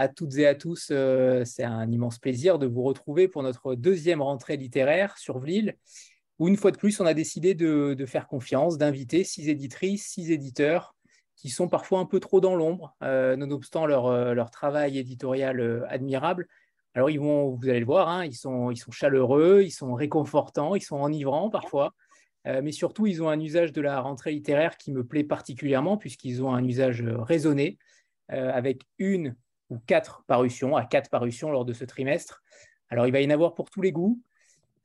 à, toutes et à tous. Euh, c'est un immense plaisir de vous retrouver pour notre deuxième rentrée littéraire sur Vlil, où une fois de plus, on a décidé de, faire confiance, d'inviter six éditrices, six éditeurs qui sont parfois un peu trop dans l'ombre, euh, nonobstant leur, euh, leur, travail éditorial admirable. Alors, ils vont, vous allez le voir, hein, ils, sont, chaleureux, ils sont réconfortants, ils sont enivrants parfois. mais surtout, ils ont un usage de la rentrée littéraire qui me plaît particulièrement, puisqu'ils ont un usage raisonné, avec une ou quatre parutions, à quatre parutions lors de ce trimestre. Alors, il va y en avoir pour tous les goûts.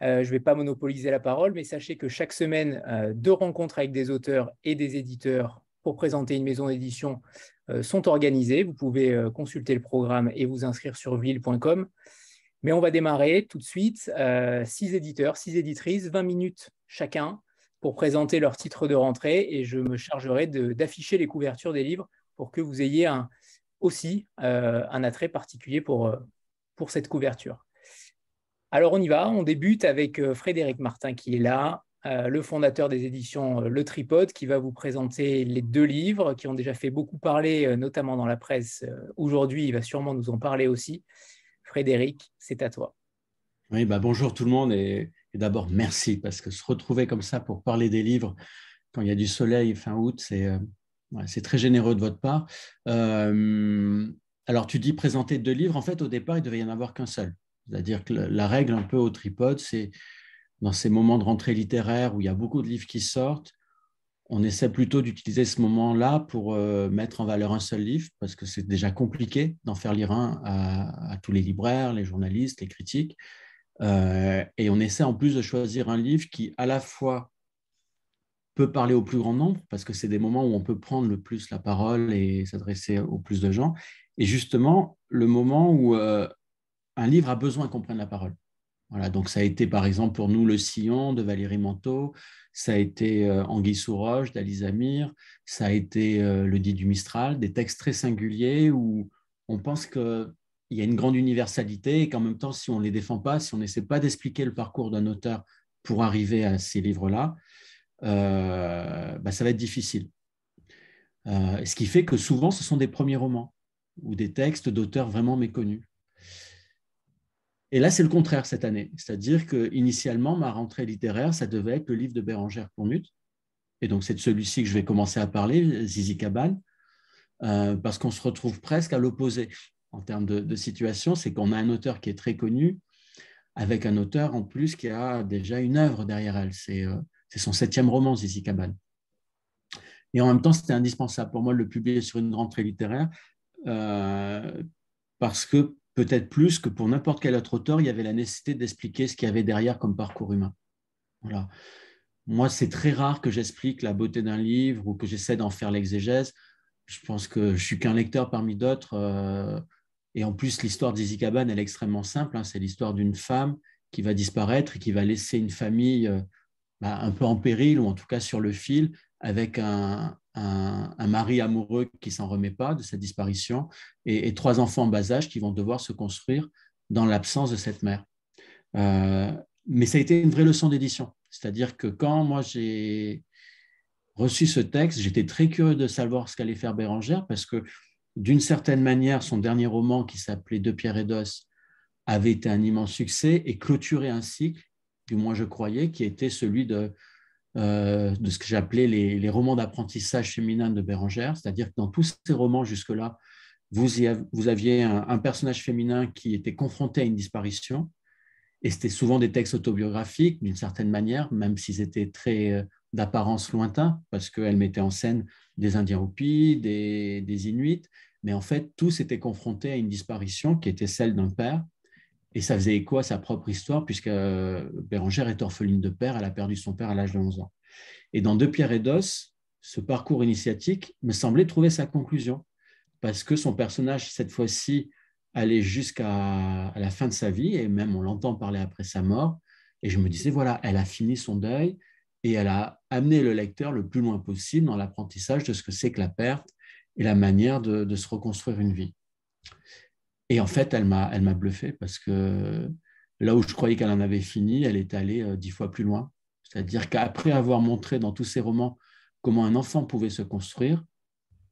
Euh, je ne vais pas monopoliser la parole, mais sachez que chaque semaine, euh, deux rencontres avec des auteurs et des éditeurs pour présenter une maison d'édition sont organisées. Vous pouvez consulter le programme et vous inscrire sur ville.com. Mais on va démarrer tout de suite. six éditeurs, six éditrices, 20 minutes chacun pour présenter leur titre de rentrée et je me chargerai d'afficher les couvertures des livres pour que vous ayez un, aussi euh, un attrait particulier pour, euh, pour cette couverture. Alors on y va, on débute avec euh, Frédéric Martin qui est là, le fondateur des éditions Le Tripode, qui va vous présenter les deux livres qui ont déjà fait beaucoup parler, notamment dans la presse. Aujourd'hui, il va sûrement nous en parler aussi. Frédéric, c'est à toi. Oui, bah bonjour tout le monde et, et d'abord merci parce que se retrouver comme ça pour parler des livres quand il y a du soleil fin août, c'est c'est très généreux de votre part. Euh, alors, tu dis présenter deux livres. En fait, au départ, il devait y en avoir qu'un seul. C'est-à-dire que la règle un peu au tripode, c'est dans ces moments de rentrée littéraire où il y a beaucoup de livres qui sortent, on essaie plutôt d'utiliser ce moment-là pour euh, mettre en valeur un seul livre, parce que c'est déjà compliqué d'en faire lire un à, tous les libraires, les journalistes, les critiques. Euh, et on essaie en plus de choisir un livre qui, à la fois, peut parler au plus grand nombre parce que c'est des moments où on peut prendre le plus la parole et s'adresser au plus de gens. Et justement, le moment où euh, un livre a besoin qu'on prenne la parole. Voilà, donc ça a été par exemple pour nous Le Sillon de Valérie Manteau, ça a été euh, Anguille sous roche d'Alice Amir, ça a été euh, Le dit du Mistral, des textes très singuliers où on pense qu'il y a une grande universalité et qu'en même temps, si on ne les défend pas, si on n'essaie pas d'expliquer le parcours d'un auteur pour arriver à ces livres-là, euh, bah, ça va être difficile. Euh, ce qui fait que souvent, ce sont des premiers romans ou des textes d'auteurs vraiment méconnus. Et là, c'est le contraire cette année. C'est-à-dire que initialement, ma rentrée littéraire, ça devait être le livre de Bérangère Plournut. Et donc, c'est de celui-ci que je vais commencer à parler, Zizi Cabane, euh, parce qu'on se retrouve presque à l'opposé en termes de, situation. C'est qu'on a un auteur qui est très connu, avec un auteur en plus qui a déjà une œuvre derrière elle. C'est c'est son septième roman, Zizi Cabane. Et en même temps, c'était indispensable pour moi de le publier sur une rentrée littéraire euh, parce que peut-être plus que pour n'importe quel autre auteur, il y avait la nécessité d'expliquer ce qu'il y avait derrière comme parcours humain. Voilà. Moi, c'est très rare que j'explique la beauté d'un livre ou que j'essaie d'en faire l'exégèse. Je pense que je suis qu'un lecteur parmi d'autres. Euh, et en plus, l'histoire d'Izzy Cabane, elle est extrêmement simple. Hein. C'est l'histoire d'une femme qui va disparaître et qui va laisser une famille euh, bah, un peu en péril ou en tout cas sur le fil avec un, mari amoureux qui s'en remet pas de sa disparition et, trois enfants en bas âge qui vont devoir se construire dans l'absence de cette mère. Euh, mais ça a été une vraie leçon d'édition. C'est-à-dire que quand moi j'ai reçu ce texte, j'étais très curieux de savoir ce qu'allait faire Bérangère parce que d'une certaine manière, son dernier roman qui s'appelait De pierre et d'os avait été un immense succès et clôturait un cycle du moins je croyais, qui était celui de, euh, ce que j'appelais les, romans d'apprentissage féminin de Bérangère, c'est-à-dire que dans tous ces romans jusque-là, vous, aviez un, personnage féminin qui était confronté à une disparition, et c'était souvent des textes autobiographiques d'une certaine manière, même s'ils étaient très euh, d'apparence lointains, parce qu'elle mettait en scène des Indiens Hopis, des Inuits, mais en fait, tous étaient confrontés à une disparition qui était celle d'un père, et ça faisait écho à sa propre histoire, puisque euh, Bérangère est orpheline de père, elle a perdu son père à l'âge de 11 ans. Et dans Deux pierres et d'os, ce parcours initiatique me semblait trouver sa conclusion, parce que son personnage, cette fois-ci, allait jusqu'à la fin de sa vie, et même on l'entend parler après sa mort. Et je me disais, voilà, elle a fini son deuil, et elle a amené le lecteur le plus loin possible dans l'apprentissage de ce que c'est que la perte et la manière de se reconstruire une vie. Et en fait, elle m'a, elle bluffé parce que là où je croyais qu'elle en avait fini, elle est allée euh, dix fois plus loin. C'est-à-dire qu'après avoir montré dans tous ses romans comment un enfant pouvait se construire,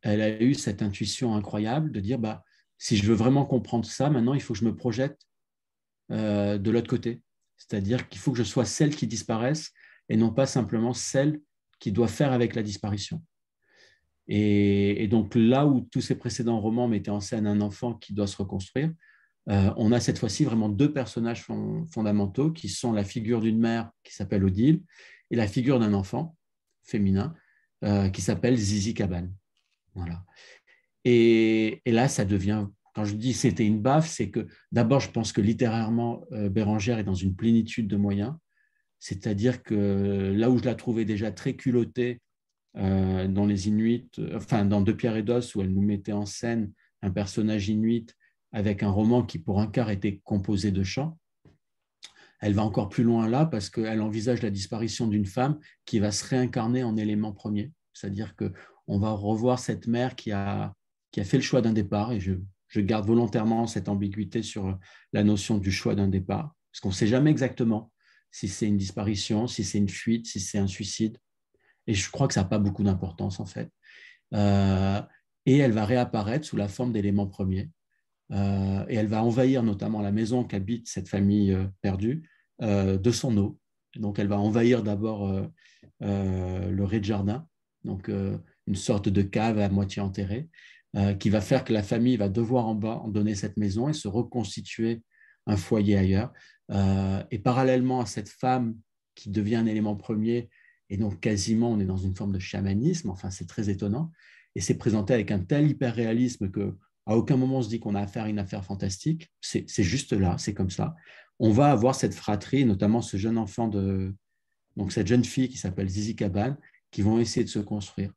elle a eu cette intuition incroyable de dire bah, si je veux vraiment comprendre ça, maintenant, il faut que je me projette euh, de l'autre côté. C'est-à-dire qu'il faut que je sois celle qui disparaisse et non pas simplement celle qui doit faire avec la disparition. Et, donc là où tous ces précédents romans mettaient en scène un enfant qui doit se reconstruire, euh, on a cette fois-ci vraiment deux personnages fondamentaux qui sont la figure d'une mère qui s'appelle Odile et la figure d'un enfant féminin euh, qui s'appelle Zizi Cabane. Voilà. Et, là, ça devient, quand je dis c'était une baffe, c'est que d'abord, je pense que littérairement, euh, Bérangère est dans une plénitude de moyens. C'est-à-dire que là où je la trouvais déjà très culottée euh, dans les Inuits, enfin dans De Pierre et d'Os, où elle nous mettait en scène un personnage inuit avec un roman qui pour un quart était composé de chants, elle va encore plus loin là parce qu'elle envisage la disparition d'une femme qui va se réincarner en élément premier. C'est-à-dire qu'on va revoir cette mère qui a, qui a fait le choix d'un départ, et je, garde volontairement cette ambiguïté sur la notion du choix d'un départ, parce qu'on ne sait jamais exactement si c'est une disparition, si c'est une fuite, si c'est un suicide. Et je crois que ça n'a pas beaucoup d'importance, en fait. Euh, et elle va réapparaître sous la forme d'éléments premiers. Euh, et elle va envahir notamment la maison qu'habite cette famille euh, perdue de son eau. Donc elle va envahir d'abord le rez-de-jardin, donc une sorte de cave à moitié enterrée. Qui va faire que la famille va devoir en donner cette maison et se reconstituer un foyer ailleurs. Et parallèlement à cette femme qui devient un élément premier, et donc quasiment on est dans une forme de chamanisme, enfin c'est très étonnant, et c'est présenté avec un tel hyper-réalisme que aucun moment on se dit qu'on a affaire à une affaire fantastique, c'est juste là, c'est comme ça. On va avoir cette fratrie, notamment ce jeune enfant de, donc cette jeune fille qui s'appelle Zizi Cabane, qui vont essayer de se construire.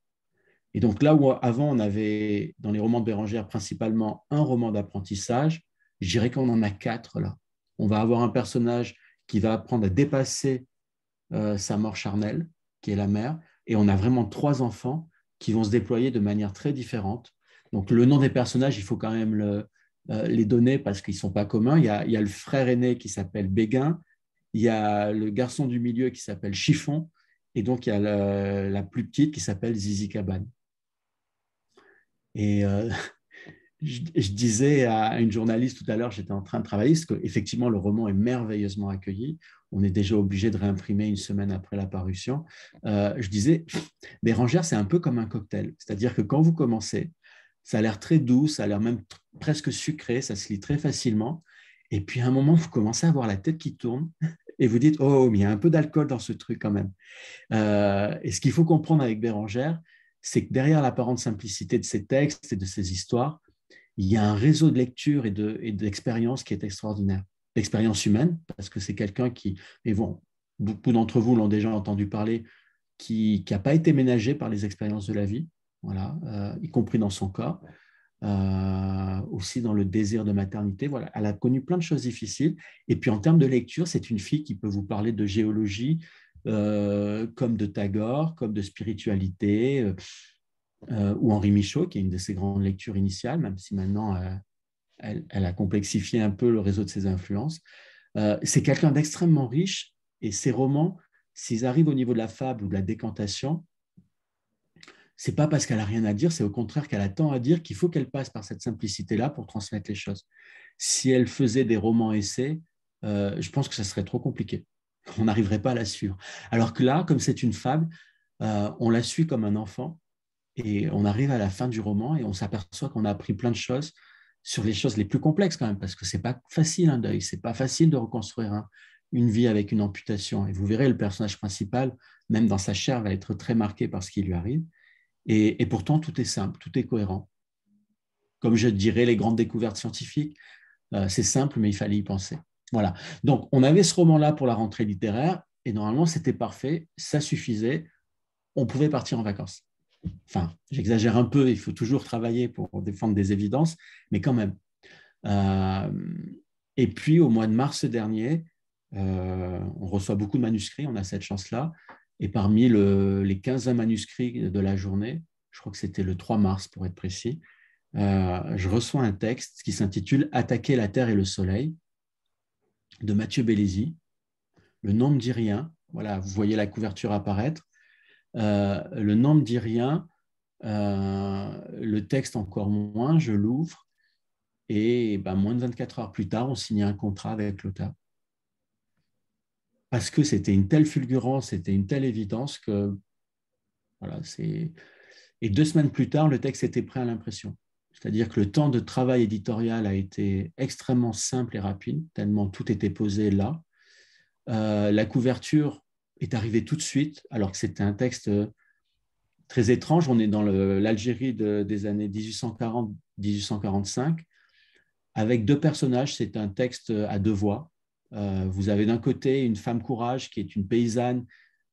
Et donc là où avant on avait dans les romans de Bérangère principalement un roman d'apprentissage, je dirais qu'on en a quatre là. On va avoir un personnage qui va apprendre à dépasser euh, sa mort charnelle, qui est la mère, et on a vraiment trois enfants qui vont se déployer de manière très différente. Donc le nom des personnages, il faut quand même euh, les donner parce qu'ils ne sont pas communs. Il y, a, le frère aîné qui s'appelle Béguin, il y a le garçon du milieu qui s'appelle Chiffon, et donc il y a la plus petite qui s'appelle Zizi Cabane. Et euh, je, disais à une journaliste tout à l'heure, j'étais en train de travailler, parce qu'effectivement, le roman est merveilleusement accueilli. On est déjà obligé de réimprimer une semaine après la parution. Euh, je disais, Bérangère, c'est un peu comme un cocktail. C'est-à-dire que quand vous commencez, ça a l'air très doux, ça a l'air même presque sucré, ça se lit très facilement. Et puis à un moment, vous commencez à avoir la tête qui tourne et vous dites, oh, mais il y a un peu d'alcool dans ce truc quand même. Euh, et ce qu'il faut comprendre avec Bérangère, c'est que derrière l'apparente simplicité de ces textes et de ces histoires, il y a un réseau de lecture et d'expérience qui est extraordinaire. L'expérience humaine, parce que c'est quelqu'un qui, et bon, beaucoup d'entre vous l'ont déjà entendu parler, qui n'a pas été ménagé par les expériences de la vie, voilà, euh, y compris dans son corps, euh, aussi dans le désir de maternité. Voilà, elle a connu plein de choses difficiles. Et puis en termes de lecture, c'est une fille qui peut vous parler de géologie, euh, comme de Tagore, comme de spiritualité, ou Henri Michaud, qui est une de ses grandes lectures initiales, même si maintenant elle, a complexifié un peu le réseau de ses influences. c'est quelqu'un d'extrêmement riche et ses romans, s'ils arrivent au niveau de la fable ou de la décantation, c'est pas parce qu'elle a rien à dire, c'est au contraire qu'elle a tant à dire qu'il faut qu'elle passe par cette simplicité-là pour transmettre les choses. Si elle faisait des romans essais, je pense que ça serait trop compliqué on n'arriverait pas à la suivre. Alors que là, comme c'est une fable, euh, on la suit comme un enfant et on arrive à la fin du roman et on s'aperçoit qu'on a appris plein de choses sur les choses les plus complexes quand même, parce que c'est pas facile un deuil, c'est pas facile de reconstruire une vie avec une amputation. Et vous verrez, le personnage principal, même dans sa chair, va être très marqué par ce qui lui arrive. Et, pourtant, tout est simple, tout est cohérent. Comme je dirais, les grandes découvertes scientifiques, euh, c'est simple, mais il fallait y penser. Voilà. Donc, on avait ce roman-là pour la rentrée littéraire, et normalement, c'était parfait, ça suffisait, on pouvait partir en vacances. Enfin, j'exagère un peu, il faut toujours travailler pour défendre des évidences, mais quand même. Euh, et puis, au mois de mars dernier, euh, on reçoit beaucoup de manuscrits, on a cette chance-là, et parmi les 15 manuscrits de la journée, je crois que c'était le 3 mars pour être précis, euh, je reçois un texte qui s'intitule Attaquer la Terre et le Soleil de Mathieu Bellesi. Le nom me dit rien. Voilà, vous voyez la couverture apparaître. Euh, le nom me dit rien. Euh, le texte encore moins. Je l'ouvre. Et ben, moins de 24 heures plus tard, on signait un contrat avec l'auteur. Parce que c'était une telle fulgurance, c'était une telle évidence que. Voilà. Et deux semaines plus tard, le texte était prêt à l'impression. C'est-à-dire que le temps de travail éditorial a été extrêmement simple et rapide, tellement tout était posé là. Euh, la couverture est arrivée tout de suite, alors que c'était un texte très étrange. On est dans l'Algérie des années 1840-1845, avec deux personnages. C'est un texte à deux voix. Euh, vous avez d'un côté une femme courage qui est une paysanne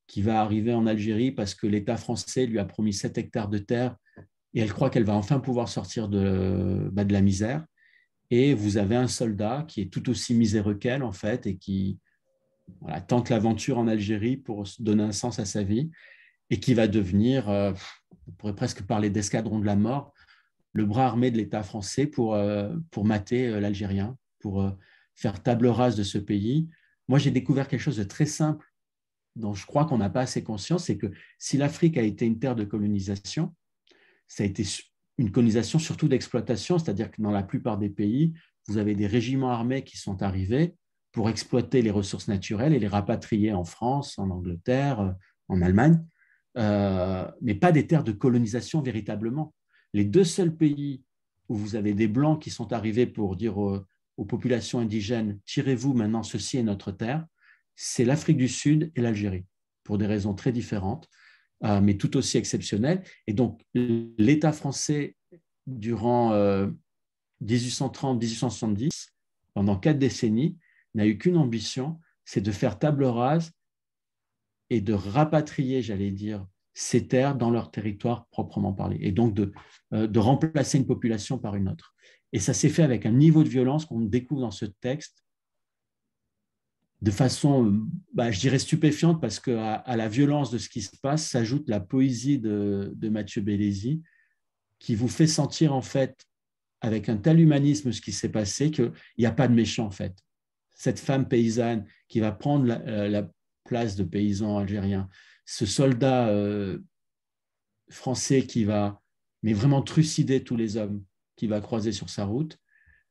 qui va arriver en Algérie parce que l'État français lui a promis 7 hectares de terre et elle croit qu'elle va enfin pouvoir sortir de, bah, de la misère. Et vous avez un soldat qui est tout aussi miséreux qu'elle, en fait, et qui tente l'aventure en Algérie pour donner un sens à sa vie, et qui va devenir, euh, on pourrait presque parler d'escadron de la mort, le bras armé de l'État français pour, euh, pour mater euh, l'Algérien, pour faire table rase de ce pays. Moi, j'ai découvert quelque chose de très simple dont je crois qu'on n'a pas assez conscience, c'est que si l'Afrique a été une terre de colonisation, ça a été une colonisation surtout d'exploitation, c'est-à-dire que dans la plupart des pays, vous avez des régiments armés qui sont arrivés pour exploiter les ressources naturelles et les rapatrier en France, en Angleterre, en Allemagne, euh, mais pas des terres de colonisation véritablement. Les deux seuls pays où vous avez des Blancs qui sont arrivés pour dire aux, populations indigènes, tirez-vous maintenant, ceci est notre terre, c'est l'Afrique du Sud et l'Algérie, pour des raisons très différentes. Euh, mais tout aussi exceptionnel. Et donc, l'État français, durant 1830-1870, euh, pendant quatre décennies, n'a eu qu'une ambition, c'est de faire table rase et de rapatrier, j'allais dire, ces terres dans leur territoire proprement parlé, et donc de, euh, remplacer une population par une autre. Et ça s'est fait avec un niveau de violence qu'on découvre dans ce texte de façon, bah, je dirais, stupéfiante, parce qu'à à la violence de ce qui se passe s'ajoute la poésie de, Mathieu Bellesi, qui vous fait sentir, en fait, avec un tel humanisme ce qui s'est passé, qu'il n'y a pas de méchant, en fait. Cette femme paysanne qui va prendre la, euh, place de paysan algérien, ce soldat euh, français qui va, mais vraiment trucider tous les hommes qu'il va croiser sur sa route,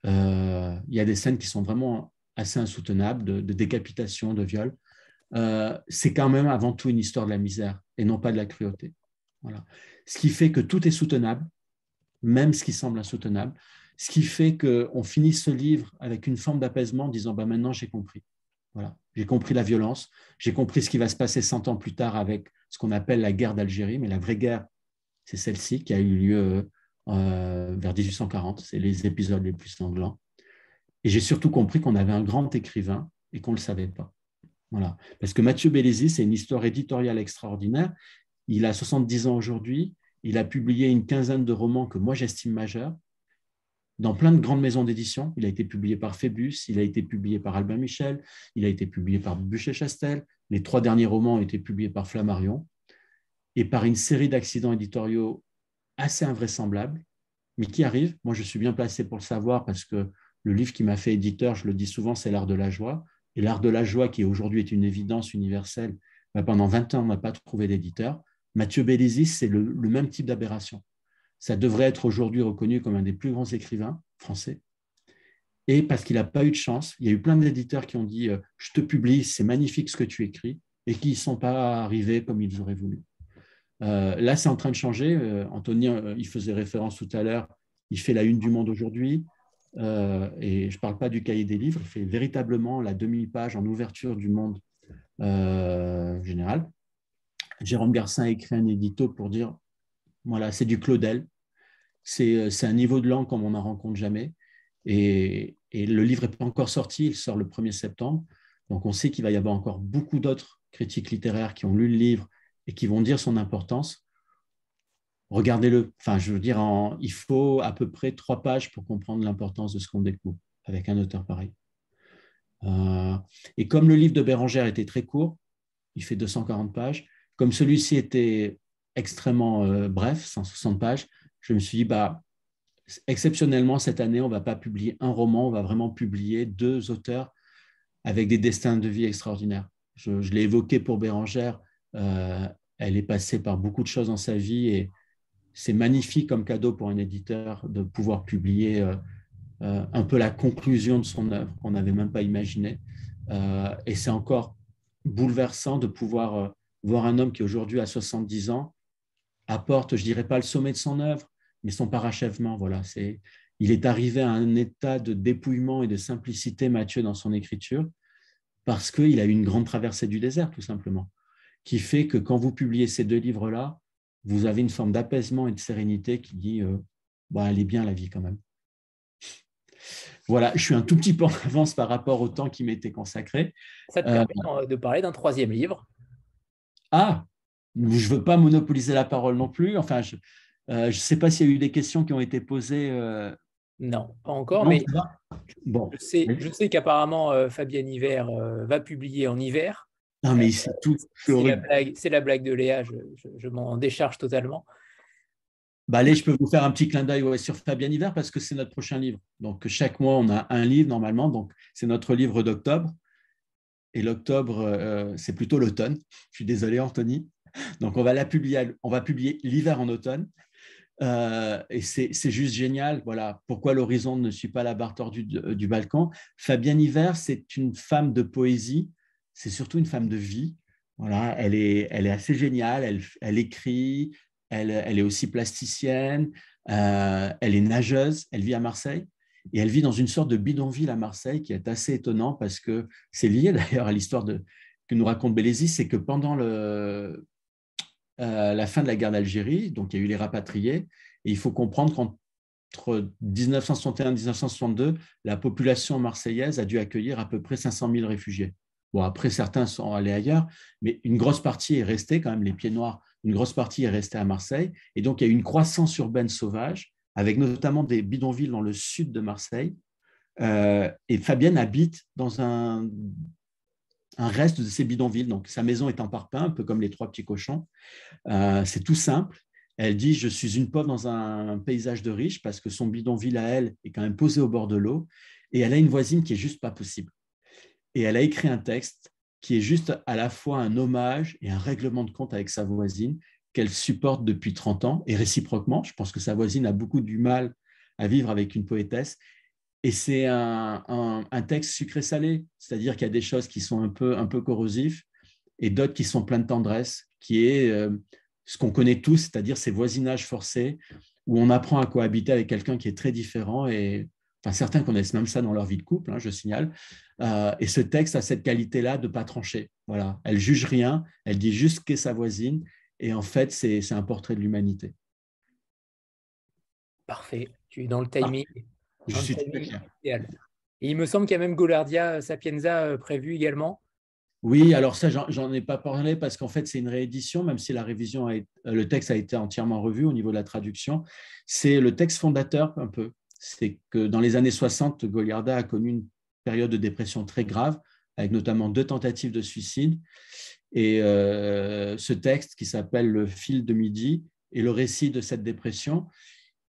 euh, il y a des scènes qui sont vraiment assez insoutenable de, décapitation, de viol, c'est quand même avant tout une histoire de la misère et non pas de la cruauté. Voilà. Ce qui fait que tout est soutenable, même ce qui semble insoutenable, ce qui fait qu'on finit ce livre avec une forme d'apaisement en disant bah, maintenant j'ai compris. Voilà. J'ai compris la violence, j'ai compris ce qui va se passer 100 ans plus tard avec ce qu'on appelle la guerre d'Algérie, mais la vraie guerre, c'est celle-ci qui a eu lieu euh, vers 1840. C'est les épisodes les plus sanglants. Et j'ai surtout compris qu'on avait un grand écrivain et qu'on ne le savait pas. Voilà. Parce que Mathieu Bellesi, c'est une histoire éditoriale extraordinaire. Il a 70 ans aujourd'hui. Il a publié une quinzaine de romans que moi j'estime majeurs dans plein de grandes maisons d'édition. Il a été publié par Phébus, il a été publié par Albin Michel, il a été publié par Bûcher-Chastel. Les trois derniers romans ont été publiés par Flammarion et par une série d'accidents éditoriaux assez invraisemblables, mais qui arrivent? Moi, je suis bien placé pour le savoir parce que le livre qui m'a fait éditeur, je le dis souvent, c'est L'Art de la joie. Et L'Art de la joie, qui aujourd'hui est une évidence universelle, bah, pendant 20 ans, on n'a pas trouvé d'éditeur. Mathieu Bellizis, c'est le, même type d'aberration. Ça devrait être aujourd'hui reconnu comme un des plus grands écrivains français. Et parce qu'il n'a pas eu de chance, il y a eu plein d'éditeurs qui ont dit euh, Je te publie, c'est magnifique ce que tu écris, et qui ne sont pas arrivés comme ils auraient voulu. Euh, là, c'est en train de changer. Euh, Anthony, il faisait référence tout à l'heure, il fait la une du monde aujourd'hui. Euh, et je ne parle pas du cahier des livres, il fait véritablement la demi-page en ouverture du monde euh, général. Jérôme Garcin a écrit un édito pour dire voilà, c'est du Claudel, c'est un niveau de langue comme on n'en rencontre jamais. Et, et le livre n'est pas encore sorti, il sort le 1er septembre. Donc on sait qu'il va y avoir encore beaucoup d'autres critiques littéraires qui ont lu le livre et qui vont dire son importance regardez-le. Enfin, je veux dire, il faut à peu près trois pages pour comprendre l'importance de ce qu'on découvre avec un auteur pareil. Euh, et comme le livre de Bérangère était très court, il fait 240 pages, comme celui-ci était extrêmement euh, bref, 160 pages, je me suis dit, bah, exceptionnellement, cette année, on ne va pas publier un roman, on va vraiment publier deux auteurs avec des destins de vie extraordinaires. Je, l'ai évoqué pour Bérangère, euh, elle est passée par beaucoup de choses dans sa vie et c'est magnifique comme cadeau pour un éditeur de pouvoir publier euh, un peu la conclusion de son œuvre qu'on n'avait même pas imaginé. et c'est encore bouleversant de pouvoir voir un homme qui aujourd'hui a 70 ans apporte, je dirais pas le sommet de son œuvre, mais son parachèvement. Voilà, c'est, il est arrivé à un état de dépouillement et de simplicité, Mathieu, dans son écriture, parce qu'il a eu une grande traversée du désert, tout simplement, qui fait que quand vous publiez ces deux livres-là, vous avez une forme d'apaisement et de sérénité qui dit, euh, bah, elle est bien la vie quand même. Voilà, je suis un tout petit peu en avance par rapport au temps qui m'était consacré. Ça te permet euh, de parler d'un troisième livre? Ah, je ne veux pas monopoliser la parole non plus. Enfin, je ne euh, sais pas s'il y a eu des questions qui ont été posées. Euh, non, pas encore, mais bon. je sais, je sais qu'apparemment euh, Fabienne Hiver va publier en hiver. Non, mais c'est tout. C'est la, blague de Léa, je, m'en décharge totalement. Bah, allez, je peux vous faire un petit clin d'œil sur Fabienne Hiver parce que c'est notre prochain livre. Donc, chaque mois, on a un livre normalement. Donc, c'est notre livre d'octobre. Et l'octobre, c'est plutôt l'automne. Je suis désolé, Anthony. Donc, on va la publier, on va publier l'hiver en automne. Euh, et c'est juste génial. Voilà pourquoi l'horizon ne suit pas la barre tordue du, balcon. Fabienne Hiver, c'est une femme de poésie. C'est surtout une femme de vie. Voilà, elle est, elle est assez géniale. Elle, elle écrit. Elle, elle, est aussi plasticienne. Euh, elle est nageuse. Elle vit à Marseille. Et elle vit dans une sorte de bidonville à Marseille qui est assez étonnant parce que c'est lié d'ailleurs à l'histoire que nous raconte Bélésis, c'est que pendant le, euh, la fin de la guerre d'Algérie, donc il y a eu les rapatriés, et il faut comprendre qu'entre 1961 et 1962, la population marseillaise a dû accueillir à peu près 500 000 réfugiés. Bon, après, certains sont allés ailleurs, mais une grosse partie est restée, quand même, les pieds noirs, une grosse partie est restée à Marseille. Et donc, il y a eu une croissance urbaine sauvage, avec notamment des bidonvilles dans le sud de Marseille. Euh, et Fabienne habite dans un, un reste de ces bidonvilles. Donc, sa maison est en parpaing, un peu comme les trois petits cochons. Euh, c'est tout simple. Elle dit Je suis une pauvre dans un paysage de riche parce que son bidonville à elle est quand même posé au bord de l'eau. Et elle a une voisine qui est juste pas possible. Et elle a écrit un texte qui est juste à la fois un hommage et un règlement de compte avec sa voisine qu'elle supporte depuis 30 ans et réciproquement. Je pense que sa voisine a beaucoup du mal à vivre avec une poétesse et c'est un, texte sucré-salé, c'est-à-dire qu'il y a des choses qui sont un peu, un peu corrosives et d'autres qui sont pleines de tendresse, qui est euh, ce qu'on connaît tous, c'est-à-dire ces voisinages forcés où on apprend à cohabiter avec quelqu'un qui est très différent et enfin, certains connaissent même ça dans leur vie de couple, hein, je signale. Euh, et ce texte a cette qualité-là de ne pas trancher. Voilà. Elle juge rien, elle dit juste qu'est sa voisine et en fait, c'est un portrait de l'humanité. Parfait, tu es dans le timing. Je suis Et il me semble qu'il y a même Golardia Sapienza euh, prévu également. Oui, alors ça, j'en ai pas parlé parce qu'en fait, c'est une réédition, même si la révision, a le texte a été entièrement revu au niveau de la traduction. C'est le texte fondateur un peu. C'est que dans les années 60, Goliarda a connu une période de dépression très grave, avec notamment deux tentatives de suicide. Et euh, ce texte, qui s'appelle Le fil de midi, est le récit de cette dépression.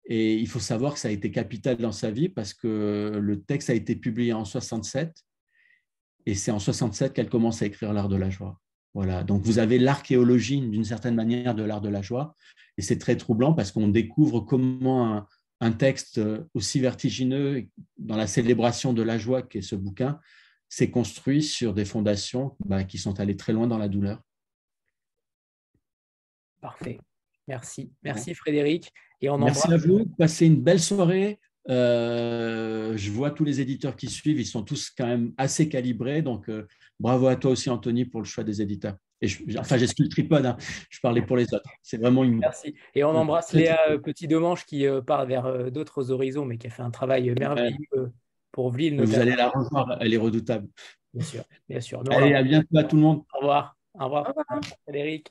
Et il faut savoir que ça a été capital dans sa vie parce que le texte a été publié en 67 et c'est en 67 qu'elle commence à écrire l'art de la joie. Voilà, donc vous avez l'archéologie d'une certaine manière de l'art de la joie et c'est très troublant parce qu'on découvre comment un, texte aussi vertigineux dans la célébration de la joie qu'est ce bouquin s'est construit sur des fondations bah, qui sont allées très loin dans la douleur. Parfait. Merci. Merci Frédéric. Et on Merci à vous. Passez une belle soirée. Euh, je vois tous les éditeurs qui suivent, ils sont tous quand même assez calibrés. Donc, euh, bravo à toi aussi, Anthony, pour le choix des éditeurs. Et je, enfin, j'excuse le tripode, hein. je parlais pour les autres. C'est vraiment une. Merci. Et on embrasse Léa euh, Petit-Domanche qui part vers d'autres horizons, mais qui a fait un travail merveilleux pour Vlil. Vous allez la revoir, elle est redoutable. Bien sûr, bien sûr. allez, à bientôt à tout le monde. Au revoir. Au revoir, Au revoir. Frédéric.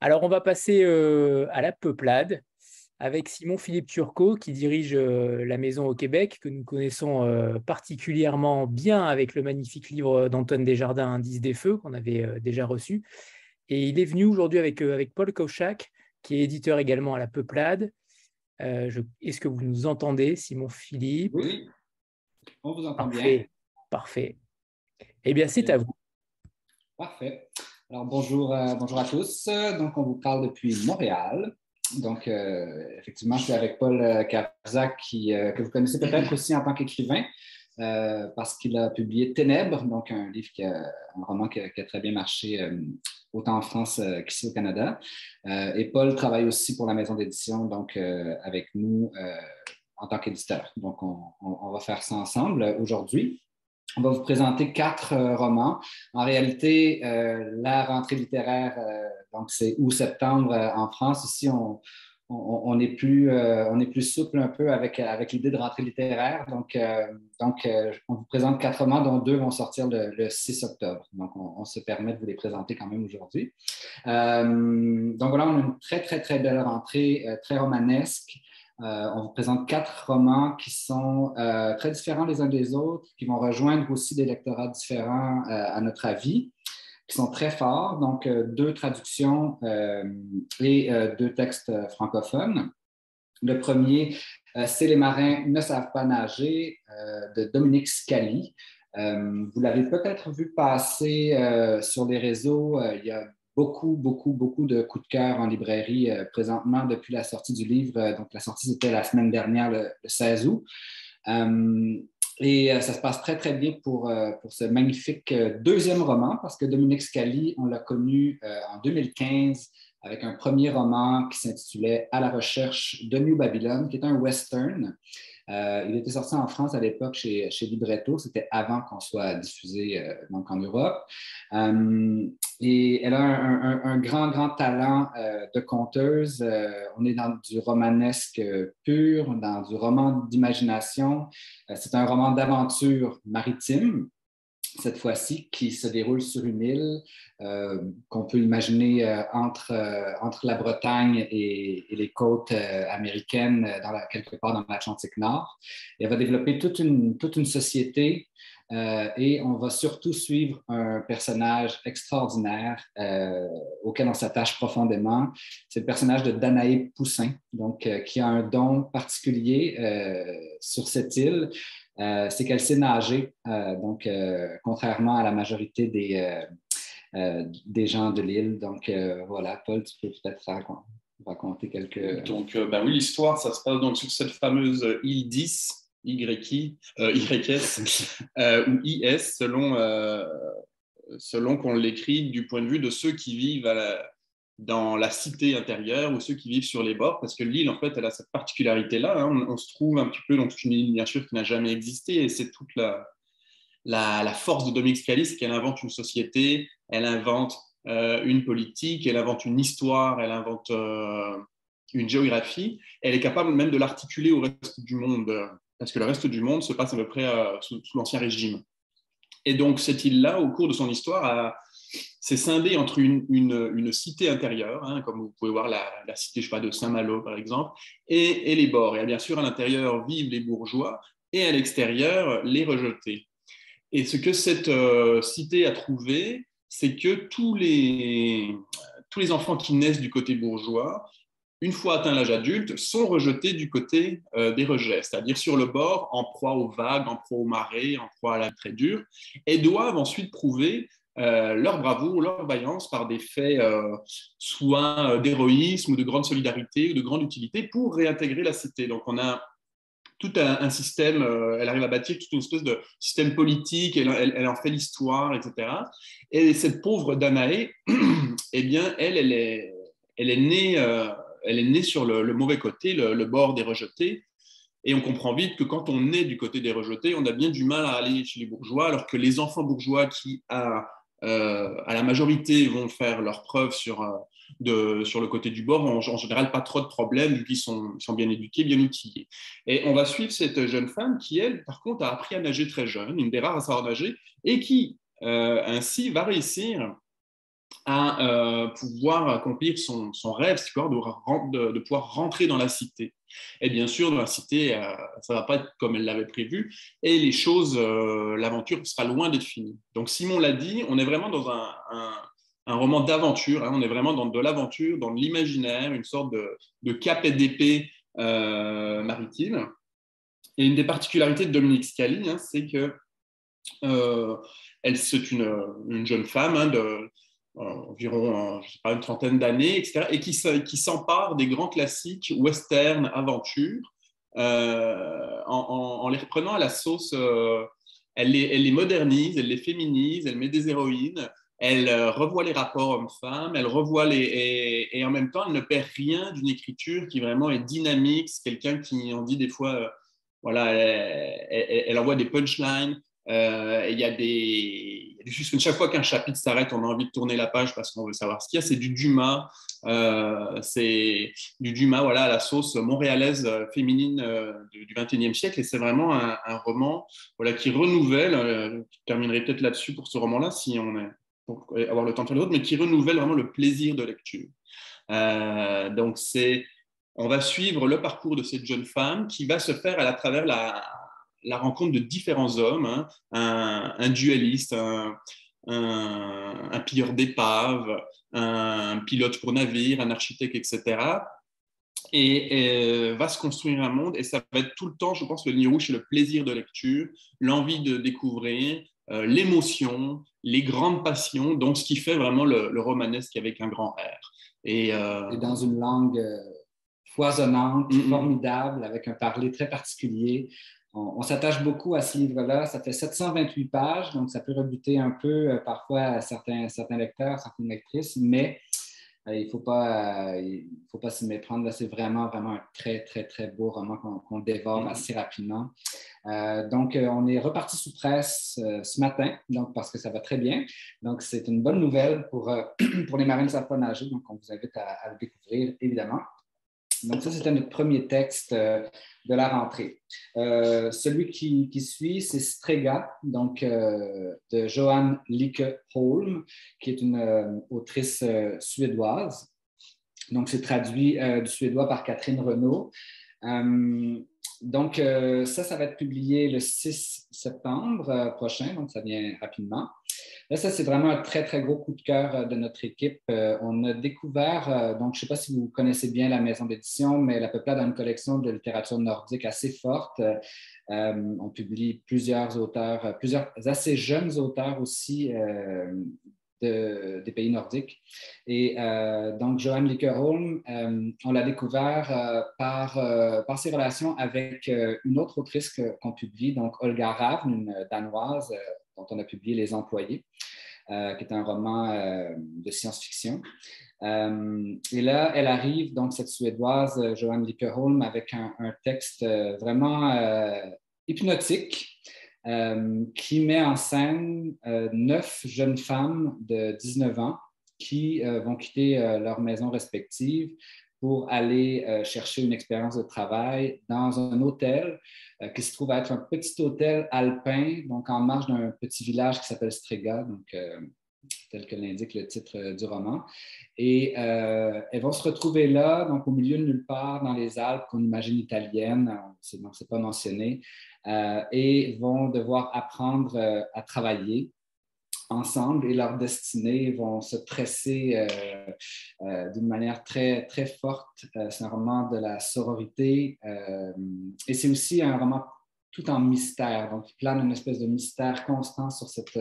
Alors, on va passer euh, à la peuplade avec Simon-Philippe Turcot qui dirige euh, la maison au Québec, que nous connaissons euh, particulièrement bien avec le magnifique livre d'Antoine Desjardins, Indice des Feux, qu'on avait déjà reçu. Et il est venu aujourd'hui avec, avec Paul Kochak, qui est éditeur également à la peuplade. Est-ce que vous nous entendez, Simon-Philippe Oui, on vous entend Parfait. bien. Parfait. Eh bien, c'est à vous. Parfait. Alors bonjour, euh, bonjour à tous. Donc on vous parle depuis Montréal. Donc, effectivement, je suis avec Paul Carzac, qui, que vous connaissez peut-être aussi en tant qu'écrivain. parce qu'il a publié Ténèbres, donc un livre qui a, un roman qui a, très bien marché autant en France qu'ici au Canada. et Paul travaille aussi pour la maison d'édition, donc avec nous en tant qu'éditeur. Donc, on, va faire ça ensemble aujourd'hui. On va vous présenter quatre euh, romans. En réalité, euh, la rentrée littéraire, euh, donc c'est août-septembre en France. Ici, on, on, est plus, on souple un peu avec, l'idée de rentrée littéraire. Donc, donc on vous présente quatre romans, dont deux vont sortir le, 6 octobre. Donc, on, se permet de vous les présenter quand même aujourd'hui. donc, voilà, on a une très, très, très belle rentrée, très romanesque. Euh, on vous présente quatre romans qui sont euh, très différents les uns des autres, qui vont rejoindre aussi des lectorats différents euh, à notre avis, qui sont très forts. Donc, deux traductions et deux textes francophones. Le premier, c'est Les marins ne savent pas nager de Dominique Scali. vous l'avez peut-être vu passer sur les réseaux. il y a beaucoup, beaucoup, beaucoup de coups de cœur en librairie euh, présentement depuis la sortie du livre. Euh, donc, la sortie, c'était la semaine dernière, le, 16 août. Euh, et ça se passe très, très bien pour, pour ce magnifique deuxième roman, parce que Dominique Scali, on l'a connu en 2015 avec un premier roman qui s'intitulait À la recherche de New Babylon, qui est un western. Euh, il était sorti en France à l'époque chez, Libretto. C'était avant qu'on soit diffusé euh, donc en Europe. Euh, et elle a un, grand, grand talent de conteuse. on est dans du romanesque pur, dans du roman d'imagination. C'est un roman d'aventure maritime cette fois-ci, qui se déroule sur une île euh, qu'on peut imaginer euh, entre, euh, entre la Bretagne et, les côtes américaines, quelque part dans l'Atlantique Nord. Et elle va développer toute une, toute une société et on va surtout suivre un personnage extraordinaire auquel on s'attache profondément. C'est le personnage de Danae Poussin, donc, qui a un don particulier sur cette île. Euh, c'est qu'elle sait nager. Euh, donc, euh, contrairement à la majorité des, des gens de l'île. Donc, voilà, Paul, tu peux peut-être raconter quelques. Donc, ben oui, l'histoire, ça se passe donc sur cette fameuse île 10. YI, YS ou IS selon, selon qu'on l'écrit du point de vue de ceux qui vivent à la, dans la cité intérieure ou ceux qui vivent sur les bords, parce que l'île, en fait, elle a cette particularité-là. Hein. On, se trouve un petit peu dans une île, bien sûr, qui n'a jamais existé, et c'est toute la, la, force de Dominique Scali, qu'elle invente une société, elle invente euh, une politique, elle invente une histoire, elle invente euh, une géographie, elle est capable même de l'articuler au reste du monde, parce que le reste du monde se passe à peu près euh, sous l'ancien régime. Et donc, cette île-là, au cours de son histoire, a c'est scindé entre une, cité intérieure, hein, comme vous pouvez voir la, cité je de Saint-Malo par exemple, et, les bords. Et bien sûr, à l'intérieur vivent les bourgeois et à l'extérieur les rejetés. Et ce que cette euh, cité a trouvé, c'est que tous les, tous les enfants qui naissent du côté bourgeois, une fois atteint l'âge adulte, sont rejetés du côté euh, des rejets, c'est-à-dire sur le bord, en proie aux vagues, en proie aux marées, en proie à la très dure, et doivent ensuite prouver euh, leur bravoure, leur vaillance par des faits euh, soit euh, d'héroïsme ou de grande solidarité ou de grande utilité pour réintégrer la cité. Donc on a tout un, système, elle arrive à bâtir toute une espèce de système politique, elle, en fait l'histoire, etc. Et cette pauvre Danae, eh bien, elle, elle est, elle est née, elle est née sur le, mauvais côté, le, bord des rejetés. Et on comprend vite que quand on est du côté des rejetés, on a bien du mal à aller chez les bourgeois, alors que les enfants bourgeois qui, euh, à la majorité vont faire leurs preuves sur, euh, sur le côté du bord, en, en général pas trop de problèmes, vu qu'ils sont, sont, bien éduqués, bien outillés. Et on va suivre cette jeune femme qui, elle, par contre, a appris à nager très jeune, une des rares à savoir nager, et qui, euh, ainsi, va réussir à pouvoir accomplir son, son rêve, c'est de, de, de, pouvoir rentrer dans la cité. Et bien sûr, dans la cité, euh, ça ne va pas être comme elle l'avait prévu, et les choses, euh, l'aventure sera loin d'être finie. Donc Simon l'a dit, on est vraiment dans un, roman d'aventure, hein. on est vraiment dans de l'aventure, dans de l'imaginaire, une sorte de, cap et d'épée euh, maritime. Et une des particularités de Dominique Scali, hein, c'est que elle, c'est une, jeune femme hein, de, environ je sais pas, une trentaine d'années, etc., et qui, qui s'empare des grands classiques western, aventure, en, les reprenant à la sauce. elle, les, modernise, elle les féminise, elle met des héroïnes, elle revoit les rapports hommes-femmes, elle revoit les et, en même temps elle ne perd rien d'une écriture qui vraiment est dynamique. C'est quelqu'un qui en dit des fois, voilà, elle, envoie des punchlines. Euh, il y a des, chaque fois qu'un chapitre s'arrête, on a envie de tourner la page parce qu'on veut savoir ce qu'il y a. C'est du Dumas, euh, c'est du Dumas, voilà, à la sauce montréalaise euh, féminine du XXIe siècle, et c'est vraiment un, roman, voilà, qui renouvelle. je terminerai peut-être là-dessus pour ce roman-là, si on est pour avoir le temps de faire l'autre, mais qui renouvelle vraiment le plaisir de lecture. donc c'est on va suivre le parcours de cette jeune femme qui va se faire à travers la, la rencontre de différents hommes, hein. un, dualiste, un, un, pilleur d'épave, un pilote pour navire, un architecte, etc. Et, va se construire un monde, et ça va être tout le temps, je pense, le ligne rouge, c'est le plaisir de lecture, l'envie de découvrir, euh, l'émotion, les grandes passions, donc ce qui fait vraiment le, romanesque avec un grand R. Et, euh, dans une langue euh, foisonnante, formidable, avec un parler très particulier, on, s'attache beaucoup à ce livre-là. Ça fait 728 pages, donc ça peut rebuter un peu euh, parfois à certains, certains lecteurs, certaines lectrices, mais euh, il ne faut pas, euh, pas s'y méprendre. C'est vraiment, vraiment un très, très, très beau roman qu'on dévore mm-hmm. assez rapidement. donc, on est reparti sous presse ce matin, donc, parce que ça va très bien. Donc, c'est une bonne nouvelle pour, pour les marines savent Donc, on vous invite à, à le découvrir, évidemment. Donc, ça, c'était notre premier texte euh, de la rentrée. Euh, celui qui, suit, c'est Strega, donc euh, de Johan Lieke Holm, qui est une autrice suédoise. Donc, c'est traduit du suédois par Catherine Renaud. donc, ça, ça va être publié le 6 septembre prochain, donc ça vient rapidement. Là, ça, c'est vraiment un très, très gros coup de cœur euh, de notre équipe. Euh, on a découvert, euh, donc je ne sais pas si vous connaissez bien la maison d'édition, mais la Peuplade a une collection de littérature nordique assez forte. on publie plusieurs auteurs, plusieurs assez jeunes auteurs aussi. des pays nordiques. Et donc, Johan Lickerholm, on l'a découvert par, par ses relations avec une autre autrice qu'on publie, donc Olga Ravn, une Danoise dont on a publié Les Employés, euh, qui est un roman euh, de science-fiction. Euh, et là, elle arrive, donc cette Suédoise, Johan Lickerholm, avec un, texte vraiment hypnotique qui met en scène neuf jeunes femmes de 19 ans qui vont quitter leur maison respective pour aller euh, chercher une expérience de travail dans un hôtel euh, qui se trouve être un petit hôtel alpin, donc en marge d'un petit village qui s'appelle Strega, donc, euh, tel que l'indique le titre du roman. Et elles vont se retrouver là, donc au milieu de nulle part, dans les Alpes qu'on imagine italiennes, ce n'est pas mentionné, et vont devoir apprendre à travailler ensemble et leurs destinées vont se presser euh, euh, d'une manière très, très forte. Euh, c'est un roman de la sororité et c'est aussi un roman tout en mystère. Donc, il plane une espèce de mystère constant sur, cette,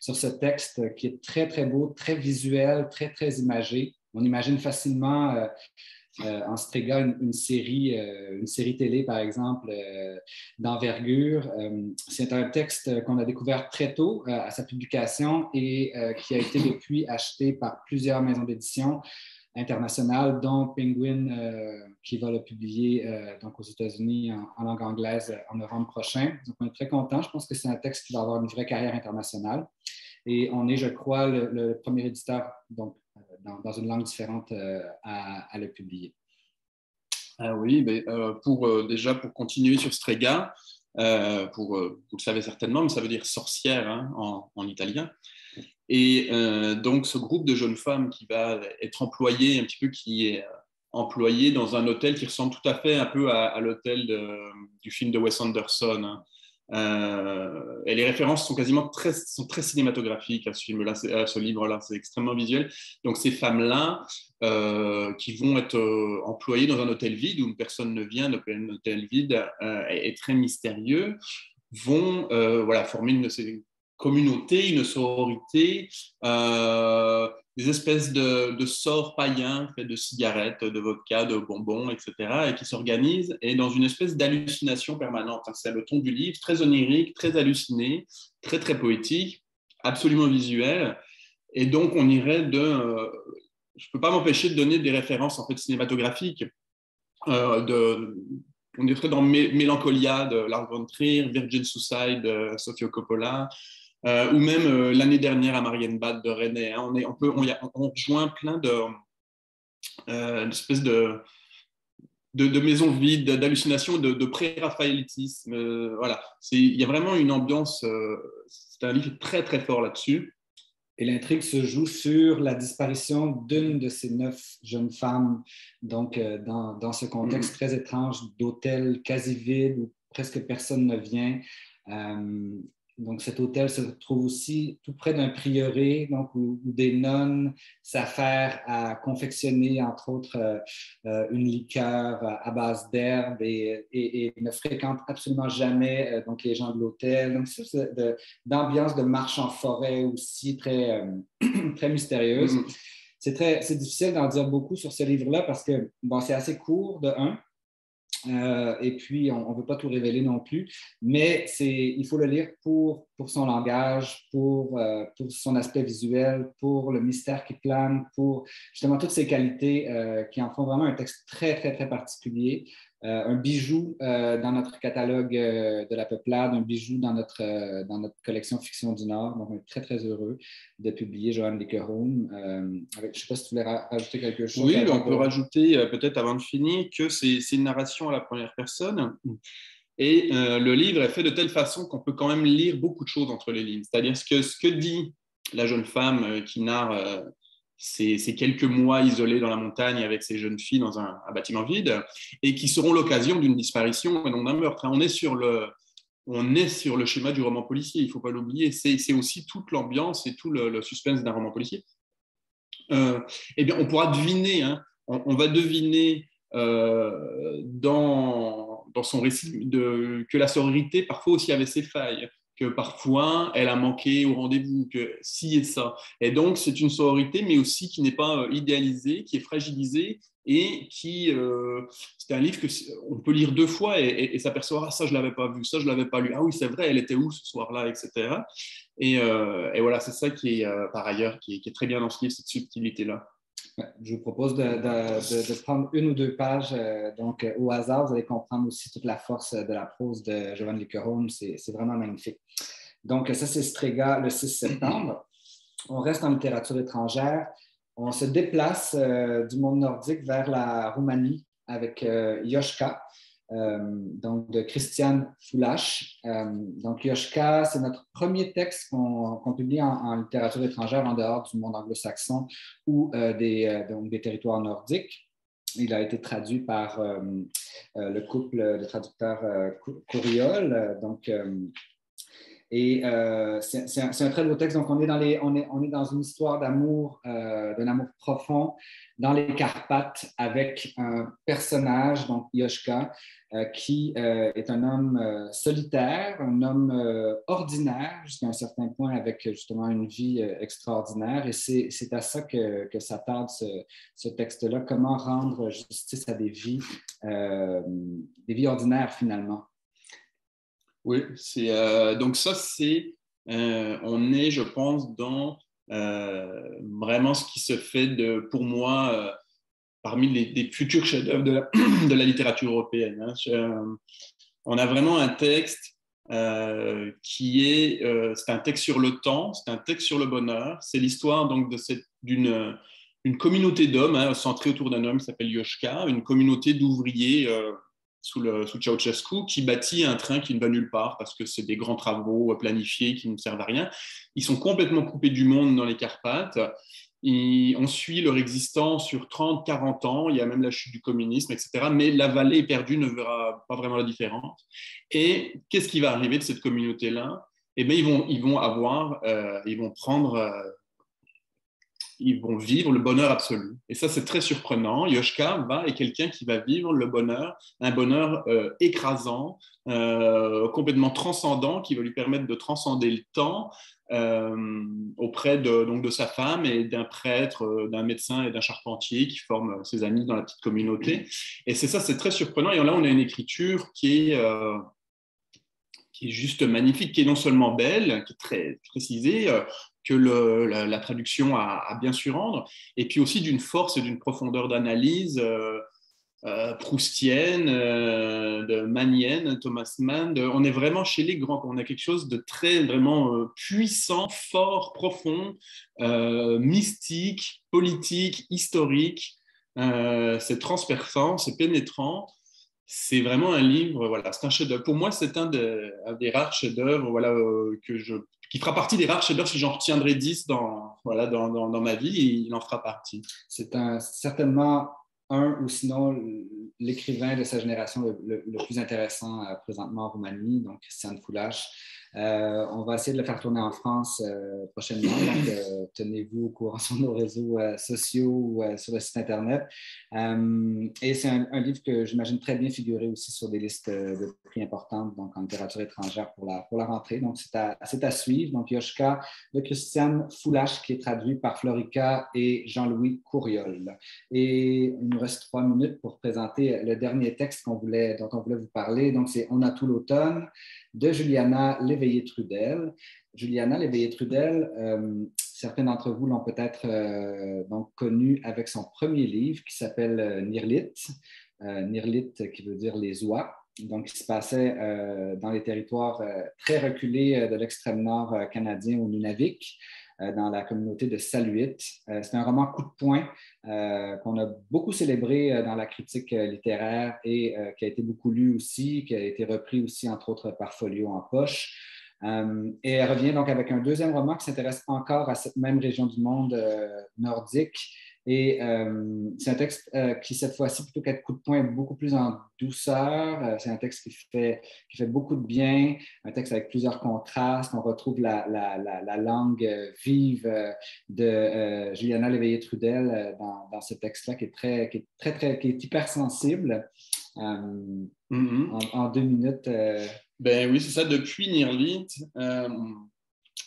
sur ce texte qui est très, très beau, très visuel, très, très imagé. On imagine facilement euh, en Strega une, série, euh, une série télé, par exemple, euh, d'envergure. c'est un texte qu'on a découvert très tôt à sa publication et qui a été depuis acheté par plusieurs maisons d'édition internationales, dont Penguin, qui va le publier donc aux États-Unis en, langue anglaise en novembre prochain. Donc, on est très content. Je pense que c'est un texte qui va avoir une vraie carrière internationale. Et on est, je crois, le, premier éditeur donc, dans, une langue différente euh, à, le publier. Ah oui, mais, euh, pour, euh, déjà pour continuer sur Strega, pour, vous le savez certainement, mais ça veut dire sorcière hein, en, italien. Et donc, ce groupe de jeunes femmes qui va être employé, un petit peu qui est employé dans un hôtel qui ressemble tout à fait un peu à, l'hôtel du film de Wes Anderson. Hein. Euh, et les références sont quasiment très, sont très cinématographiques à ce film-là, ce livre-là. C'est extrêmement visuel. Donc ces femmes-là, euh, qui vont être euh, employées dans un hôtel vide où personne ne vient, un hôtel vide est, très mystérieux, vont voilà, former une, communauté, une sororité, des espèces de, sorts païens faits de cigarettes, de vodka, de bonbons, etc., et qui s'organisent, et dans une espèce d'hallucination permanente. C'est le ton du livre, très onirique, très halluciné, très, très poétique, absolument visuel. Et donc, on irait de... Euh, je ne peux pas m'empêcher de donner des références en fait, cinématographiques. Euh, on est très dans Mélancolia de Lars von Trier, Virgin Suicide de Sofia Coppola, euh, ou même euh, l'année dernière à Marienbad de René. Hein. on, est, on, peut, on, rejoint plein de, euh, d'espèces de, de, maisons vides, d'hallucinations, de, de pré-raphaélitisme. Euh, voilà, il y a vraiment une ambiance, c'est un livre très très fort là-dessus. Et l'intrigue se joue sur la disparition d'une de ces neuf jeunes femmes, donc dans, dans ce contexte mm. très étrange d'hôtel quasi vide où presque personne ne vient. Donc, cet hôtel se trouve aussi tout près d'un prieuré, donc, où, des nonnes s'affairent à confectionner, entre autres, euh, euh, une liqueur à base d'herbe et, ne fréquentent absolument jamais euh, donc, les gens de l'hôtel. Donc, c'est d'ambiance de, marche en forêt aussi très, très mystérieuse. Mm-hmm. C'est très, c'est difficile d'en dire beaucoup sur ce livre-là parce que, bon, c'est assez court, de un. Euh, et puis, on ne veut pas tout révéler non plus, mais il faut le lire pour, pour son langage, pour, euh, pour, son aspect visuel, pour le mystère qui plane, pour justement toutes ces qualités euh, qui en font vraiment un texte très, très, très particulier. Euh, un bijou euh, dans notre catalogue euh, de la peuplade, un bijou dans notre, dans notre collection Fiction du Nord. Donc, on est très, très heureux de publier Johan Lickeroom. je ne sais pas si tu voulais rajouter quelque chose. Oui, on peut rajouter peut-être avant de finir que c'est une narration à la première personne. Et le livre est fait de telle façon qu'on peut quand même lire beaucoup de choses entre les lignes. C'est-à-dire ce que, ce que dit la jeune femme qui narre ces, quelques mois isolés dans la montagne avec ces jeunes filles dans un, bâtiment vide et qui seront l'occasion d'une disparition et non d'un meurtre. Hein. On est sur le, on est sur le schéma du roman policier, il ne faut pas l'oublier. C'est aussi toute l'ambiance et tout le, suspense d'un roman policier. Euh, eh bien, on pourra deviner, hein, on, va deviner euh, dans, son récit que la sororité parfois aussi avait ses failles que parfois elle a manqué au rendez-vous, que si et ça. Et donc c'est une sororité, mais aussi qui n'est pas euh, idéalisée, qui est fragilisée et qui euh, c'est un livre que on peut lire deux fois et, s'apercevoir ah, ça je l'avais pas vu, ça je l'avais pas lu, ah oui c'est vrai, elle était où ce soir-là, etc. Euh, et, voilà c'est ça qui est par ailleurs qui est, très bien dans ce livre cette subtilité là. Je vous propose de, prendre une ou deux pages euh, donc, euh, au hasard. Vous allez comprendre aussi toute la force de la prose de Giovanni Liqueron. C'est vraiment magnifique. Donc, ça, c'est Strega le 6 septembre. On reste en littérature étrangère. On se déplace euh, du monde nordique vers la Roumanie avec Yoshka. Euh, donc de Christiane Foulache. Euh, donc Yoshka, c'est notre premier texte qu'on publie en, littérature étrangère en dehors du monde anglo-saxon ou euh, des, des, territoires nordiques. Il a été traduit par le couple de traducteurs Couriol. donc, et c'est un, très beau texte. Donc, on est dans, une histoire d'amour, d'un amour profond dans les Carpates avec un personnage, donc Yoshka, euh, qui euh, est un homme euh, solitaire, un homme ordinaire jusqu'à un certain point avec justement une vie extraordinaire. Et c'est à ça que, que s'attarde ce, ce texte-là, comment rendre justice à des vies, des vies ordinaires finalement. Oui, c'est donc ça, c'est, on est, je pense, dans vraiment ce qui se fait de, pour moi, parmi les, futurs chefs-d'œuvre de, la littérature européenne. Hein. Euh, on a vraiment un texte euh, qui est, euh, c'est un texte sur le temps, c'est un texte sur le bonheur. C'est l'histoire donc de cette, d'une une communauté d'hommes hein, centrée autour d'un homme qui s'appelle Yoshka, une communauté d'ouvriers sous, le, sous Ceausescu qui bâtit un train qui ne va nulle part parce que c'est des grands travaux planifiés qui ne servent à rien. Ils sont complètement coupés du monde dans les Carpates on suit leur existence sur 30, 40 ans, il y a même la chute du communisme, etc. Mais la vallée perdue ne verra pas vraiment la différence. Et qu'est-ce qui va arriver de cette communauté-là? Eh bien, ils vont, ils vont avoir, euh, ils vont prendre, euh, ils vont vivre le bonheur absolu. Et ça, c'est très surprenant. Yoshka va est quelqu'un qui va vivre le bonheur, un bonheur euh, écrasant, euh, complètement transcendant, qui va lui permettre de transcender le temps euh, auprès de, donc, de sa femme et d'un prêtre, d'un médecin et d'un charpentier qui forment ses amis dans la petite communauté. Et c'est ça, c'est très surprenant. Et là, on a une écriture qui est qui est juste magnifique, qui est non seulement belle, qui est très précisée, que la, traduction a, bien su rendre, et puis aussi d'une force et d'une profondeur d'analyse euh, euh, proustienne, euh, manienne, Thomas Mann. on est vraiment chez les grands, on a quelque chose de très vraiment puissant, fort, profond, mystique, politique, historique. c'est transperçant, c'est pénétrant c'est vraiment un livre, voilà, c'est un chef-d'œuvre. Pour moi, c'est un, des rares chefs-d'œuvre voilà, que je qui fera partie des rares chefs-d'œuvre si j'en retiendrai 10 dans, voilà, dans, dans, ma vie, il en fera partie. C'est certainement un ou sinon l'écrivain de sa génération le, plus intéressant euh, présentement en Roumanie, donc Christian Foulache. Euh, on va essayer de le faire tourner en France euh, prochainement. Euh, tenez-vous au courant sur nos réseaux sociaux ou sur le site Internet. et c'est un, livre que j'imagine très bien figurer aussi sur des listes de prix importantes, donc en littérature étrangère pour la, pour la rentrée. Donc, c'est à, à, suivre. Donc, Yoshka de Christiane Foulache, qui est traduit par Florica et Jean-Louis Courriol. Et il nous reste trois minutes pour présenter le dernier texte voulait, dont on voulait vous parler. Donc, c'est On a tout l'automne de Juliana Léveillé-Trudel. Juliana Léveillé-Trudel, euh, certains d'entre vous l'ont peut-être euh, connue avec son premier livre qui s'appelle euh, Nirlit. Nirlit qui veut dire les oies. Donc, il se passait dans les territoires très reculés de l'extrême nord canadien au Nunavik. Euh, dans la communauté de Saluit. Euh, c'est un roman coup de poing euh, qu'on a beaucoup célébré dans la critique littéraire et qui a été beaucoup lu aussi, qui a été repris aussi, entre autres, par Folio en poche. et elle revient donc avec un deuxième roman qui s'intéresse encore à cette même région du monde nordique et euh, c'est un texte euh, qui, cette fois-ci, plutôt qu'être coup de poing, est beaucoup plus en douceur. Euh, c'est un texte qui fait, qui fait beaucoup de bien, un texte avec plusieurs contrastes. On retrouve la, la, la, langue vive de Juliana Léveillé-Trudel dans, dans, ce texte-là, qui est très, qui est très, très, qui est hypersensible. Mm-hmm. en, deux minutes. Ben oui, c'est ça. Depuis Nirlit,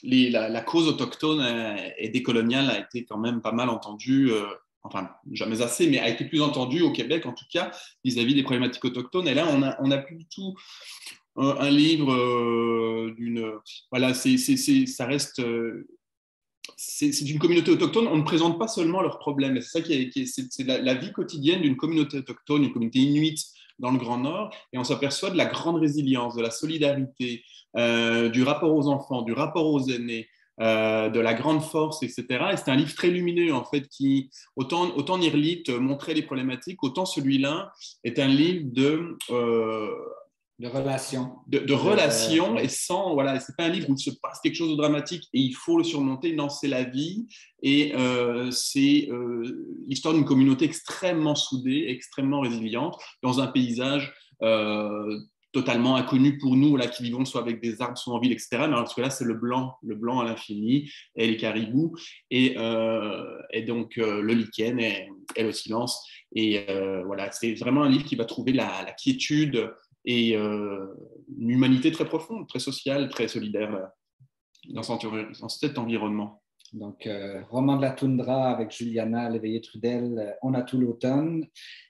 la, cause autochtone et décoloniale a été quand même pas mal entendue, euh, enfin jamais assez, mais a été plus entendue au Québec en tout cas vis-à-vis des problématiques autochtones. Et là, on n'a plus du tout un, livre euh, d'une... Voilà, ça reste... c'est une communauté autochtone, on ne présente pas seulement leurs problèmes. C'est ça qui est, c'est la, la, vie quotidienne d'une communauté autochtone, une communauté inuite dans le Grand Nord, et on s'aperçoit de la grande résilience, de la solidarité, euh, du rapport aux enfants, du rapport aux aînés, euh, de la grande force, etc. Et c'est un livre très lumineux, en fait, qui, autant, autant Nirlit montrait les problématiques, autant celui-là est un livre de... Euh, de relations. De, relations, et sans, voilà, c'est pas un livre où il se passe quelque chose de dramatique et il faut le surmonter. Non, c'est la vie et c'est l'histoire d'une communauté extrêmement soudée, extrêmement résiliente dans un paysage totalement inconnu pour nous, là, qui vivons soit avec des arbres, soit en ville, etc. Mais parce que là, c'est le blanc, le blanc à l'infini, et les caribous, et, euh, et donc euh, le lichen et, le silence. Et euh, voilà, c'est vraiment un livre qui va trouver la, la quiétude et une humanité très profonde, très sociale, très solidaire dans, dans cet environnement. Donc, euh, roman de la toundra avec Juliana Léveillé-Trudel, euh, on a tout l'automne.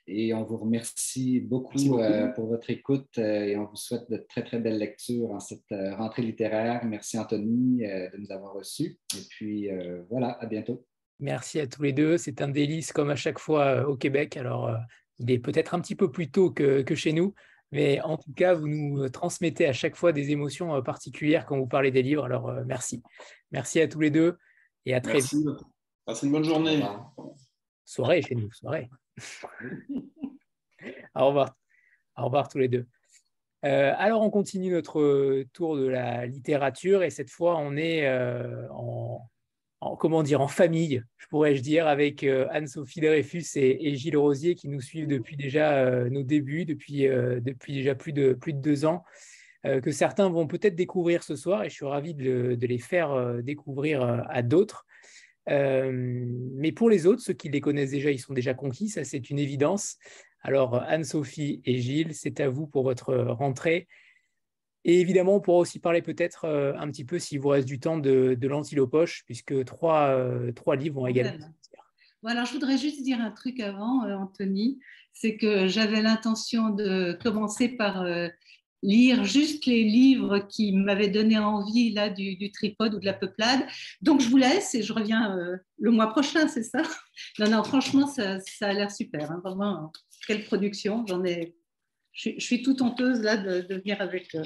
Et on vous remercie beaucoup, euh, pour votre écoute et on vous souhaite de très, très belles lectures en cette rentrée littéraire. Merci Anthony de nous avoir reçus. Et puis, voilà, à bientôt. Merci à tous les deux. C'est un délice comme à chaque fois au Québec. Alors, il est peut-être un petit peu plus tôt que, que chez nous. Mais en tout cas, vous nous transmettez à chaque fois des émotions particulières quand vous parlez des livres. Alors, merci. Merci à tous les deux. Et à très vite. Passez une bonne journée. Soirée chez nous, soirée. Au revoir. Au revoir tous les deux. Euh, alors, on continue notre tour de la littérature et cette fois, on est euh, en, comment dire, en famille, je pourrais-je dire, avec euh, Anne-Sophie Dreyfus et, Gilles Rosier qui nous suivent depuis déjà nos débuts, depuis, depuis déjà plus de, plus de deux ans. Euh, que certains vont peut-être découvrir ce soir et je suis ravi de, les faire euh, découvrir euh, à d'autres. mais pour les autres, ceux qui les connaissent déjà, ils sont déjà conquis, ça c'est une évidence. Alors Anne-Sophie et Gilles, c'est à vous pour votre rentrée. Et évidemment, on pourra aussi parler peut-être un petit peu, s'il vous reste du temps, de, de l'antilopoche, puisque trois, trois livres vont également voilà, je voudrais juste dire un truc avant, euh, Anthony. C'est que j'avais l'intention de commencer par euh, lire juste les livres qui m'avaient donné envie là du, tripode ou de la peuplade. Donc je vous laisse et je reviens euh, le mois prochain, c'est ça? Non, non, franchement, ça, a l'air super. Hein, vraiment, quelle production. J'en ai. Je, suis toute honteuse là de, venir avec,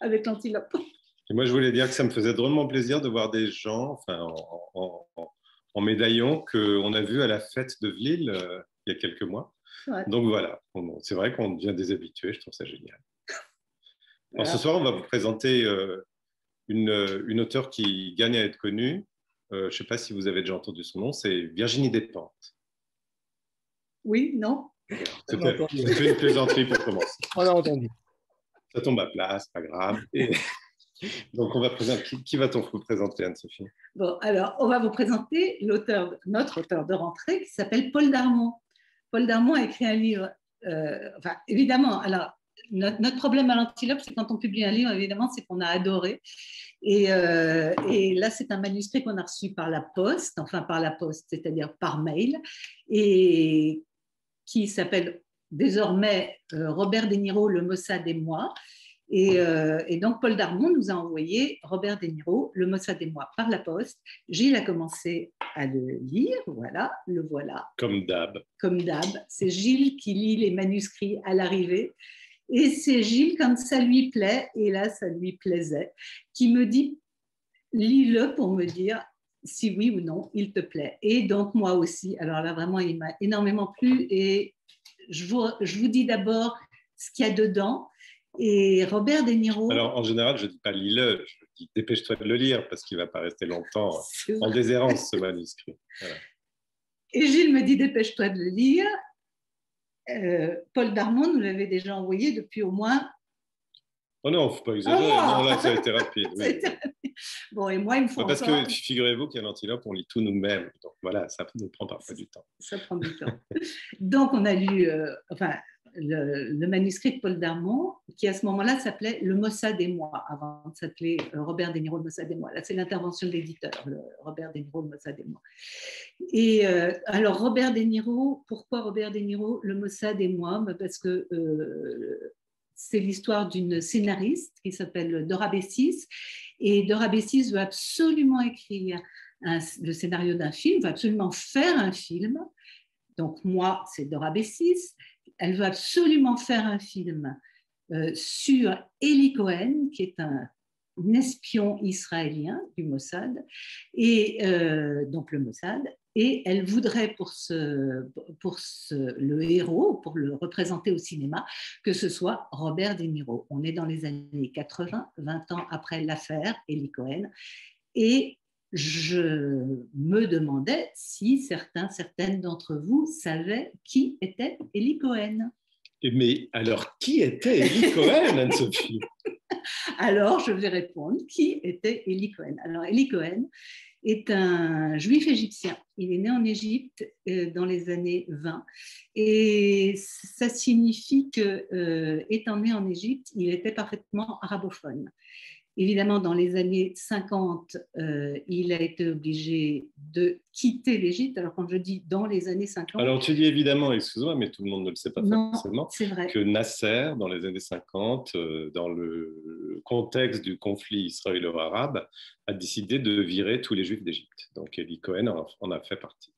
avec l'antilope. Et moi, je voulais dire que ça me faisait drôlement plaisir de voir des gens, enfin, en en médaillon qu'on a vu à la fête de Vlille euh, il y a quelques mois. Donc voilà, c'est vrai qu'on devient des habitués, je trouve ça génial. Alors, ce soir, on va vous présenter euh, une, une auteure qui gagne à être connue. Euh, je ne sais pas si vous avez déjà entendu son nom, c'est Virginie Despentes. Oui, non C'était une plaisanterie pour commencer. On a entendu. Ça tombe à place, pas grave. Et... Donc, on va présenter. Qui, va-t-on vous présenter, Anne-Sophie? Bon, alors, on va vous présenter l'auteur, notre auteur de rentrée qui s'appelle Paul Darmon. Paul Darmon a écrit un livre. Euh, enfin, évidemment, alors, notre, problème à l'antilope, c'est quand on publie un livre, évidemment, c'est qu'on a adoré. Et, euh, et là, c'est un manuscrit qu'on a reçu par la poste, enfin par la poste, c'est-à-dire par mail, et qui s'appelle désormais euh, Robert De Niro, le Mossad et moi. Euh, et, donc, Paul Darmon nous a envoyé Robert De Niro, Le Mossad et moi, par la poste. Gilles a commencé à le lire, voilà, le voilà. Comme d'hab. Comme d'hab. C'est Gilles qui lit les manuscrits à l'arrivée. Et c'est Gilles, quand ça lui plaît, et là, ça lui plaisait, qui me dit, lis-le pour me dire si oui ou non, il te plaît. Et donc, moi aussi. Alors là, vraiment, il m'a énormément plu. Et je vous, je vous dis d'abord ce qu'il y a dedans et Robert De Niro. Alors, en général, je ne dis pas lis-le, je dis dépêche-toi de le lire parce qu'il ne va pas rester longtemps en déshérence, ce manuscrit. Et Gilles me dit dépêche-toi de le lire. Euh, Paul Darmon nous l'avait déjà envoyé depuis au moins. Oh non, il ne faut pas exagérer. Oh non, là, ça a été rapide. Bon, et moi, il me faut. Parce que figurez-vous qu'à l'antilope, on lit tout nous-mêmes. Donc voilà, ça nous prend parfois du temps. Ça prend du temps. Donc, on a lu. Euh, enfin, le, manuscrit de Paul Darmon, qui à ce moment-là s'appelait Le Mossad et moi, avant de s'appeler euh, Robert De Niro, Le Mossad et moi. Là, c'est l'intervention de l'éditeur, Robert De Niro, Le Mossad et moi. Et euh, alors, Robert De Niro, pourquoi Robert De Niro, Le Mossad et moi? Bah, Parce que euh, c'est l'histoire d'une scénariste qui s'appelle Dora Bessis. Et Dora Bessis veut absolument écrire le scénario d'un film, veut absolument faire un film. Donc, moi, c'est Dora Bessis elle veut absolument faire un film euh, sur Eli Cohen, qui est un, espion israélien du Mossad, et euh, donc le Mossad, et elle voudrait pour, ce, pour ce, le héros, pour le représenter au cinéma, que ce soit Robert De Niro. On est dans les années 80, 20 ans après l'affaire Eli Cohen, et je me demandais si certains, certaines d'entre vous savaient qui était Eli Cohen. Mais alors, qui était Eli Cohen, Anne-Sophie? Alors, je vais répondre. Qui était Eli Cohen? Alors, Eli Cohen est un juif égyptien. Il est né en Égypte euh, dans les années 20. Et ça signifie que, euh, étant né en Égypte, il était parfaitement arabophone. Évidemment, dans les années 50, euh, il a été obligé de quitter l'Égypte. Alors, quand je dis dans les années 50. Alors, tu dis évidemment, excuse-moi, mais tout le monde ne le sait pas forcément, vrai. que Nasser, dans les années 50, euh, dans le contexte du conflit israélo-arabe, a décidé de virer tous les juifs d'Égypte. Donc, Eli Cohen en a fait partie.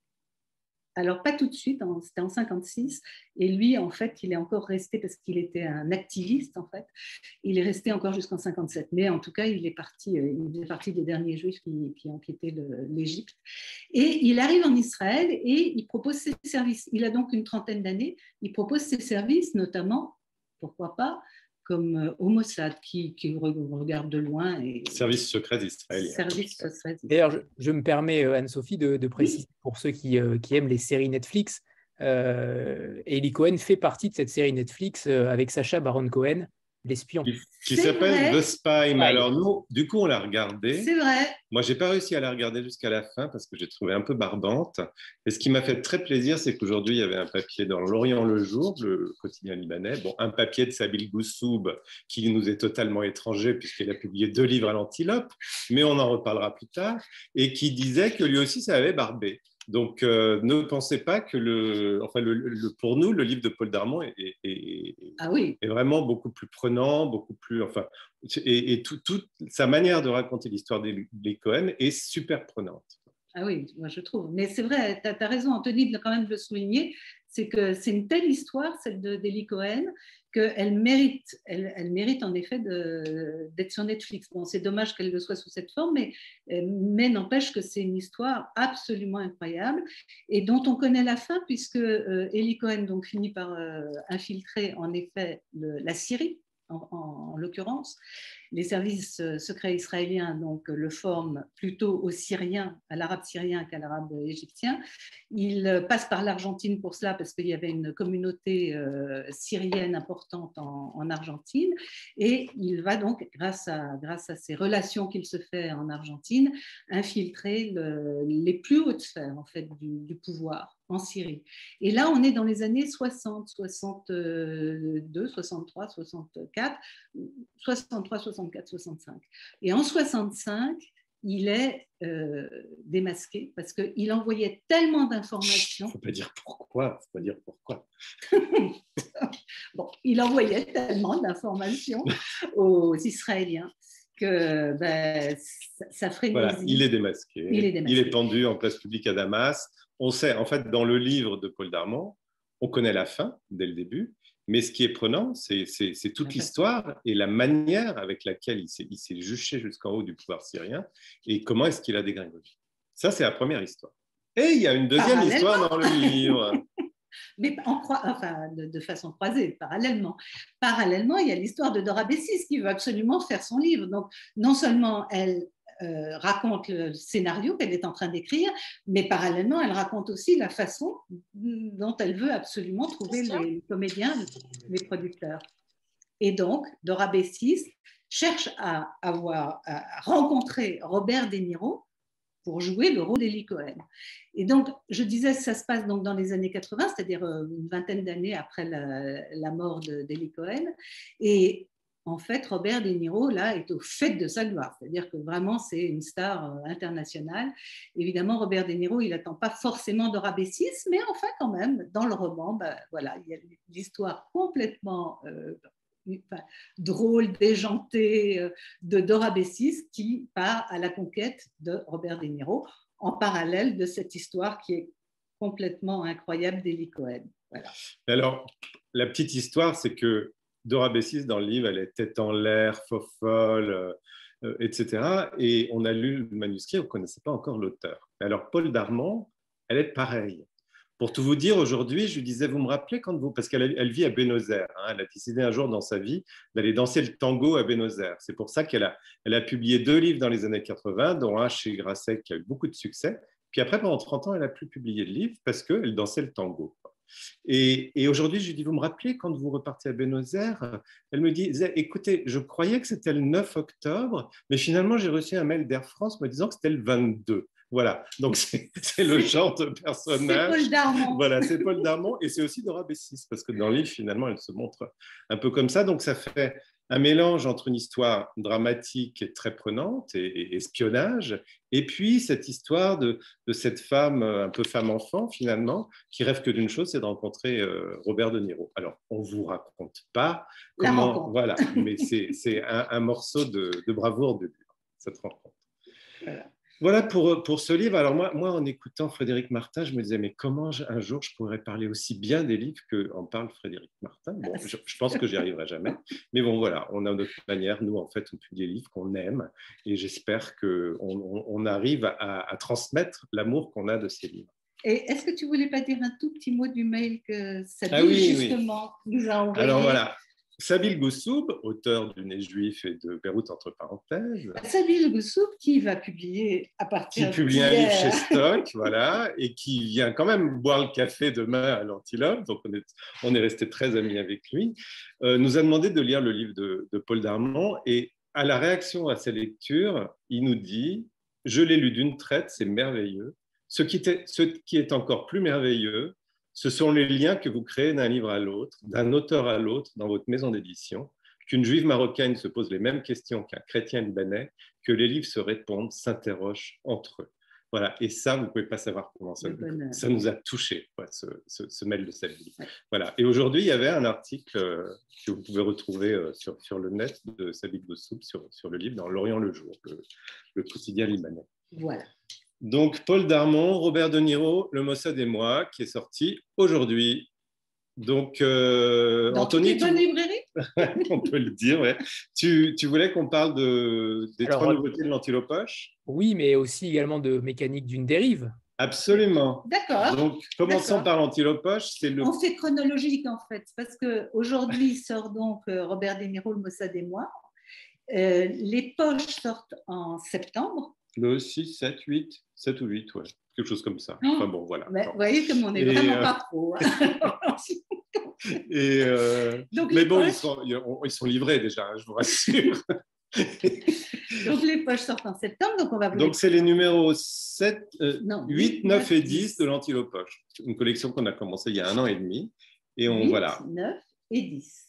Alors, pas tout de suite, c'était en 56. Et lui, en fait, il est encore resté parce qu'il était un activiste, en fait. Il est resté encore jusqu'en 57. Mais en tout cas, il est parti, euh, il est parti des derniers juifs qui, ont quitté l'Égypte. Et il arrive en Israël et il propose ses services. Il a donc une trentaine d'années. Il propose ses services, notamment, pourquoi pas, comme euh, au Mossad, qui, regarde de loin. Et... Service secret israélien. Service D'ailleurs, je, me permets, euh, Anne-Sophie, de, préciser pour ceux qui, euh, qui, aiment les séries Netflix, euh, Eli Cohen fait partie de cette série Netflix avec Sacha Baron Cohen, l'espion. Qui, s'appelle The Spy. alors nous, du coup, on l'a regardé. C'est vrai. Moi, j'ai pas réussi à la regarder jusqu'à la fin parce que j'ai trouvé un peu barbante. Et ce qui m'a fait très plaisir, c'est qu'aujourd'hui, il y avait un papier dans l'Orient le jour, le quotidien libanais. Bon, un papier de Sabil Goussoub qui nous est totalement étranger puisqu'il a publié deux livres à l'antilope, mais on en reparlera plus tard, et qui disait que lui aussi, ça avait barbé. Donc, euh, ne pensez pas que le, enfin, le, pour nous, le livre de Paul Darmon est, ah oui. est vraiment beaucoup plus prenant, beaucoup plus, enfin, et, toute sa manière de raconter l'histoire des, des Cohen est super prenante. Ah oui, moi je trouve. Mais c'est vrai, tu as, raison, Anthony, de quand même le souligner, c'est que c'est une telle histoire, celle de d'Eli Cohen, qu'elle mérite, elle, mérite en effet d'être sur Netflix. Bon, c'est dommage qu'elle le soit sous cette forme, mais, mais n'empêche que c'est une histoire absolument incroyable et dont on connaît la fin, puisque euh, Eli Cohen donc, finit par euh, infiltrer en effet la Syrie en, l'occurrence. Les services euh, secrets israéliens donc, le forment plutôt au syrien, à l'arabe syrien qu'à l'arabe égyptien. Il euh, passe par l'Argentine pour cela parce qu'il y avait une communauté euh, syrienne importante en, Argentine. Et il va donc, grâce à, grâce ces relations qu'il se fait en Argentine, infiltrer les plus hautes sphères en fait, du pouvoir en Syrie. Et là, on est dans les années 60, 62, 63, 64, 63, 64, 65. Et en 65, il est euh, démasqué parce qu'il envoyait tellement d'informations. Il ne faut pas dire pourquoi. Faut pas dire pourquoi. bon, il envoyait tellement d'informations aux Israéliens que ben, ça, ferait. Voilà, il est démasqué. Il est démasqué. Il est pendu en place publique à Damas on sait, en fait, dans le livre de Paul Darmon, on connaît la fin dès le début, mais ce qui est prenant, c'est toute l'histoire et la manière avec laquelle il s'est juché jusqu'en haut du pouvoir syrien et comment est-ce qu'il a dégringolé. Ça, c'est la première histoire. Et il y a une deuxième histoire dans le livre. mais en, enfin, de, façon croisée, parallèlement. Parallèlement, il y a l'histoire de Dora Bessis qui veut absolument faire son livre. Donc, non seulement elle euh, raconte le scénario qu'elle est en train d'écrire, mais parallèlement, elle raconte aussi la façon dont elle veut absolument trouver les comédiens, les producteurs. Et donc, Dora Bessis cherche à, avoir, à rencontrer Robert De Niro pour jouer le rôle d'Eli Cohen. Et donc, je disais, ça se passe donc dans les années 80, c'est-à-dire euh, une vingtaine d'années après la, la mort d'Eli Cohen. Et en fait, Robert De Niro, là, est au fait de sa gloire. C'est-à-dire que vraiment, c'est une star euh, internationale. Évidemment, Robert De Niro, il n'attend pas forcément Bessis, mais enfin, quand même, dans le roman, bah, voilà, il y a l'histoire complètement euh, drôle, déjantée euh, de Dora Bessis qui part à la conquête de Robert De Niro, en parallèle de cette histoire qui est complètement incroyable d'Eli Cohen. Alors, la petite histoire, c'est que Dora Bessis, dans le livre, elle est tête en l'air, faux folle, euh, euh, etc. Et on a lu le manuscrit, on ne connaissait pas encore l'auteur. Alors, Paul Darmon, elle est pareille. Pour tout vous dire, aujourd'hui, je lui disais, vous me rappelez quand vous... Parce qu'elle elle vit à Buenos Aires. Hein, elle a décidé un jour dans sa vie d'aller danser le tango à Buenos Aires. C'est pour ça qu'elle a, elle a publié deux livres dans les années 80, dont un chez Grasset qui a eu beaucoup de succès. Puis après, pendant 30 ans, elle n'a plus publié de livre parce qu'elle dansait le tango. Et, aujourd'hui, je lui dis, vous me rappelez quand vous repartez à Buenos Aires? Elle me dit, écoutez, je croyais que c'était le 9 octobre, mais finalement, j'ai reçu un mail d'Air France me disant que c'était le 22. Voilà, donc c'est le genre de personnage. C'est Paul Darmon. Voilà, c'est Paul Darmon et c'est aussi Dora Bessis, parce que dans le livre, finalement, elle se montre un peu comme ça. Donc ça fait un mélange entre une histoire dramatique et très prenante et, espionnage, et puis cette histoire de, cette femme, un peu femme-enfant finalement, qui rêve que d'une chose, c'est de rencontrer euh, Robert De Niro. Alors, on ne vous raconte pas comment, voilà, mais c'est un, morceau de, bravoure de cette rencontre. Voilà. Voilà pour, pour ce livre. Alors moi, moi, en écoutant Frédéric Martin, je me disais, mais comment un jour je pourrais parler aussi bien des livres qu'en parle Frédéric Martin? Bon, je, pense que j'y arriverai jamais. Mais bon, voilà, on a notre manière. Nous, en fait, on publie des livres qu'on aime et j'espère qu'on on, arrive à, transmettre l'amour qu'on a de ces livres. Et est-ce que tu voulais pas dire un tout petit mot du mail que ça ah justement nous a envoyé? Alors voilà, Sabil Goussoub, auteur du Nez juif et de Beyrouth entre parenthèses. Sabil Goussoub qui va publier à partir Qui publie un livre chez Stock, voilà, et qui vient quand même boire le café demain à l'Antilope, donc on est, on est resté très amis avec lui, euh, nous a demandé de lire le livre de, de Paul Darmon, et à la réaction à sa lecture, il nous dit « Je l'ai lu d'une traite, c'est merveilleux. Ce qui, ce qui est encore plus merveilleux, ce sont les liens que vous créez d'un livre à l'autre, d'un auteur à l'autre dans votre maison d'édition, qu'une juive marocaine se pose les mêmes questions qu'un chrétien libanais, que les livres se répondent, s'interrogent entre eux. Voilà, et ça, vous ne pouvez pas savoir comment ça, ça nous a touché, ce, mail de. Voilà, et aujourd'hui, il y avait un article euh, que vous pouvez retrouver euh, sur, sur le net de Sabine Bossoub sur, sur le livre dans L'Orient le jour, le, le quotidien libanais. Voilà. Donc, Paul Darmon, Robert De Niro, Le Mossad et moi, qui est sorti aujourd'hui. Donc, euh, Dans Anthony. Toutes les on peut le dire, ouais. Tu, tu voulais qu'on parle de, des trois nouveautés de l'antilopoche? Oui, mais aussi également de mécanique d'une dérive. Absolument. D'accord. Donc, commençons par l'antilopoche. C'est le... On fait chronologique, en fait, parce qu'aujourd'hui sort donc euh, Robert De Niro, Le Mossad et moi. Euh, les poches sortent en septembre. Le 6, 7, 8, 7 ou 8, ouais. Quelque chose comme ça. Enfin bon, voilà. Vous voyez comme on n'est vraiment euh, pas trop. Hein. Et euh... mais bon, ils, sont, ils, sont, livrés déjà, hein, je vous rassure. donc les poches sortent en septembre, donc on va vous Donc c'est les numéros 7, euh, non, 8, 9 et 10 de l'Antilopoche. Une collection qu'on a commencé il y a un an et demi. Et on, 8, voilà. 9 et 10.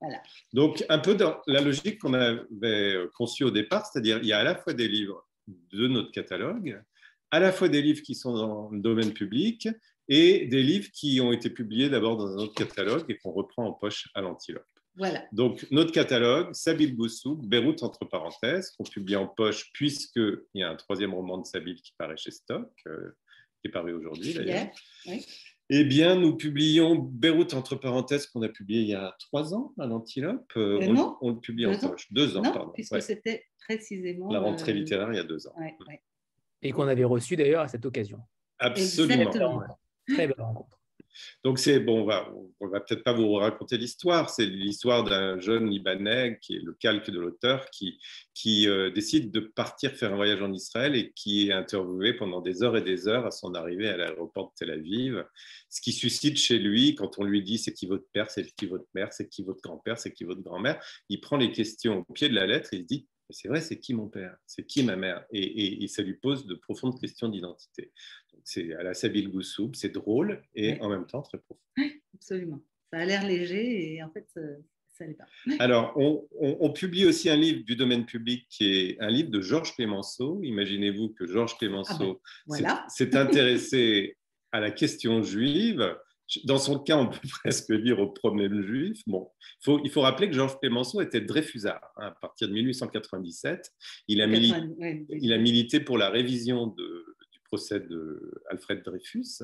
Voilà. Donc, un peu dans la logique qu'on avait conçue au départ, c'est-à-dire il y a à la fois des livres de notre catalogue, à la fois des livres qui sont dans le domaine public et des livres qui ont été publiés d'abord dans un autre catalogue et qu'on reprend en poche à l'antilope. Voilà. Donc, notre catalogue, Sabil Boussou, Beyrouth entre parenthèses, qu'on publie en poche puisqu'il y a un troisième roman de Sabil qui paraît chez Stock, euh, qui est paru aujourd'hui d'ailleurs. Oui. Eh bien, nous publions Beyrouth entre parenthèses qu'on a publié il y a trois ans à l'Antilope. Euh, on, non, on, le publie en poche. Deux ans, non, pardon. Puisque c'était précisément. La rentrée littéraire il y a deux ans. Ouais, ouais. Et qu'on avait reçu d'ailleurs à cette occasion. Absolument. Très belle rencontre. Donc c'est bon, on va, on va peut-être pas vous raconter l'histoire. C'est l'histoire d'un jeune Libanais qui est le calque de l'auteur, qui, qui euh, décide de partir faire un voyage en Israël et qui est interviewé pendant des heures et des heures à son arrivée à l'aéroport de Tel Aviv. Ce qui suscite chez lui, quand on lui dit c'est qui votre père, c'est qui votre mère, c'est qui votre grand-père, c'est qui votre grand-mère, il prend les questions au pied de la lettre et il se dit c'est vrai, c'est qui mon père? C'est qui ma mère? Et, et, et, ça lui pose de profondes questions d'identité. C'est à la Sabine Goussoub, c'est drôle et Oui. en même temps très profond. Absolument. Ça a l'air léger et en fait, ça, l'est pas. Alors, on, on- on publie aussi un livre du domaine public qui est un livre de Georges Clémenceau. Imaginez-vous que Georges Clémenceau Voilà. s'est s'est intéressé à la question juive. Dans son cas, on peut presque lire au problème juif. Bon, il faut, il faut rappeler que Georges Clémenceau était Dreyfusard. hein, à partir de 1897, il a, mili- 80, ouais, oui. il a milité pour la révision de- procès de Alfred Dreyfus.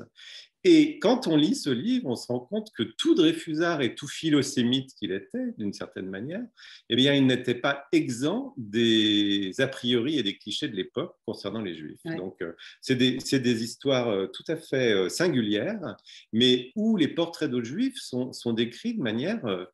Et quand on lit ce livre, on se rend compte que tout Dreyfusard et tout philosémite qu'il était, d'une certaine manière, eh bien, il n'était pas exempt des a priori et des clichés de l'époque concernant les Juifs. Ouais. Donc, euh, c'est des, des histoires euh, tout à fait euh, singulières, mais où les portraits d'autres Juifs sont, sont décrits de manière euh,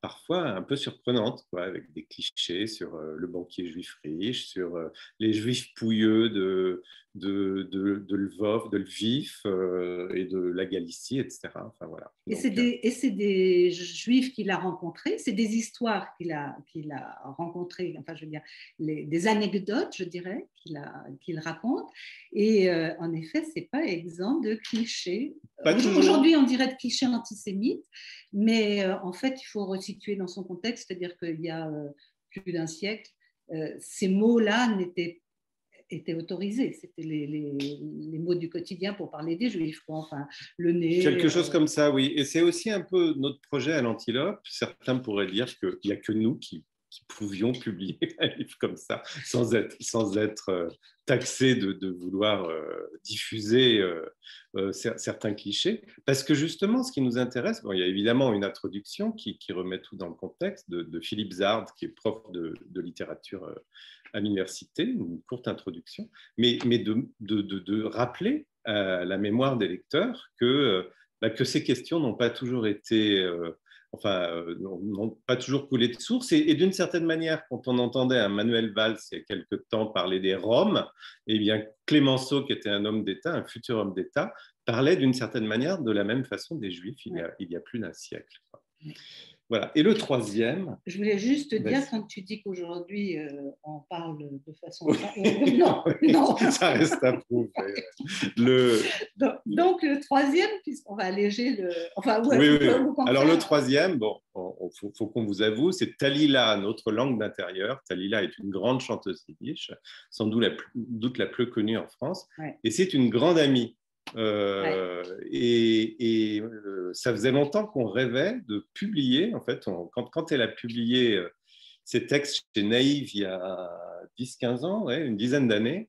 parfois un peu surprenante, quoi, avec des clichés sur euh, le banquier juif riche, sur euh, les juifs pouilleux de, de, de, de Lvov, de Lviv euh, et de la Galicie, etc. Enfin, voilà. Et c'est euh, des, c'est des juifs qu'il a rencontrés, c'est des histoires qu'il a, qu'il a rencontrées, enfin je veux dire, les- des anecdotes, je dirais, qu'il, qu'il raconte. Et euh, en effet, c'est pas exempt de clichés. Pas. Aujourd'hui, on dirait de clichés antisémites, mais euh, en fait, il faut resituer dans son contexte, c'est-à-dire qu'il y a euh, plus d'un siècle, euh, ces mots-là n'étaient étaient autorisés. C'était les, les- les mots du quotidien pour parler des juifs, quoi. Enfin, le nez. Quelque chose euh, comme ça, oui. Et c'est aussi un peu notre projet à l'Antilope. Certains pourraient dire qu'il n'y a que nous qui, qui pouvions publier un livre comme ça, sans être, sans être euh, taxés de, de vouloir euh, diffuser cer- certains clichés. Parce que justement, ce qui nous intéresse, bon, il y a évidemment une introduction qui, qui remet tout dans le contexte de, de Philippe Zard, qui est prof de, de littérature à l'université, une courte introduction, mais, de, rappeler à la mémoire des lecteurs que, euh, bah, ces questions n'ont pas toujours été euh, enfin, n'ont pas toujours coulé de source. Et, d'une certaine manière, quand on entendait un Manuel Valls il y a quelque temps parler des Roms, eh bien, Clémenceau, qui était un homme d'État, un futur homme d'État, parlait d'une certaine manière de la même façon des Juifs il y a plus d'un siècle. Voilà. Et le troisième. Je voulais juste dire, quand tu dis qu'aujourd'hui euh, on parle de façon. non, non. Ça reste à prouver. Le... Donc, le troisième, puisqu'on va alléger le. Enfin, oui, oui. Alors le troisième, bon, il faut, qu'on vous avoue, c'est Talila, notre langue d'intérieur. Talila est une grande chanteuse yiddish, sans doute la plus, doute la plus connue en France. Et c'est une grande amie euh, et, euh, ça faisait longtemps qu'on rêvait de publier, en fait, quand, quand, elle a publié euh, ses textes chez Naïve il y a 10-15 ans, une dizaine d'années,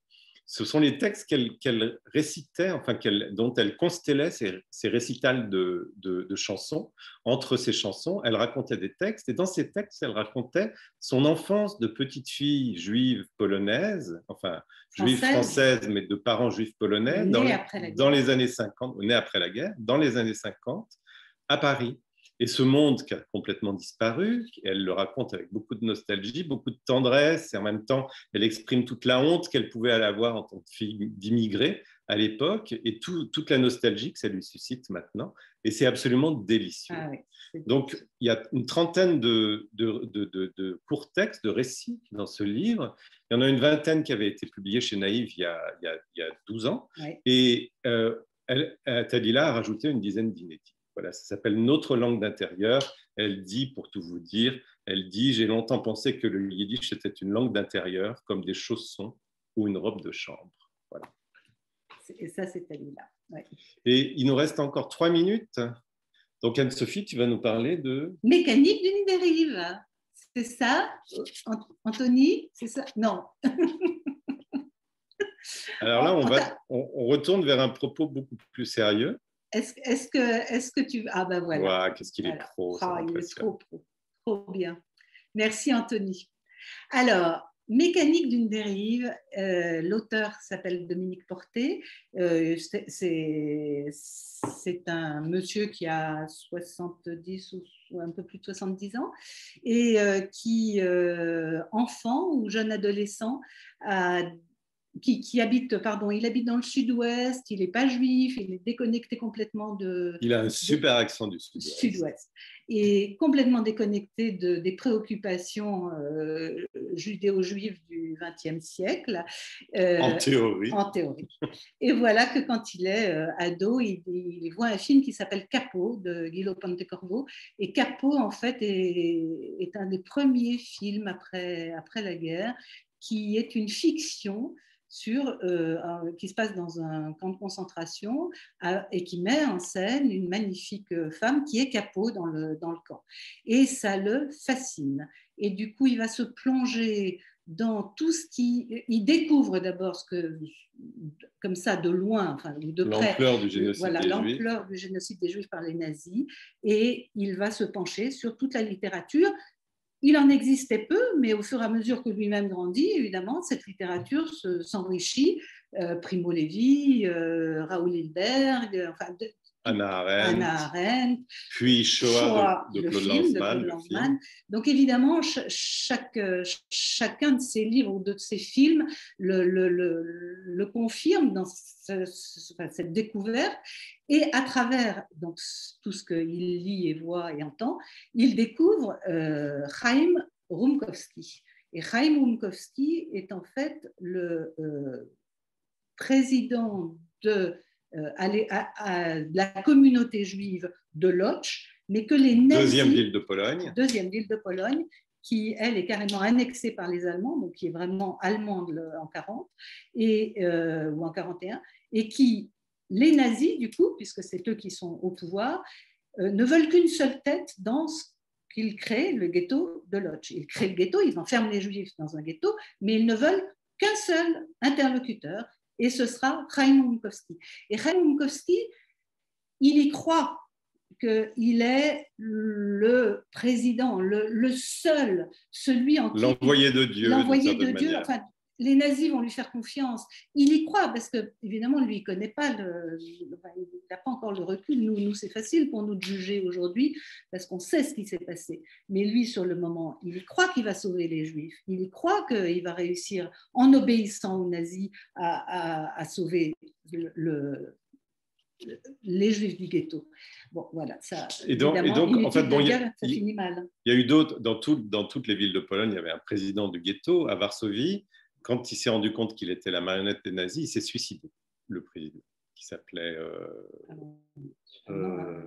ce sont les textes qu'elle récitait, enfin dont elle constellait ses, récitals de, chansons. Entre ces chansons, elle racontait des textes, et dans ces textes, elle racontait son enfance de petite fille juive polonaise, enfin juive française, mais de parents juifs polonais, dans dans les années 50, née après la guerre, dans les années 50, à Paris. Et ce monde qui a complètement disparu, elle le raconte avec beaucoup de nostalgie, beaucoup de tendresse, et en même temps, elle exprime toute la honte qu'elle pouvait avoir en tant que fille d'immigré à l'époque, et toute la nostalgie que ça lui suscite maintenant. Et c'est absolument délicieux. Ah Donc, il y a une trentaine de, de, courts textes, de récits dans ce livre. Il y en a une vingtaine qui avaient été publiés chez Naïve il y a, il y a, 12 ans. Et euh, elle, Tadila a rajouté une dizaine d'inédits. Voilà, ça s'appelle Notre langue d'intérieur. Elle dit, pour tout vous dire, elle dit J'ai longtemps pensé que le yiddish était une langue d'intérieur, comme des chaussons ou une robe de chambre. Voilà. Et ça, c'est là. Ouais. Et il nous reste encore trois minutes. Donc, Anne-Sophie, tu vas nous parler de. Mécanique d'une dérive. C'est ça, Anthony C'est ça? Non. Alors là, on, va, on retourne vers un propos beaucoup plus sérieux. Est-ce est que, est que tu... Ah ben voilà. Qu'est-ce qu'il est trop. Ah, il est trop, trop, trop bien. Merci Anthony. Alors, Mécanique d'une dérive, euh, l'auteur s'appelle Dominique Porté. Euh, c'est un monsieur qui a 70 ou, un peu plus de 70 ans et euh, qui, enfant ou jeune adolescent, a qui, habite, pardon, il habite dans le sud-ouest, il n'est pas juif, il est déconnecté complètement de. Il a un super accent du sud-ouest. Sud-ouest. Et complètement déconnecté de, des préoccupations euh, judéo-juives du XXe siècle. Euh, en théorie. En théorie. Et voilà que quand il est euh, ado, il, voit un film qui s'appelle Capot de Guillaume Pontecorvo. Et Capot, en fait, est, est, un des premiers films après, après la guerre qui est une fiction sur, euh, qui se passe dans un camp de concentration et qui met en scène une magnifique femme qui est capot dans le, dans le camp. Et ça le fascine. Et du coup, il va se plonger dans tout ce qui... Il découvre d'abord ce que, comme ça, de loin, enfin de près, l'ampleur du génocide voilà, l'ampleur du génocide des Juifs par les nazis, et il va se pencher sur toute la littérature il en existait peu, mais au fur et à mesure que lui-même grandit, évidemment, cette littérature s'enrichit. Euh, Primo Levi, euh, Raoul Hilberg, enfin, Anna Arendt, puis Shoah, de, Claude Lanzmann. Donc évidemment, chaque, chacun de ces livres ou de ces films le, le, le, confirme dans cette découverte. Et à travers donc, tout ce qu'il lit et voit et entend, il découvre euh, Chaim Rumkowski. Et Chaim Rumkowski est en fait le euh, président de euh, à, la communauté juive de Lodz, mais que les nazis, deuxième ville de Pologne, deuxième ville de Pologne, qui elle est carrément annexée par les Allemands, donc qui est vraiment allemande en 40 et euh, ou en 41, et qui les nazis du coup, puisque c'est eux qui sont au pouvoir, euh, ne veulent qu'une seule tête dans ce qu'ils créent, le ghetto de Lodz. Ils créent le ghetto, ils enferment les juifs dans un ghetto, mais ils ne veulent qu'un seul interlocuteur, et ce sera Chaim Minkowski. Et Chaim Minkowski, il y croit qu'il est le président, le, seul, celui en qui... L'envoyé de Dieu. L'envoyé de Dieu, enfin, les nazis vont lui faire confiance. Il y croit parce que, évidemment, lui, il connaît pas le, il n'a pas encore le recul. Nous, nous c'est facile pour nous de juger aujourd'hui parce qu'on sait ce qui s'est passé. Mais lui, sur le moment, il y croit qu'il va sauver les Juifs. Il y croit qu'il va réussir, en obéissant aux nazis, à, sauver le, les juifs du ghetto. Bon, voilà, ça. Et donc, et donc en fait, bon, il y, a, ça finit mal. Il y a eu d'autres, dans, tout, dans toutes les villes de Pologne, il y avait un président du ghetto. À Varsovie, quand il s'est rendu compte qu'il était la marionnette des nazis, il s'est suicidé, le président, qui s'appelait. Euh, ah euh,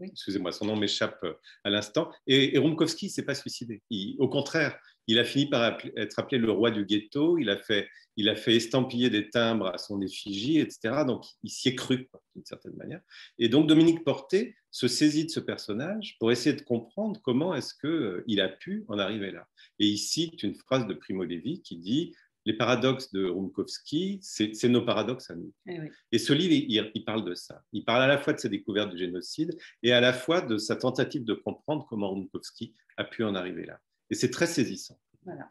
excusez-moi, son nom m'échappe à l'instant. Et, et Rumkowski ne s'est pas suicidé. au contraire, il a fini par être appelé le roi du ghetto. Il a fait, il a fait estampiller des timbres à son effigie, etc. Donc, il s'y est cru, d'une certaine manière. Et donc, Dominique Porté se saisit de ce personnage pour essayer de comprendre comment est-ce qu'il a pu en arriver là. Et il cite une phrase de Primo Levi qui dit les paradoxes de Rumkowski, c'est nos paradoxes à nous. Eh et ce livre, il, parle de ça. Il parle à la fois de ses découvertes du génocide et à la fois de sa tentative de comprendre comment Rumkowski a pu en arriver là. Et c'est très saisissant. Voilà.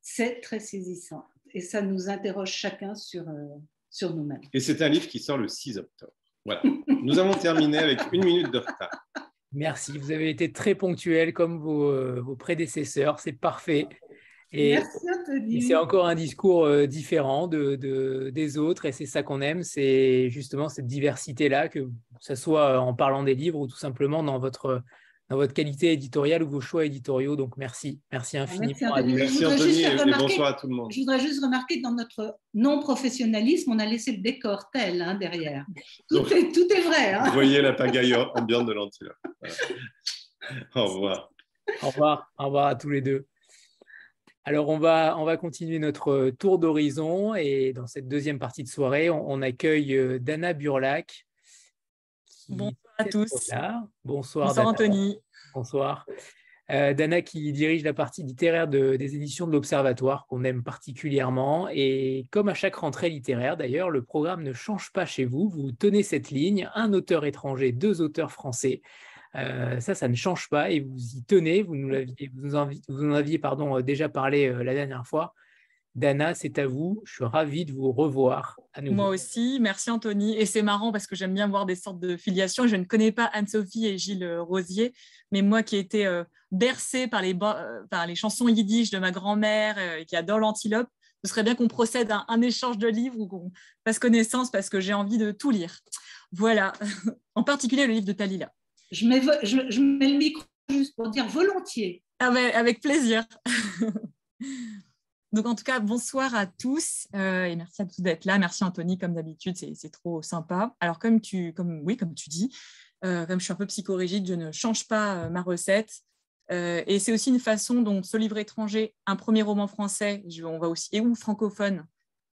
C'est très saisissant. Et ça nous interroge chacun sur, euh, sur nous-mêmes. Et c'est un livre qui sort le 6 octobre. Voilà. nous avons terminé avec une minute de retard. Merci. Vous avez été très ponctuel comme vos, euh, vos prédécesseurs. C'est parfait. Et, c'est encore un discours euh, différent de, des autres, et c'est ça qu'on aime, c'est justement cette diversité-là, que ce soit en parlant des livres ou tout simplement dans votre, dans votre qualité éditoriale ou vos choix éditoriaux. Donc merci, merci infiniment. Merci Anthony, et, bonsoir à tout le monde. Je voudrais juste remarquer que dans notre non-professionnalisme, on a laissé le décor tel hein, derrière. Tout, est, tout, est, vrai. Hein. Vous voyez la pagaille ambiante de l'antilope. Au revoir. Au revoir. Au revoir à tous les deux. Alors, on va, on va continuer notre tour d'horizon et dans cette deuxième partie de soirée, on, accueille euh, Dana Burlac. Bonsoir à tous. Bonsoir, Bonsoir Anthony. Bonsoir. Euh, Dana qui dirige la partie littéraire des éditions de l'Observatoire qu'on aime particulièrement. Et comme à chaque rentrée littéraire d'ailleurs, le programme ne change pas chez vous. Vous tenez cette ligne, un auteur étranger, deux auteurs français. Euh, ça, ça ne change pas et vous y tenez. Vous nous, aviez, vous en aviez pardon, euh, déjà parlé euh, la dernière fois. Dana, c'est à vous. Je suis ravi de vous revoir à nouveau. Moi aussi. Merci Anthony. Et c'est marrant parce que j'aime bien voir des sortes de filiations. Je ne connais pas Anne-Sophie et Gilles Rosier, mais moi qui ai été bercée par les, par les chansons yiddish de ma grand-mère et qui adore l'antilope, ce serait bien qu'on procède à un échange de livres ou qu'on fasse connaissance parce que j'ai envie de tout lire. Voilà. en particulier le livre de Talila. Je mets, le micro juste pour dire volontiers. Ah avec plaisir. Donc en tout cas, bonsoir à tous euh, et merci à tous d'être là. Merci Anthony, comme d'habitude, c'est trop sympa. Alors comme tu, comme, oui, comme tu dis, euh, comme je suis un peu psychorigide, je ne change pas euh, ma recette. et c'est aussi une façon dont ce livre étranger, un premier roman français, on va aussi, et ou francophone,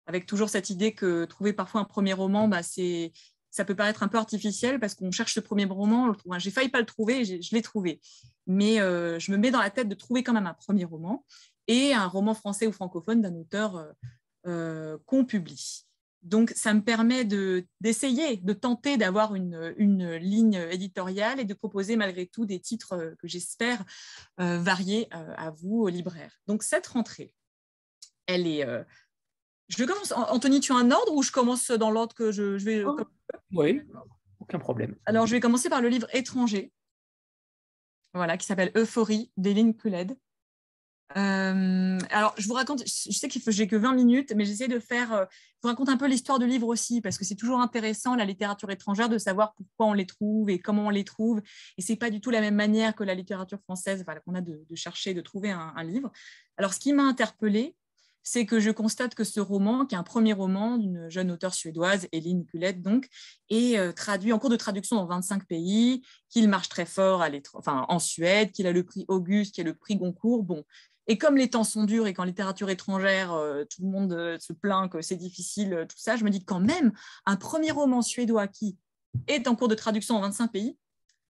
avec toujours cette idée que trouver parfois un premier roman, bah, c'est ça peut paraître un peu artificiel parce qu'on cherche ce premier roman. J'ai failli pas le trouver, je l'ai trouvé. Mais euh, je me mets dans la tête de trouver quand même un premier roman et un roman français ou francophone d'un auteur euh, euh, qu'on publie. Donc, ça me permet d'essayer, de, tenter d'avoir une, une, ligne éditoriale et de proposer malgré tout des titres que j'espère varier à vous, aux libraires. Donc, cette rentrée, elle est je commence. Anthony, tu as un ordre ou je commence dans l'ordre que je, vais. Oh. Oui, aucun problème. Alors, je vais commencer par le livre étranger, voilà, qui s'appelle Euphorie d'Eline Kuled. Euh, alors, je vous raconte, je sais que j'ai que 20 minutes, mais j'essaie de faire, euh, je vous raconte un peu l'histoire du livre aussi, parce que c'est toujours intéressant, la littérature étrangère, de savoir pourquoi on les trouve et comment on les trouve. Et c'est pas du tout la même manière que la littérature française qu'on a de, chercher, de trouver un, un, livre. Alors, ce qui m'a interpellée, c'est que je constate que ce roman, qui est un premier roman d'une jeune auteure suédoise, Eline Kulette, donc, est euh, traduit en cours de traduction dans 25 pays, qu'il marche très fort à enfin, en Suède, qu'il a le prix Auguste, qui est le prix Goncourt. Bon. Et comme les temps sont durs et qu'en littérature étrangère, euh, tout le monde euh, se plaint que c'est difficile, tout ça, je me dis quand même, un premier roman suédois qui est en cours de traduction en 25 pays,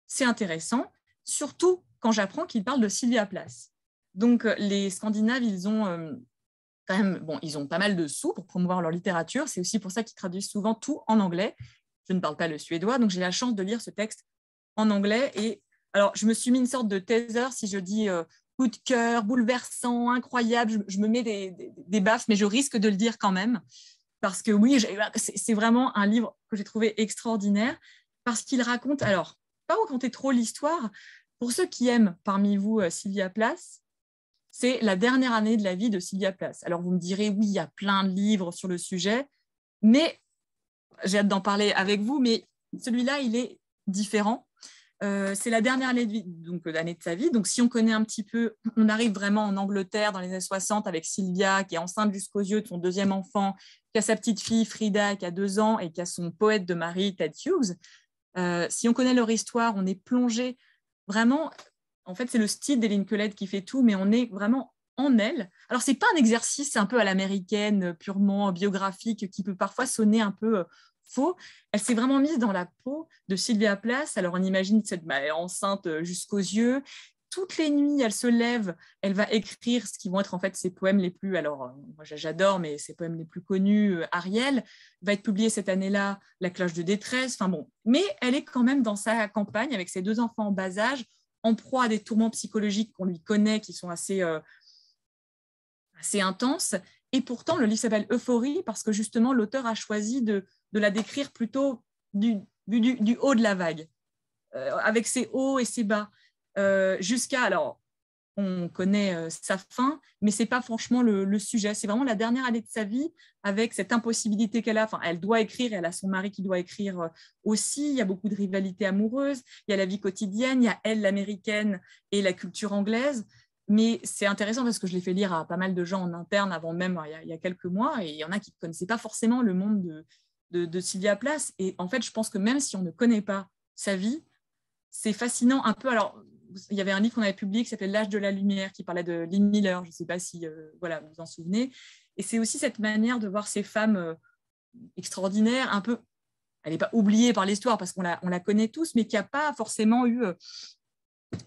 c'est intéressant, surtout quand j'apprends qu'il parle de Sylvia Plath. Donc, les Scandinaves, ils ont bon, ils ont pas mal de sous pour promouvoir leur littérature. C'est aussi pour ça qu'ils traduisent souvent tout en anglais. Je ne parle pas le suédois, donc j'ai la chance de lire ce texte en anglais. Et alors, je me suis mis une sorte de taser si je dis euh, coup de cœur, bouleversant, incroyable. Je, me mets des, baffes, mais je risque de le dire quand même. Parce que oui, c'est vraiment un livre que j'ai trouvé extraordinaire, parce qu'il raconte, alors, pas raconter trop l'histoire, pour ceux qui aiment parmi vous euh, Sylvia Plath, c'est la dernière année de la vie de Sylvia Plath. Alors vous me direz, oui, il y a plein de livres sur le sujet, mais j'ai hâte d'en parler avec vous, mais celui-là, il est différent. Euh, c'est la dernière année de, vie, donc, de sa vie. Donc, si on connaît un petit peu, on arrive vraiment en Angleterre dans les années 60 avec Sylvia, qui est enceinte jusqu'aux yeux de son deuxième enfant, qui a sa petite fille Frida, qui a deux ans, et qui a son poète de mari, Ted Hughes. Euh, si on connaît leur histoire, on est plongé vraiment. En fait, c'est le style d'Eline Collette qui fait tout, mais on est vraiment en elle. Alors, ce n'est pas un exercice un peu à l'américaine, purement biographique, qui peut parfois sonner un peu euh, faux. Elle s'est vraiment mise dans la peau de Sylvia Plath. Alors, on imagine cette bah, enceinte euh, jusqu'aux yeux. Toutes les nuits, elle se lève, elle va écrire ce qui vont être en fait ses poèmes les plus, alors moi j'adore, mais ses poèmes les plus connus. Ariel va être publié cette année-là, La cloche de détresse. Enfin bon, mais elle est quand même dans sa campagne avec ses deux enfants en bas âge, en proie à des tourments psychologiques qu'on lui connaît, qui sont assez assez intense. Et pourtant, le livre s'appelle Euphorie parce que justement, l'auteur a choisi de, la décrire plutôt du, du, haut de la vague, euh, avec ses hauts et ses bas, euh, jusqu'à, alors, on connaît euh, sa fin, mais c'est pas franchement le, sujet. C'est vraiment la dernière année de sa vie avec cette impossibilité qu'elle a. Enfin, elle doit écrire, elle a son mari qui doit écrire aussi. Il y a beaucoup de rivalités amoureuses. Il y a la vie quotidienne, il y a elle, l'américaine, et la culture anglaise. Mais c'est intéressant parce que je l'ai fait lire à pas mal de gens en interne avant même, il y a, quelques mois, et il y en a qui ne connaissaient pas forcément le monde de, de, Sylvia Plath. Et en fait, je pense que même si on ne connaît pas sa vie, c'est fascinant un peu. Alors, il y avait un livre qu'on avait publié qui s'appelait L'âge de la lumière, qui parlait de Lynn Miller. Je ne sais pas si euh, voilà, vous vous en souvenez. Et c'est aussi cette manière de voir ces femmes euh, extraordinaires, un peu. Elle n'est pas oubliée par l'histoire parce qu'on la, on la connaît tous, mais qui n'a pas forcément eu euh,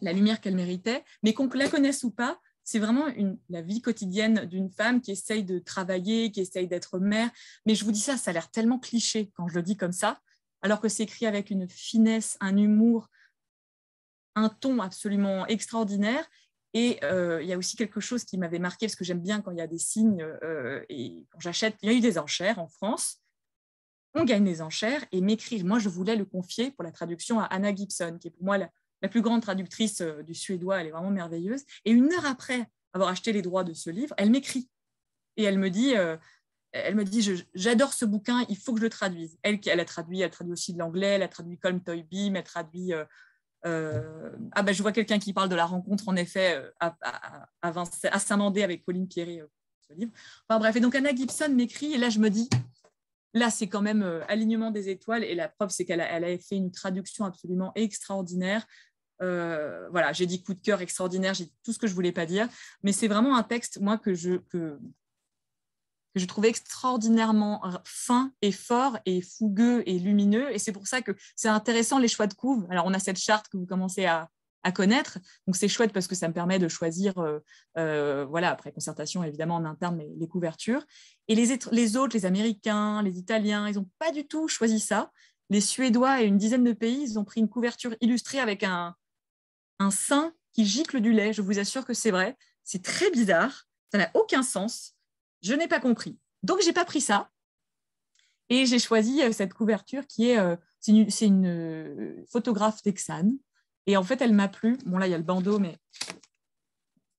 la lumière qu'elle méritait, mais qu'on la connaisse ou pas, c'est vraiment la vie quotidienne d'une femme qui essaye de travailler, qui essaye d'être mère. Mais je vous dis ça, ça a l'air tellement cliché quand je le dis comme ça, alors que c'est écrit avec une finesse, un humour, un ton absolument extraordinaire. Et euh, il y a aussi quelque chose qui m'avait marqué, parce que j'aime bien quand il y a des signes, euh, et quand j'achète, il y a eu des enchères en France, on gagne des enchères, et m'écrire, moi je voulais le confier pour la traduction à Anna Gibson, qui est pour moi la, plus grande traductrice euh, du suédois, elle est vraiment merveilleuse. Et une heure après avoir acheté les droits de ce livre, elle m'écrit et elle me dit, elle me dit, j'adore ce bouquin, il faut que je le traduise. Elle, elle a traduit, elle traduit aussi de l'anglais, elle a traduit Colm Toybee, elle traduit. Ah ben, je vois quelqu'un qui parle de la rencontre en effet à, à, Saint-Mandé avec Pauline Pierret, ce livre. Enfin bref, et donc Anna Gibson m'écrit et là je me dis, Là, c'est quand même alignement des étoiles et la preuve, c'est qu'elle a, fait une traduction absolument extraordinaire. Euh, voilà, j'ai dit coup de cœur extraordinaire, j'ai dit tout ce que je voulais pas dire, mais c'est vraiment un texte, moi, que je, que, je trouve extraordinairement fin et fort et fougueux et lumineux. Et c'est pour ça que c'est intéressant les choix de couve. Alors, on a cette charte que vous commencez à, connaître. Donc c'est chouette parce que ça me permet de choisir, euh, euh, voilà, après concertation évidemment en interne, les, les couvertures. Et les, les, autres, les Américains, les Italiens, ils n'ont pas du tout choisi ça. Les Suédois et une dizaine de pays, ils ont pris une couverture illustrée avec un, un sein qui gicle du lait. Je vous assure que c'est vrai. C'est très bizarre. Ça n'a aucun sens. Je n'ai pas compris. Donc, j'ai pas pris ça. Et j'ai choisi euh, cette couverture qui est, c'est une, une, photographe texane et en fait, elle m'a plu. Bon, là, il y a le bandeau, mais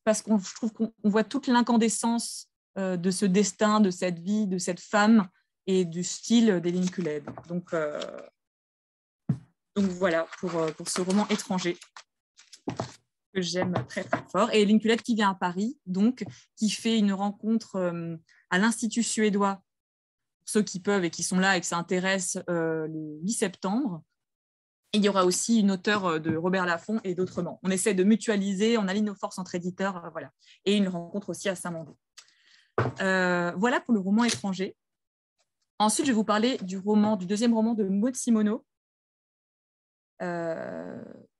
parce que je trouve qu'on voit toute l'incandescence euh, de ce destin, de cette vie, de cette femme et du style d'Eline Kuled. Donc, euh, donc voilà pour, euh, pour ce roman étranger que j'aime très très fort. Et Kuled qui vient à Paris, donc qui fait une rencontre à l'Institut suédois, ceux qui peuvent et qui sont là et que ça intéresse le 8 septembre il y aura aussi une auteure euh, de Robert Laffont et d'autrement. On essaie de mutualiser, on aligne nos forces entre éditeurs, euh, voilà. Et une rencontre aussi à Saint-Mandé. Euh, voilà pour le roman étranger. Ensuite, je vais vous parler du roman, du deuxième roman de Maud Simoneau.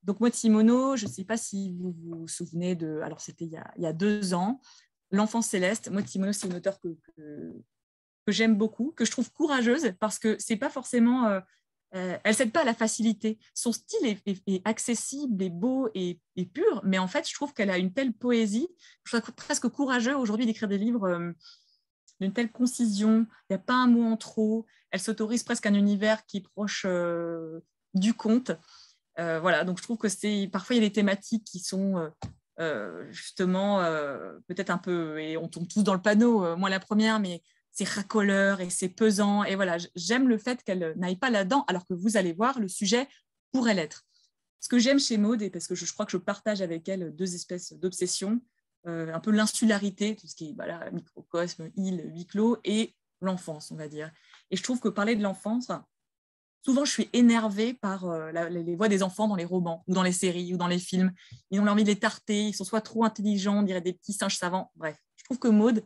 Donc Maud Simoneau, je ne sais pas si vous vous souvenez de, alors c'était il, y a deux ans, L'enfant céleste. Maud Simoneau, c'est une auteure que, j'aime beaucoup, que je trouve courageuse parce que c'est pas forcément euh, elle ne cède pas à la facilité. Son style est, accessible, et beau et, pur, mais en fait, je trouve qu'elle a une telle poésie. Je trouve presque courageux aujourd'hui d'écrire des livres euh, d'une telle concision. Il n'y a pas un mot en trop. Elle s'autorise presque un univers qui est proche euh, du conte. Voilà, donc je trouve que c'est parfois il y a des thématiques qui sont justement peut-être un peu et on tombe tous dans le panneau. moi la première, mais c'est racoleur et c'est pesant. Et voilà, j'aime le fait qu'elle n'aille pas là-dedans, alors que vous allez voir, le sujet pourrait l'être. Ce que j'aime chez Maud, et parce que je, crois que je partage avec elle deux espèces d'obsessions, euh, un peu l'insularité, tout ce qui est microcosme, île, huis clos, et l'enfance, on va dire. Et je trouve que parler de l'enfance, souvent je suis énervée par euh, les, voix des enfants dans les romans, ou dans les séries, ou dans les films. Ils ont envie de les tarter, ils sont soit trop intelligents, on dirait des petits singes savants. Bref, je trouve que Maud,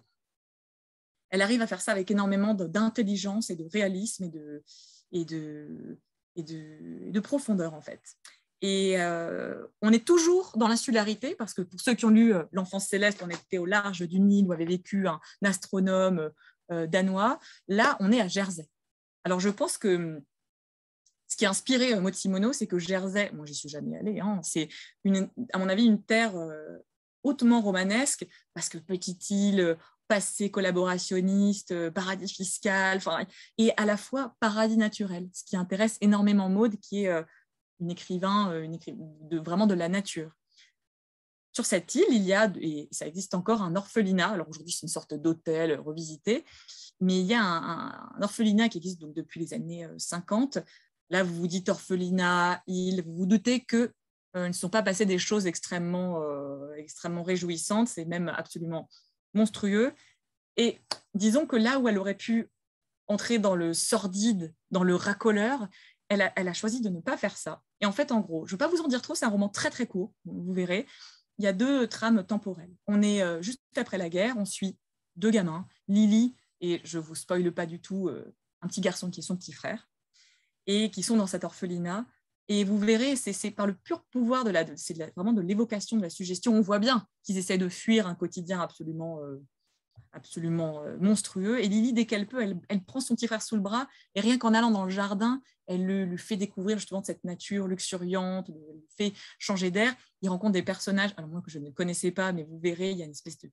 elle arrive à faire ça avec énormément d'intelligence et de réalisme et de, et de, et de, profondeur, en fait. Et euh, on est toujours dans l'insularité, parce que pour ceux qui ont lu euh, L'enfance céleste, on était au large du Nil où avait vécu un, astronome danois. Là, on est à Jersey. Alors, je pense que ce qui a inspiré Motsimono, c'est que Jersey, moi, j'y suis jamais allée, hein, c'est, à mon avis, une terre hautement romanesque, parce que petite île passé collaborationniste, euh, paradis fiscal, et à la fois paradis naturel, ce qui intéresse énormément Maude, qui est euh, une écrivain, euh, une vraiment de la nature. Sur cette île, il y a, et ça existe encore, un orphelinat. Alors aujourd'hui, c'est une sorte d'hôtel revisité, mais il y a un, orphelinat qui existe donc depuis les années 50. Là, vous vous dites orphelinat, île, vous vous doutez que ne sont pas passées des choses extrêmement, extrêmement réjouissantes, c'est même absolument monstrueux. Et disons que là où elle aurait pu entrer dans le sordide, dans le racoleur, elle a, elle a choisi de ne pas faire ça. Et en fait, en gros, je ne vais pas vous en dire trop, c'est un roman très très court, vous verrez. Il y a deux trames temporelles. On est euh, juste après la guerre, on suit deux gamins, Lily et je vous spoile pas du tout, euh, un petit garçon qui est son petit frère, et qui sont dans cet orphelinat et vous verrez, c'est par le pur pouvoir de la, c'est vraiment de l'évocation de la suggestion. On voit bien qu'ils essaient de fuir un quotidien absolument, euh, absolument euh, monstrueux. Et Lily, dès qu'elle peut, elle, prend son petit frère sous le bras et rien qu'en allant dans le jardin, elle le, lui fait découvrir justement cette nature luxuriante, lui fait changer d'air. Il rencontre des personnages, alors moi que je ne connaissais pas, mais vous verrez, il y a une espèce de,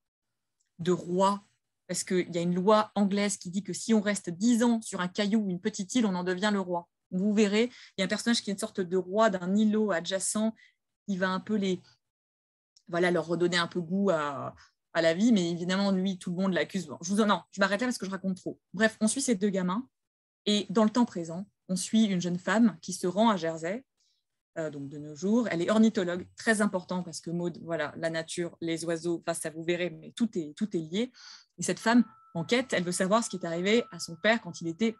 de roi parce qu'il y a une loi anglaise qui dit que si on reste dix ans sur un caillou ou une petite île, on en devient le roi vous verrez, il y a un personnage qui est une sorte de roi d'un îlot adjacent qui va un peu les, voilà, leur redonner un peu goût à, la vie, mais évidemment, lui, tout le monde l'accuse. je vous non, je m'arrête là parce que je raconte trop. Bref, on suit ces deux gamins et dans le temps présent, on suit une jeune femme qui se rend à Jersey, euh, donc de nos jours. Elle est ornithologue, très important parce que Maud, voilà, la nature, les oiseaux, enfin, ça vous verrez, mais tout est, tout est lié. Et cette femme enquête, elle veut savoir ce qui est arrivé à son père quand il était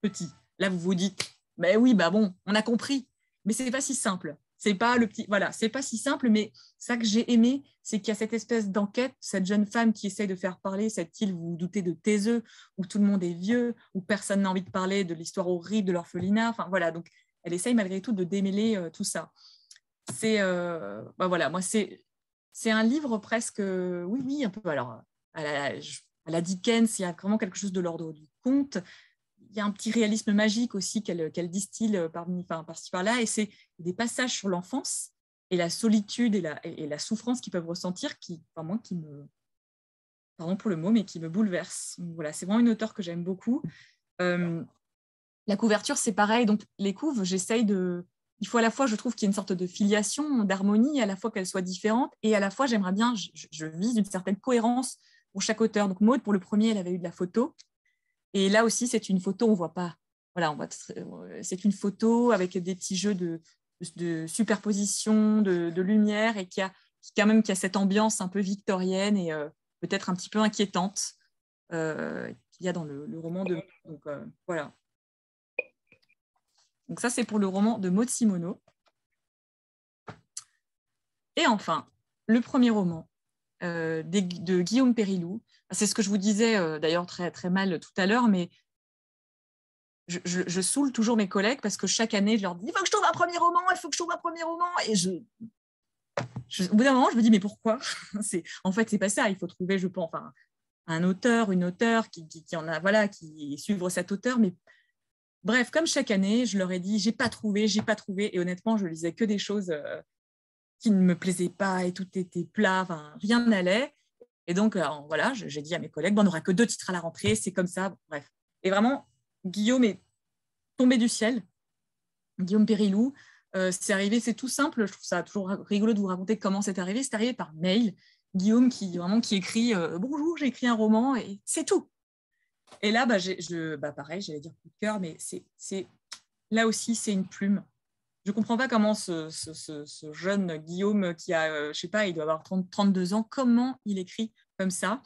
petit. Là, vous vous dites, ben oui, bah bon, on a compris, mais c'est pas si simple. C'est pas le petit, voilà, c'est pas si simple, mais ça que j'ai aimé, c'est qu'il y a cette espèce d'enquête, cette jeune femme qui essaye de faire parler cette île, vous vous doutez de Taiseux, où tout le monde est vieux, où personne n'a envie de parler de l'histoire horrible de l'orphelinat. Enfin voilà, donc elle essaye malgré tout de démêler euh, tout ça. C'est, euh, bah voilà, moi c'est, c'est un livre presque, oui oui, un peu. Alors à la, à la Dickens, il y a vraiment quelque chose de l'ordre du conte y a un petit réalisme magique aussi qu'elle distille parmi, par-ci par-là, et c'est des passages sur l'enfance et la solitude et la, et la souffrance qu'ils peuvent ressentir, qui, enfin, moi, qui me, pardon pour le mot, mais qui me bouleverse. Voilà, c'est vraiment une auteure que j'aime beaucoup. Euh, la couverture, c'est pareil. Donc, les couves, j'essaye de. Il faut à la fois, je trouve qu'il y a une sorte de filiation, d'harmonie, à la fois qu'elles soient différentes, et à la fois, j'aimerais bien, je, je, vise une certaine cohérence pour chaque auteur. Donc, Maud, pour le premier, elle avait eu de la photo. Et là aussi, c'est une photo, on voit pas. Voilà, on voit, c'est une photo avec des petits jeux de, de superposition, de, lumière, et qui a, quand même qui a cette ambiance un peu victorienne et euh, peut-être un petit peu inquiétante euh, qu'il y a dans le, roman de. Donc euh, voilà. Donc ça, c'est pour le roman de Maud Simono. Et enfin, le premier roman de Guillaume Périlou, c'est ce que je vous disais euh, d'ailleurs très, très mal tout à l'heure, mais je, je, saoule toujours mes collègues parce que chaque année, je leur dis il faut que je trouve un premier roman, il faut que je trouve un premier roman. Et je, au bout d'un moment, je me dis mais pourquoi? En fait, c'est pas ça. Il faut trouver, je pense, enfin, un auteur, une auteure qui, qui, en a, voilà, qui suivre cet auteur. Mais Bref, comme chaque année, je leur ai dit, j'ai pas trouvé, j'ai pas trouvé. Et honnêtement, je lisais que des choses euh, qui ne me plaisaient pas et tout était plat, rien n'allait. Et donc, euh, voilà, j'ai dit à mes collègues, bon, on n'aura que deux titres à la rentrée, c'est comme ça. Bref. Et vraiment, Guillaume est tombé du ciel. Guillaume Périlou, euh, c'est arrivé, c'est tout simple. Je trouve ça toujours rigolo de vous raconter comment c'est arrivé. C'est arrivé par mail. Guillaume qui vraiment qui écrit bonjour, j'ai écrit un roman et c'est tout. Et là, bah, je, bah, pareil, j'allais dire coup de cœur, mais c'est, là aussi, c'est une plume. Je ne comprends pas comment ce, jeune Guillaume qui a, euh, je sais pas, il doit avoir 30, 32 ans, comment il écrit comme ça.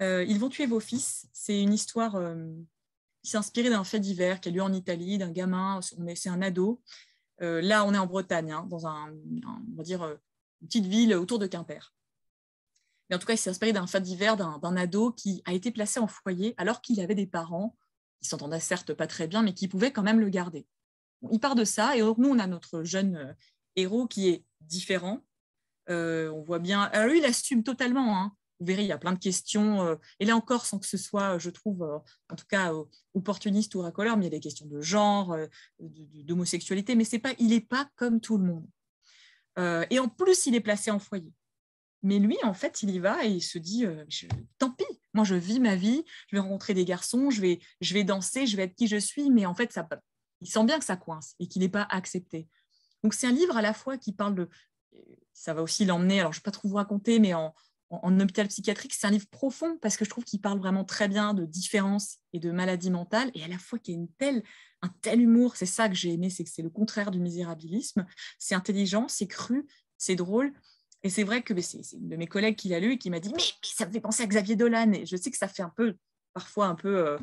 Euh, Ils vont tuer vos fils. C'est une histoire euh, qui s'est inspirée d'un fait divers qui a lieu en Italie, d'un gamin, c'est un ado. là, on est en Bretagne, hein, dans un, on va dire, une petite ville autour de Quimper. Mais en tout cas, il s'est inspiré d'un fait divers d'un ado qui a été placé en foyer alors qu'il avait des parents qui s'entendaient certes pas très bien, mais qui pouvaient quand même le garder. Il part de ça, et nous, on a notre jeune euh, héros qui est différent. Euh, on voit bien. Alors lui, il assume totalement. Hein. Vous verrez, il y a plein de questions. Euh, et là encore, sans que ce soit, je trouve, en tout cas, opportuniste ou racoleur, mais il y a des questions de genre, d'homosexualité, mais c'est pas, il n'est pas comme tout le monde. et en plus, il est placé en foyer. Mais lui, en fait, il y va et il se dit tant pis, moi je vis ma vie, je vais rencontrer des garçons, je vais, je vais danser, je vais être qui je suis, mais en fait, ça, il sent bien que ça coince et qu'il n'est pas accepté. Donc c'est un livre à la fois qui parle de. Ça va aussi l'emmener, alors je ne vais pas trop vous raconter, mais en, en, hôpital psychiatrique, c'est un livre profond parce que je trouve qu'il parle vraiment très bien de différence et de maladie mentale et à la fois qu'il y a une telle, un tel humour. C'est ça que j'ai aimé, c'est que c'est le contraire du misérabilisme. C'est intelligent, c'est cru, c'est drôle. Et c'est vrai que c'est une de mes collègues qui l'a lu et qui m'a dit mais, ça me fait penser à Xavier Dolan. Et je sais que ça fait un peu, parfois un peu euh,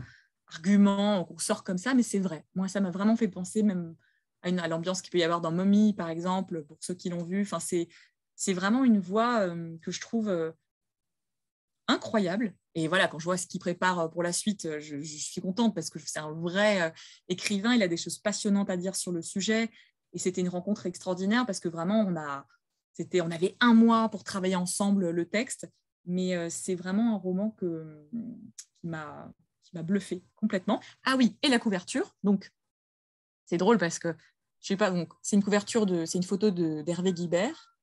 argument, qu'on sort comme ça, mais c'est vrai. Moi, ça m'a vraiment fait penser même à, l'ambiance qu'il peut y avoir dans Mommy, par exemple, pour ceux qui l'ont vu. Enfin, c'est vraiment une voix euh, que je trouve euh, incroyable. Et voilà, quand je vois ce qu'il prépare pour la suite, je, suis contente parce que c'est un vrai écrivain. Il a des choses passionnantes à dire sur le sujet. Et c'était une rencontre extraordinaire parce que vraiment, on a on avait un mois pour travailler ensemble le texte, mais euh, c'est vraiment un roman que, qui m'a m'a bluffé complètement. Ah oui, et la couverture. Donc, c'est drôle parce que je sais pas. Donc, c'est une couverture de, c'est une photo de d'Hervé Guibert.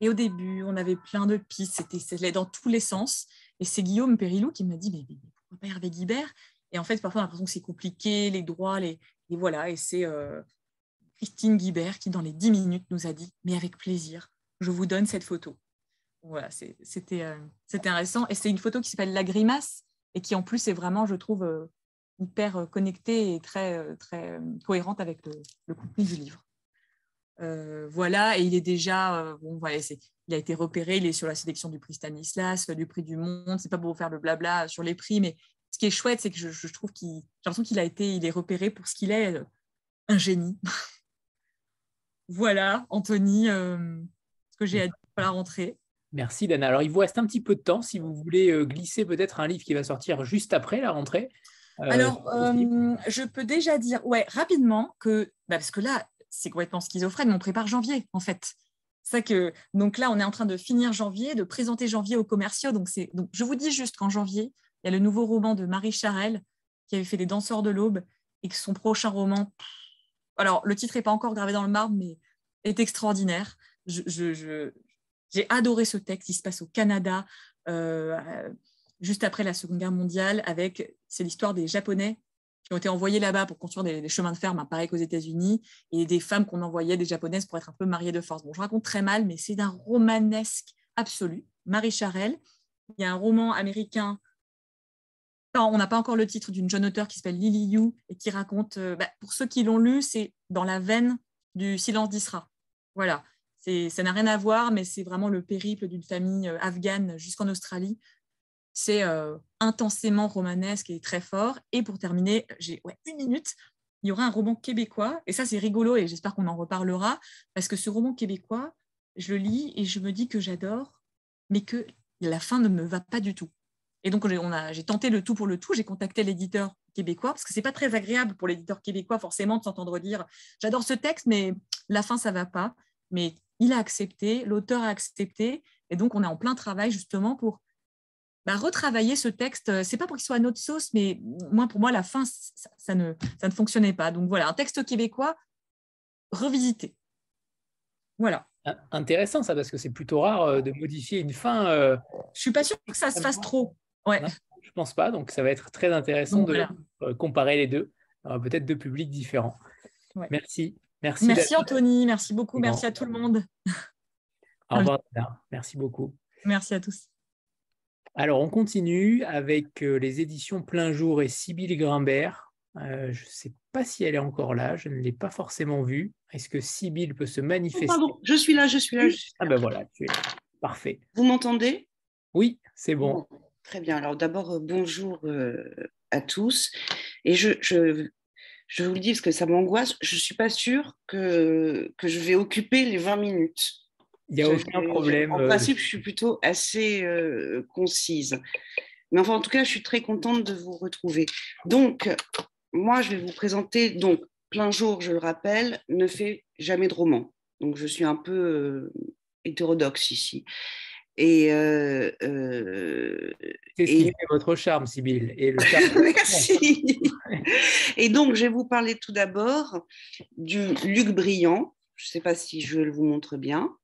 Et au début, on avait plein de pistes. C'était, c'était dans tous les sens. Et c'est Guillaume Périlou qui m'a dit, mais, pourquoi pas Hervé Guibert? Et en fait, parfois, on a l'impression que c'est compliqué, les droits, les, et voilà. Et c'est euh, Christine Guibert qui, dans les dix minutes, nous a dit, mais avec plaisir, je vous donne cette photo. Voilà, c'était euh, intéressant. Et c'est une photo qui s'appelle La Grimace et qui en plus est vraiment, je trouve, euh, hyper euh, connectée et très, très cohérente avec le, contenu du livre. voilà, et il est déjà, bon, voilà, il a été repéré, il est sur la sélection du prix Stanislas, du prix du Monde. C'est pas pour faire le blabla sur les prix, mais ce qui est chouette, c'est que je, trouve qu'il, j'ai qu'il a été, il est repéré pour ce qu'il est, un génie. voilà, Anthony que j'ai à dire pour la rentrée. Merci Dana. Alors il vous reste un petit peu de temps si vous voulez euh, glisser peut-être un livre qui va sortir juste après la rentrée. Euh, Alors euh, je peux déjà dire ouais rapidement que bah, parce que là c'est complètement schizophrène, on prépare janvier en fait. Ça que donc là on est en train de finir janvier, de présenter janvier aux commerciaux. Donc c'est donc je vous dis juste qu'en janvier il y a le nouveau roman de Marie Charelle qui avait fait Les Danseurs de l'aube et que son prochain roman. Alors le titre n'est pas encore gravé dans le marbre mais est extraordinaire j'ai adoré ce texte. Il se passe au Canada, euh, juste après la Seconde Guerre mondiale, avec c'est l'histoire des Japonais qui ont été envoyés là-bas pour construire des, chemins de fer, pareil qu'aux États-Unis, et des femmes qu'on envoyait, des Japonaises, pour être un peu mariées de force. Bon, je raconte très mal, mais c'est d'un romanesque absolu. Marie Charelle. Il y a un roman américain on n'a pas encore le titre d'une jeune auteure qui s'appelle Lily Yu et qui raconte, euh, bah, pour ceux qui l'ont lu, c'est dans la veine du silence d'Isra. Voilà ça n'a rien à voir, mais c'est vraiment le périple d'une famille euh, afghane jusqu'en Australie. C'est euh, intensément romanesque et très fort. Et pour terminer, j'ai une minute. Il y aura un roman québécois, et ça c'est rigolo, et j'espère qu'on en reparlera, parce que ce roman québécois, je le lis et je me dis que j'adore, mais que la fin ne me va pas du tout. Et donc j'ai tenté le tout pour le tout, j'ai contacté l'éditeur québécois, parce que c'est pas très agréable pour l'éditeur québécois forcément de s'entendre dire j'adore ce texte, mais la fin ça va pas. Mais il a accepté, l'auteur a accepté, et donc on est en plein travail justement pour bah, retravailler ce texte. C'est pas pour qu'il soit à notre sauce, mais moi, pour moi, la fin, ça, ne, ça ne fonctionnait pas. Donc voilà, un texte québécois revisité. Voilà. Intéressant ça, parce que c'est plutôt rare euh, de modifier une fin. Euh, Je suis pas sûre que ça se fasse trop. Ouais. je pense pas, donc ça va être très intéressant de euh, comparer les deux. Peut-être deux publics différents. Merci. Merci, merci Anthony, merci beaucoup, merci à tout le monde. Au revoir, merci beaucoup. Merci à tous. Alors, on continue avec les éditions Plein Jour et Sybille Grimbert. je ne sais pas si elle est encore là, je ne l'ai pas forcément vue. Est-ce que Sybille peut se manifester? Pardon, je suis là, je suis là. Ah ben voilà, tu es là. Parfait. Vous m'entendez? Oui, c'est bon. Très bien. Alors d'abord, euh, bonjour euh, à tous. Et je, je, je, vous le dis parce que ça m'angoisse, je ne suis pas sûre que, que je vais occuper les 20 minutes. Il n'y a aucun problème. En euh, principe, je suis plutôt assez concise. Mais enfin, en tout cas, je suis très contente de vous retrouver. Donc, moi, je vais vous présenter donc plein jour, je le rappelle, ne fait jamais de roman. Donc je suis un peu euh, hétérodoxe ici. Et, euh, euh, c'est ce qui fait votre charme, Sybille. Et Merci. et donc, je vais vous parler tout d'abord du Luc Briand. Je ne sais pas si je vous montre bien,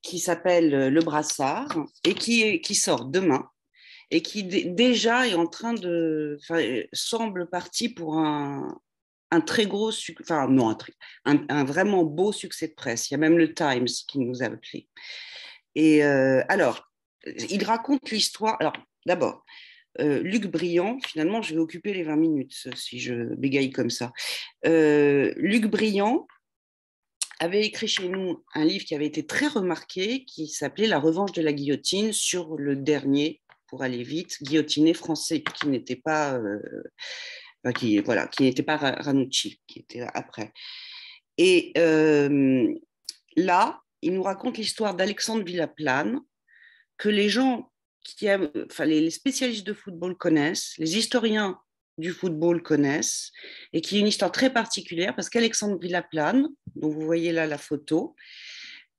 qui s'appelle Le Brassard et qui, qui sort demain et qui déjà est en train de, semble parti pour un, un très gros, enfin non, un, un, vraiment beau succès de presse. Il y a même le Times qui nous a appelé. Et euh, alors, il raconte l'histoire. Alors, d'abord, euh, Luc Briand, finalement, je vais occuper les 20 minutes si je bégaye comme ça. Euh, Luc Briand avait écrit chez nous un livre qui avait été très remarqué, qui s'appelait La revanche de la guillotine sur le dernier pour aller vite, guillotiné français, qui n'était pas, qui voilà, qui n'était pas Ranucci, qui était après. Et là, il nous raconte l'histoire d'Alexandre Villaplane, que les gens qui aiment, enfin les spécialistes de football connaissent, les historiens du football connaissent, et qui est une histoire très particulière parce qu'Alexandre Villaplane, dont vous voyez là la photo,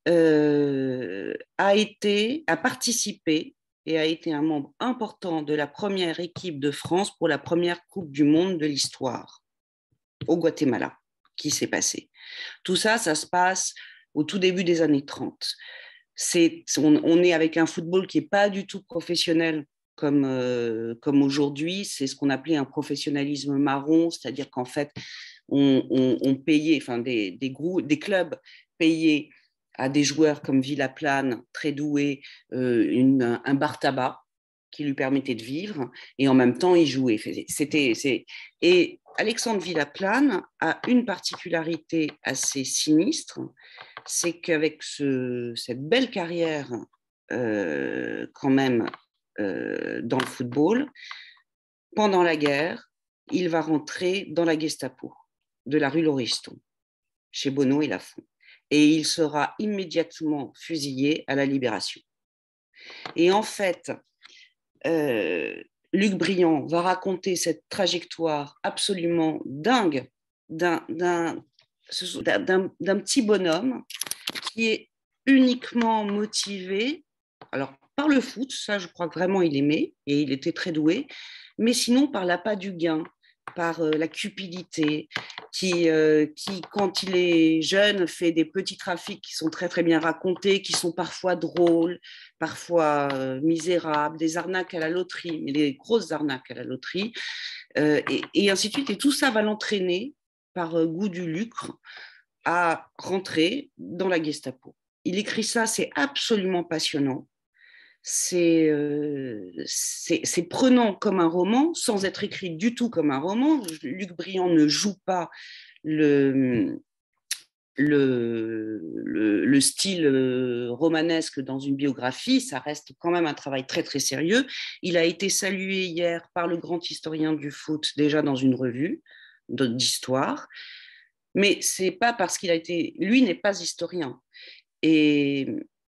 euh, a été, a participé et a été un membre important de la première équipe de France pour la première Coupe du Monde de l'histoire au Guatemala, qui s'est passé. Tout ça, ça se passe au tout début des années 30. C'est, on, est avec un football qui n'est pas du tout professionnel comme, euh, comme aujourd'hui. C'est ce qu'on appelait un professionnalisme marron, c'est-à-dire qu'en fait, on, payait, enfin, des, des, des clubs payaient à des joueurs comme Villaplane, très doué, euh, un bar tabac qui lui permettait de vivre, et en même temps, il jouait. C'était, et Alexandre Villaplane a une particularité assez sinistre, c'est qu'avec cette belle carrière euh, quand même euh, dans le football, pendant la guerre, il va rentrer dans la Gestapo de la rue Lauriston, chez Bono et Lafont et il sera immédiatement fusillé à la libération. Et en fait, euh, Luc Briand va raconter cette trajectoire absolument dingue d'un petit bonhomme qui est uniquement motivé, alors par le foot, ça je crois que vraiment il aimait et il était très doué, mais sinon par l'appât du gain, par euh, la cupidité, qui, euh, qui, quand il est jeune, fait des petits trafics qui sont très très bien racontés, qui sont parfois drôles, parfois euh, misérables, des arnaques à la loterie, mais des grosses arnaques à la loterie, et, et, ainsi de suite. Et tout ça va l'entraîner, par goût du lucre, à rentrer dans la Gestapo. Il écrit ça, c'est absolument passionnant. Euh, c'est prenant comme un roman, sans être écrit du tout comme un roman. Luc Briand ne joue pas le, le, le, style euh, romanesque dans une biographie, ça reste quand même un travail très très sérieux. Il a été salué hier par le grand historien du foot déjà dans une revue d'histoire, mais c'est pas parce qu'il a été, lui n'est pas historien. Et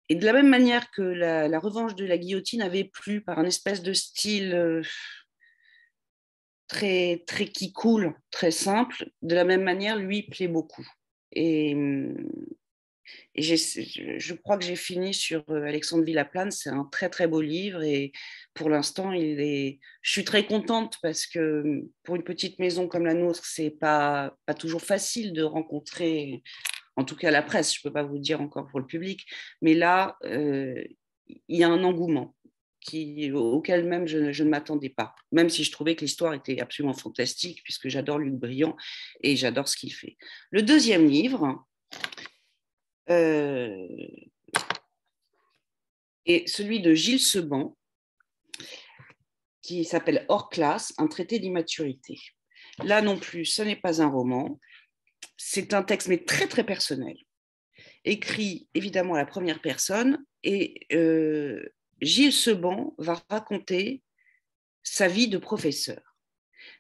de la même manière que la, revanche de la guillotine avait plu par un espèce de style euh, très, très qui coule, très simple, de la même manière, lui plaît beaucoup. Et, Et je crois que j'ai fini sur euh, Alexandre Villaplane. C'est un très très beau livre et pour l'instant, il est. Je suis très contente parce que pour une petite maison comme la nôtre, c'est pas pas toujours facile de rencontrer, en tout cas la presse. Je peux pas vous dire encore pour le public, mais là, euh, il y a un engouement. Qui, auquel même je, je ne m'attendais pas, même si je trouvais que l'histoire était absolument fantastique, puisque j'adore Luc Briand et j'adore ce qu'il fait. Le deuxième livre, euh, et celui de Gilles Seban, qui s'appelle Hors classe, un traité d'immaturité. Là non plus, ce n'est pas un roman, c'est un texte, mais très très personnel, écrit évidemment à la première personne, et euh, Gilles Seban va raconter sa vie de professeur.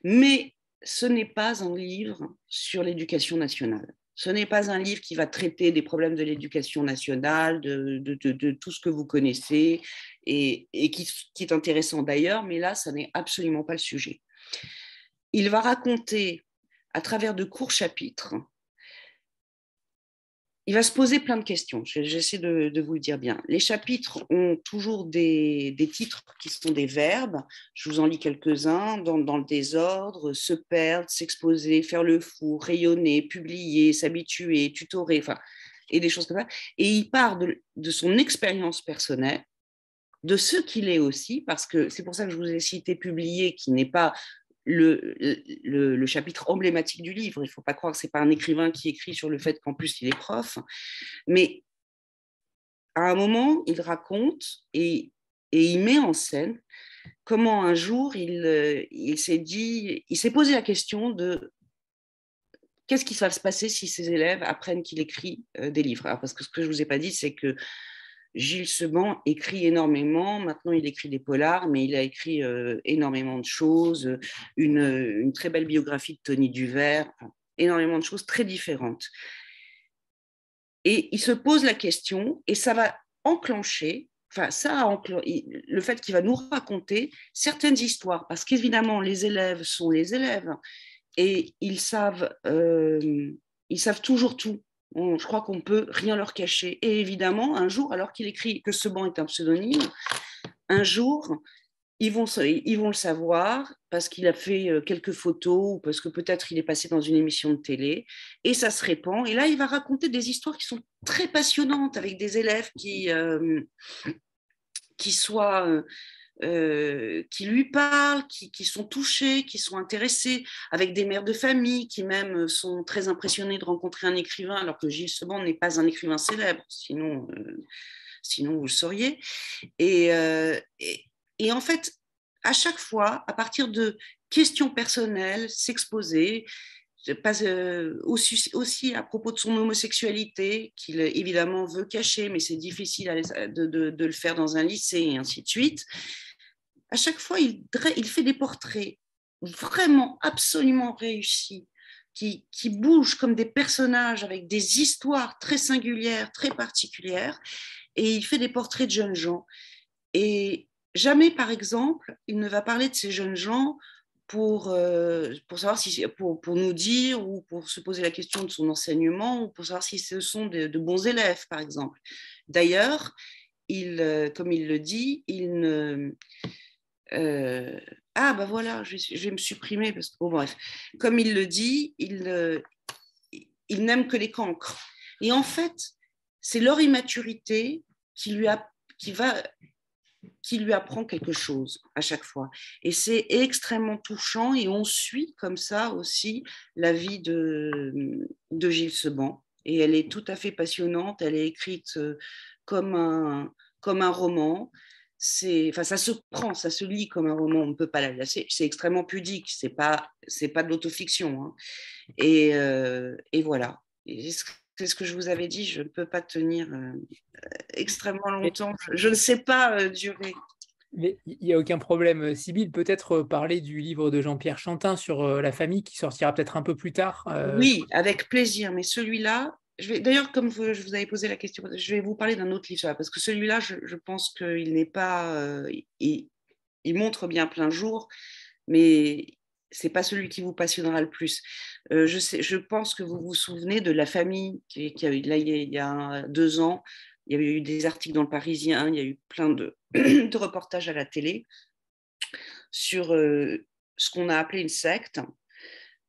Mais ce n'est pas un livre sur l'éducation nationale. Ce n'est pas un livre qui va traiter des problèmes de l'éducation nationale, de, tout ce que vous connaissez et, qui, qui, est intéressant d'ailleurs, mais là, ça n'est absolument pas le sujet. Il va raconter à travers de courts chapitres il va se poser plein de questions. J'essaie de, vous le dire bien. Les chapitres ont toujours des, titres qui sont des verbes. Je vous en lis quelques-uns. Dans, le désordre, se perdre, s'exposer, faire le fou, rayonner, publier, s'habituer, tutorer, enfin, et des choses comme ça. Et il part de, de son expérience personnelle, de ce qu'il est aussi, parce que c'est pour ça que je vous ai cité publier, qui n'est pas le, chapitre emblématique du livre. Il ne faut pas croire que ce n'est pas un écrivain qui écrit sur le fait qu'en plus il est prof. Mais à un moment, il raconte et, et il met en scène comment un jour il, il s'est dit, il s'est posé la question de qu'est-ce qui va se passer si ses élèves apprennent qu'il écrit euh, des livres. parce que ce que je ne vous ai pas dit, c'est que Gilles Seban écrit énormément. Maintenant, il écrit des polars, mais il a écrit euh, énormément de choses. Une, très belle biographie de Tony Duvert, énormément de choses très différentes. Et il se pose la question, et ça va enclencher, enfin, ça le fait qu'il va nous raconter certaines histoires, parce qu'évidemment, les élèves sont les élèves, et ils savent, euh, ils savent toujours tout je crois qu'on ne peut rien leur cacher. Et évidemment, un jour, alors qu'il écrit que ce banc est un pseudonyme, un jour, ils vont, ils le savoir parce qu'il a fait euh, quelques photos ou parce que peut-être il est passé dans une émission de télé et ça se répand. Et là, il va raconter des histoires qui sont très passionnantes avec des élèves qui, euh, qui soient euh, qui lui parlent, qui, sont touchés, qui sont intéressés, avec des mères de famille qui même euh, sont très impressionnées de rencontrer un écrivain, alors que Gilles Seban n'est pas un écrivain célèbre, sinon, euh, sinon vous le sauriez. Et, en fait, à chaque fois, à partir de questions personnelles, s'exposer, aussi, aussi, à propos de son homosexualité, qu'il évidemment veut cacher, mais c'est difficile de, de, le faire dans un lycée et ainsi de suite à chaque fois, il, fait des portraits vraiment absolument réussis, qui, bougent comme des personnages avec des histoires très singulières, très particulières, et il fait des portraits de jeunes gens. Et jamais, par exemple, il ne va parler de ces jeunes gens pour, euh, pour, savoir si, pour, pour, nous dire ou pour se poser la question de son enseignement ou pour savoir si ce sont de, de bons élèves, par exemple. D'ailleurs, il, euh, comme il le dit, il ne, euh, ah, ben voilà, je, vais me supprimer parce que, bref, comme il le dit, il, euh, il n'aime que les cancres. Et en fait, c'est leur immaturité qui lui, qui, va, qui lui apprend quelque chose à chaque fois. Et c'est extrêmement touchant et on suit comme ça aussi la vie de, de Gilles Seban. Et elle est tout à fait passionnante, elle est écrite euh, comme un, comme un roman c'est, enfin, ça se prend, ça se lit comme un roman, on ne peut pas la lasser. C'est extrêmement pudique, c'est pas, c'est pas de l'autofiction. Hein. Et, euh, et, voilà. C'est ce que je vous avais dit, je ne peux pas tenir euh, extrêmement longtemps. Je, ne sais pas euh, durer. Mais il n'y a aucun problème, Sybille. Peut-être parler du livre de Jean-Pierre Chantin sur la famille qui sortira peut-être un peu plus tard. Oui, avec plaisir. Mais celui-là, D'ailleurs, comme je vous avais posé la question, je vais vous parler d'un autre livre, parce que celui-là, je, pense qu'il n'est pas. Euh, il, montre bien plein jour, mais c'est pas celui qui vous passionnera le plus. Euh, je, je pense que vous vous souvenez de la famille qui, a eu, là, il y a deux ans, il y avait eu des articles dans le Parisien, il y a eu plein de, reportages à la télé sur euh, ce qu'on a appelé une secte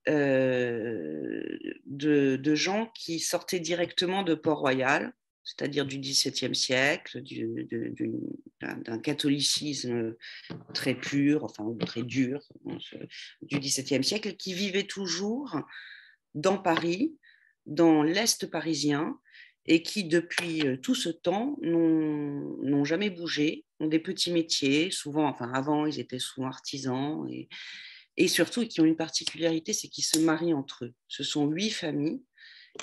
de, de, gens qui sortaient directement de Port-Royal, c'est-à-dire du XVIIe siècle, d'un catholicisme très pur, enfin très dur du XVIIe siècle, qui vivaient toujours dans Paris, dans l'Est parisien, et qui, depuis euh, tout ce temps, n'ont jamais bougé, ont des petits métiers, souvent, enfin avant, ils étaient souvent artisans, et, et surtout, qui ont une particularité, c'est qu'ils se marient entre eux. Ce sont huit familles,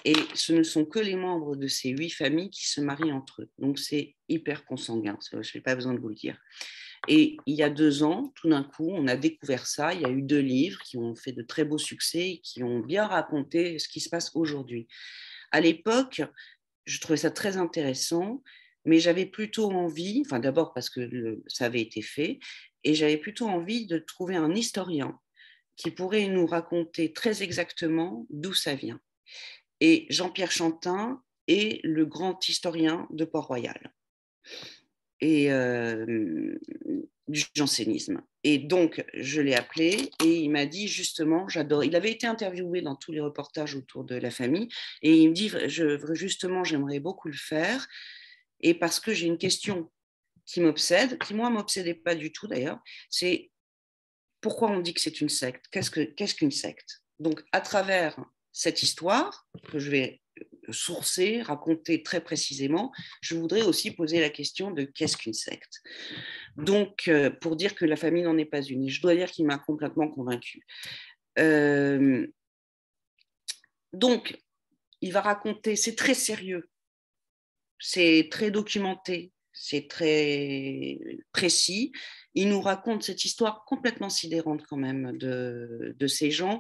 et ce ne sont que les membres de ces huit familles qui se marient entre eux. Donc c'est hyper consanguin, je n'ai pas besoin de vous le dire. Et il y a deux ans, tout d'un coup, on a découvert ça. Il y a eu deux livres qui ont fait de très beaux succès et qui ont bien raconté ce qui se passe aujourd'hui. À l'époque, je trouvais ça très intéressant, mais j'avais plutôt envie, enfin d'abord parce que ça avait été fait, et j'avais plutôt envie de trouver un historien qui pourrait nous raconter très exactement d'où ça vient et Jean-Pierre Chantin est le grand historien de Port-Royal et euh, du jansénisme. Et donc, je l'ai appelé et il m'a dit justement, j'adore. Il avait été interviewé dans tous les reportages autour de la famille et il me dit, justement, j'aimerais beaucoup le faire. Et parce que j'ai une question qui m'obsède, qui moi m'obsédait pas du tout d'ailleurs, c'est pourquoi on dit que c'est une secte? Qu'est-ce qu'une secte? Donc, à travers cette histoire que je vais sourcer, raconter très précisément, je voudrais aussi poser la question de qu'est-ce qu'une secte? Donc, euh, pour dire que la famille n'en est pas une, je dois dire qu'il m'a complètement convaincu. Euh, donc, il va raconter, c'est très sérieux, c'est très documenté, c'est très précis. Il nous raconte cette histoire complètement sidérante quand même de, ces gens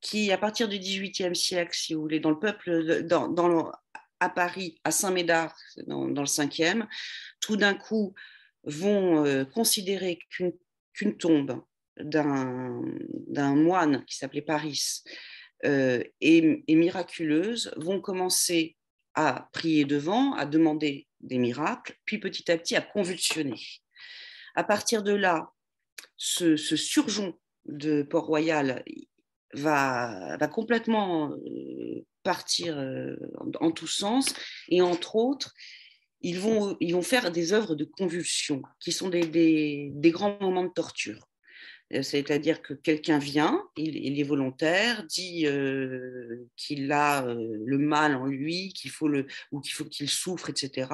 qui, à partir du XVIIIe siècle, si vous voulez, dans le peuple, à Paris, à Saint-Médard, dans, le 5e, tout d'un coup vont euh, considérer qu'une tombe d'un moine qui s'appelait Paris euh, est, est miraculeuse, vont commencer à prier devant, à demander des miracles, puis petit à petit à convulsionner. À partir de là, ce, surgeon de Port-Royal va, complètement euh, partir euh, en, tous sens, et entre autres, ils vont, faire des œuvres de convulsion, qui sont des, grands moments de torture. Euh, c'est-à-dire que quelqu'un vient, il, est volontaire, dit qu'il a le mal en lui, qu'il faut le, ou qu'il faut qu'il souffre, etc.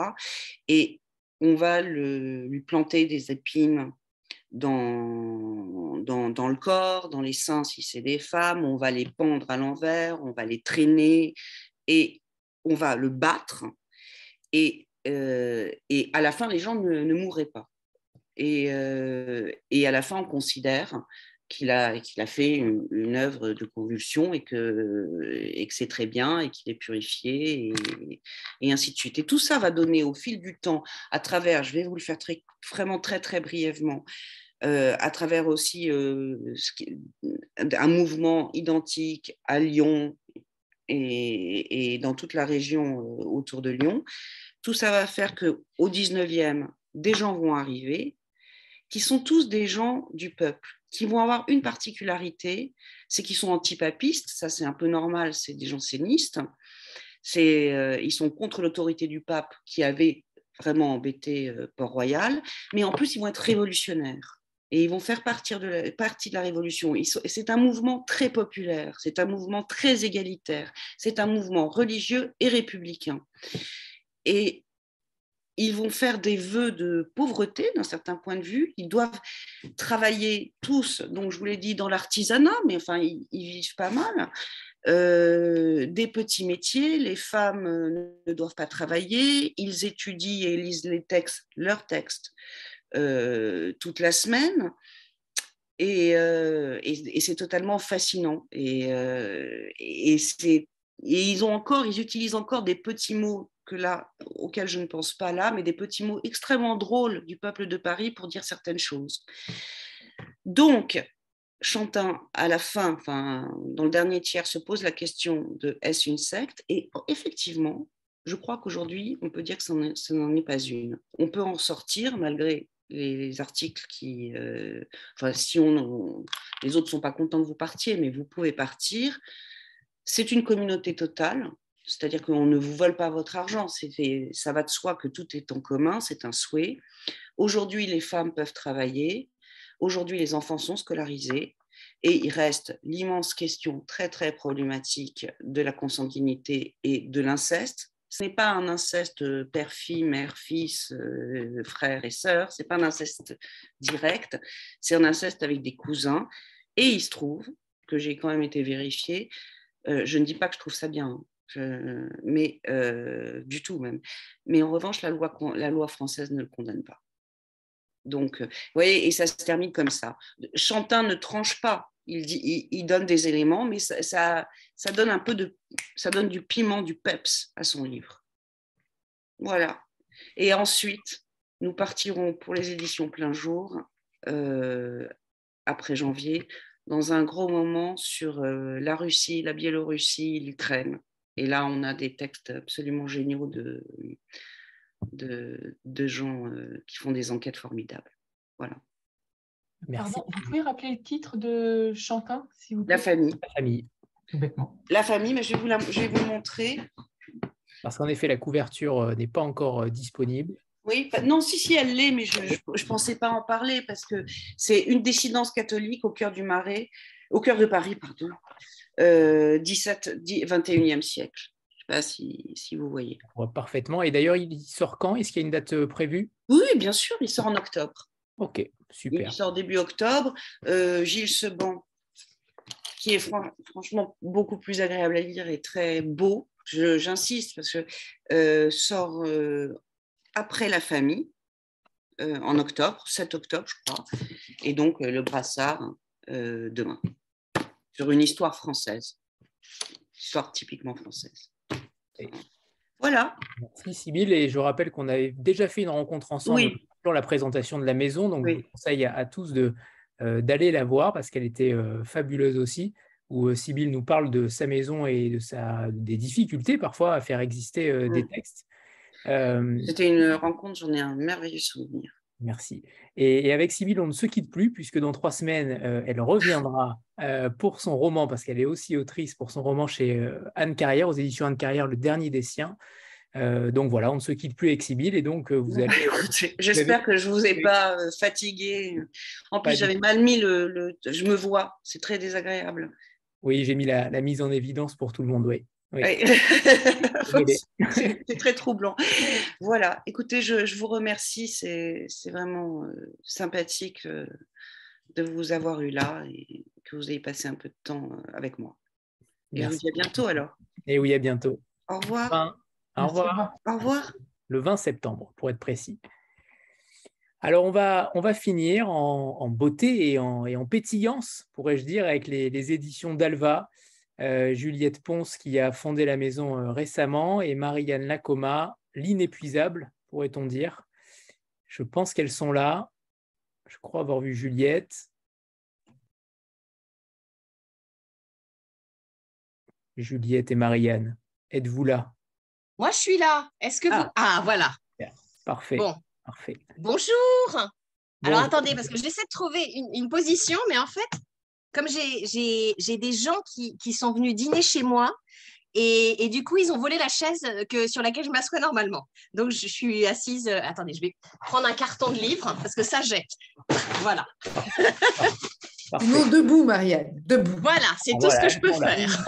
Et on va lui planter des épines dans, dans, le corps, dans les seins si c'est des femmes, on va les pendre à l'envers, on va les traîner et on va le battre. Et, et à la fin, les gens ne mourraient pas. Euh, et, à la fin, on considère qu'il a, qu'il a fait une, œuvre de convulsion et que, et que c'est très bien et qu'il est purifié et, ainsi de suite. Et tout ça va donner au fil du temps, à travers, je vais vous le faire très, vraiment très très brièvement, euh, à travers aussi euh, un mouvement identique à Lyon et, et, dans toute la région autour de Lyon. Tout ça va faire qu'au 19e, des gens vont arriver qui sont tous des gens du peuple, qui vont avoir une particularité, c'est qu'ils sont antipapistes, ça c'est un peu normal, c'est des jansénistes, c'est, euh, ils sont contre l'autorité du pape qui avait vraiment embêté euh, Port-Royal, mais en plus ils vont être révolutionnaires. Et ils vont faire partie de la, partie de la révolution. C'est un mouvement très populaire, c'est un mouvement très égalitaire, c'est un mouvement religieux et républicain. Et ils vont faire des vœux de pauvreté d'un certain point de vue. Ils doivent travailler tous, donc je vous l'ai dit, dans l'artisanat, mais enfin, ils, vivent pas mal. Euh, des petits métiers, les femmes ne doivent pas travailler, ils étudient et lisent les textes, leurs textes, euh, toute la semaine. Euh, et, c'est totalement fascinant. Et, et, et, ils ont encore, ils utilisent encore des petits mots là, auxquels je ne pense pas là, mais des petits mots extrêmement drôles du peuple de Paris pour dire certaines choses. Donc, Chantin, à la fin, enfin, dans le dernier tiers, se pose la question de est-ce une secte? Et effectivement, je crois qu'aujourd'hui, on peut dire que ce n'en est pas une. On peut en sortir malgré les, articles qui, euh, enfin, si on, les autres ne sont pas contents que vous partiez, mais vous pouvez partir. C'est une communauté totale, c'est-à-dire qu'on ne vous vole pas votre argent. Ça va de soi que tout est en commun, c'est un souhait. Aujourd'hui, les femmes peuvent travailler. Aujourd'hui, les enfants sont scolarisés. Et il reste l'immense question très, très problématique de la consanguinité et de l'inceste. Ce n'est pas un inceste père-fille, mère-fils, euh, frère et sœur, ce n'est pas un inceste direct, c'est un inceste avec des cousins. Et il se trouve que j'ai quand même été vérifié, euh, je ne dis pas que je trouve ça bien, mais euh, du tout même. Mais en revanche, la loi, française ne le condamne pas. Donc, vous voyez, et ça se termine comme ça. Chantin ne tranche pas il, donne des éléments, mais ça, donne un peu de, ça donne du piment, du peps à son livre. Voilà. Et ensuite, nous partirons pour les éditions plein jour, euh, après janvier, dans un gros moment sur euh, la Russie, la Biélorussie, l'Ukraine. Et là, on a des textes absolument géniaux de, de, de gens euh, qui font des enquêtes formidables. Voilà. Pardon, vous pouvez rappeler le titre de Chantin, s'il vous plaît? La famille. La famille. La famille, mais je vais vous, la, je vais vous montrer. Parce qu'en effet, la couverture euh, n'est pas encore euh, disponible. Oui, non, si, si, elle l'est, mais je ne pensais pas en parler parce que c'est une dissidence catholique au cœur du Marais, au cœur de Paris, pardon, euh, 17, 21e siècle. Je ne sais pas si, si vous voyez. parfaitement. Et d'ailleurs, il sort quand? Est-ce qu'il y a une date euh, prévue? Oui, bien sûr, il sort en octobre. Ok, super. Il sort début octobre. Euh, Gilles Seban, qui est franchement beaucoup plus agréable à lire et très beau, j'insiste, parce que euh, sort après la famille, en octobre, 7 octobre, je crois, et donc le brassard demain, sur une histoire française, histoire typiquement française. Voilà. Merci Sybille, et je rappelle qu'on avait déjà fait une rencontre ensemble. Oui la présentation de la maison. Donc, je vous conseille à, tous de, euh, d'aller la voir parce qu'elle était euh, fabuleuse aussi, où euh, Sybille nous parle de sa maison et de sa, des difficultés parfois à faire exister des textes. C'était une rencontre, j'en ai un merveilleux souvenir. Merci. Et, avec Sybille, on ne se quitte plus puisque dans trois semaines, elle reviendra pour son roman, parce qu'elle est aussi autrice pour son roman chez Anne Carrière, aux éditions Anne Carrière, Le Dernier des Siens. Euh, donc voilà, on ne se quitte plus avec et donc euh, vous allez. J'espère que je ne vous ai pas euh, fatigué. En plus, j'avais mal mis le, Je me vois, c'est très désagréable. Oui, j'ai mis la, mise en évidence pour tout le monde, oui. c'est très troublant. Voilà, écoutez, je, vous remercie, c'est vraiment sympathique de vous avoir eu là et que vous ayez passé un peu de temps avec moi. Et je vous dis à bientôt alors. Et oui, à bientôt. Au revoir. Au revoir. Au revoir. Le 20 septembre, pour être précis. Alors, on va, on va finir en, beauté et en, et en pétillance, pourrais-je dire, avec les, éditions d'Alva. Euh, Juliette Ponce, qui a fondé la maison euh, récemment, et Marianne Lacoma, l'inépuisable, pourrait-on dire. Je pense qu'elles sont là. Je crois avoir vu Juliette. Juliette et Marianne, êtes-vous là? Moi, je suis là. Est-ce que vous. Ah, ah voilà. Parfait. Bon. Parfait. Bonjour. Alors, attendez, parce que j'essaie de trouver une, position, mais en fait, comme j'ai des gens qui, qui, sont venus dîner chez moi, et, et, du coup, ils ont volé la chaise que, sur laquelle je m'assois normalement. Donc, je, suis assise. Euh, attendez, je vais prendre un carton de livres, parce que ça jette. Voilà. Non, debout, Marianne. Debout. Voilà, c'est tout ce que je peux faire.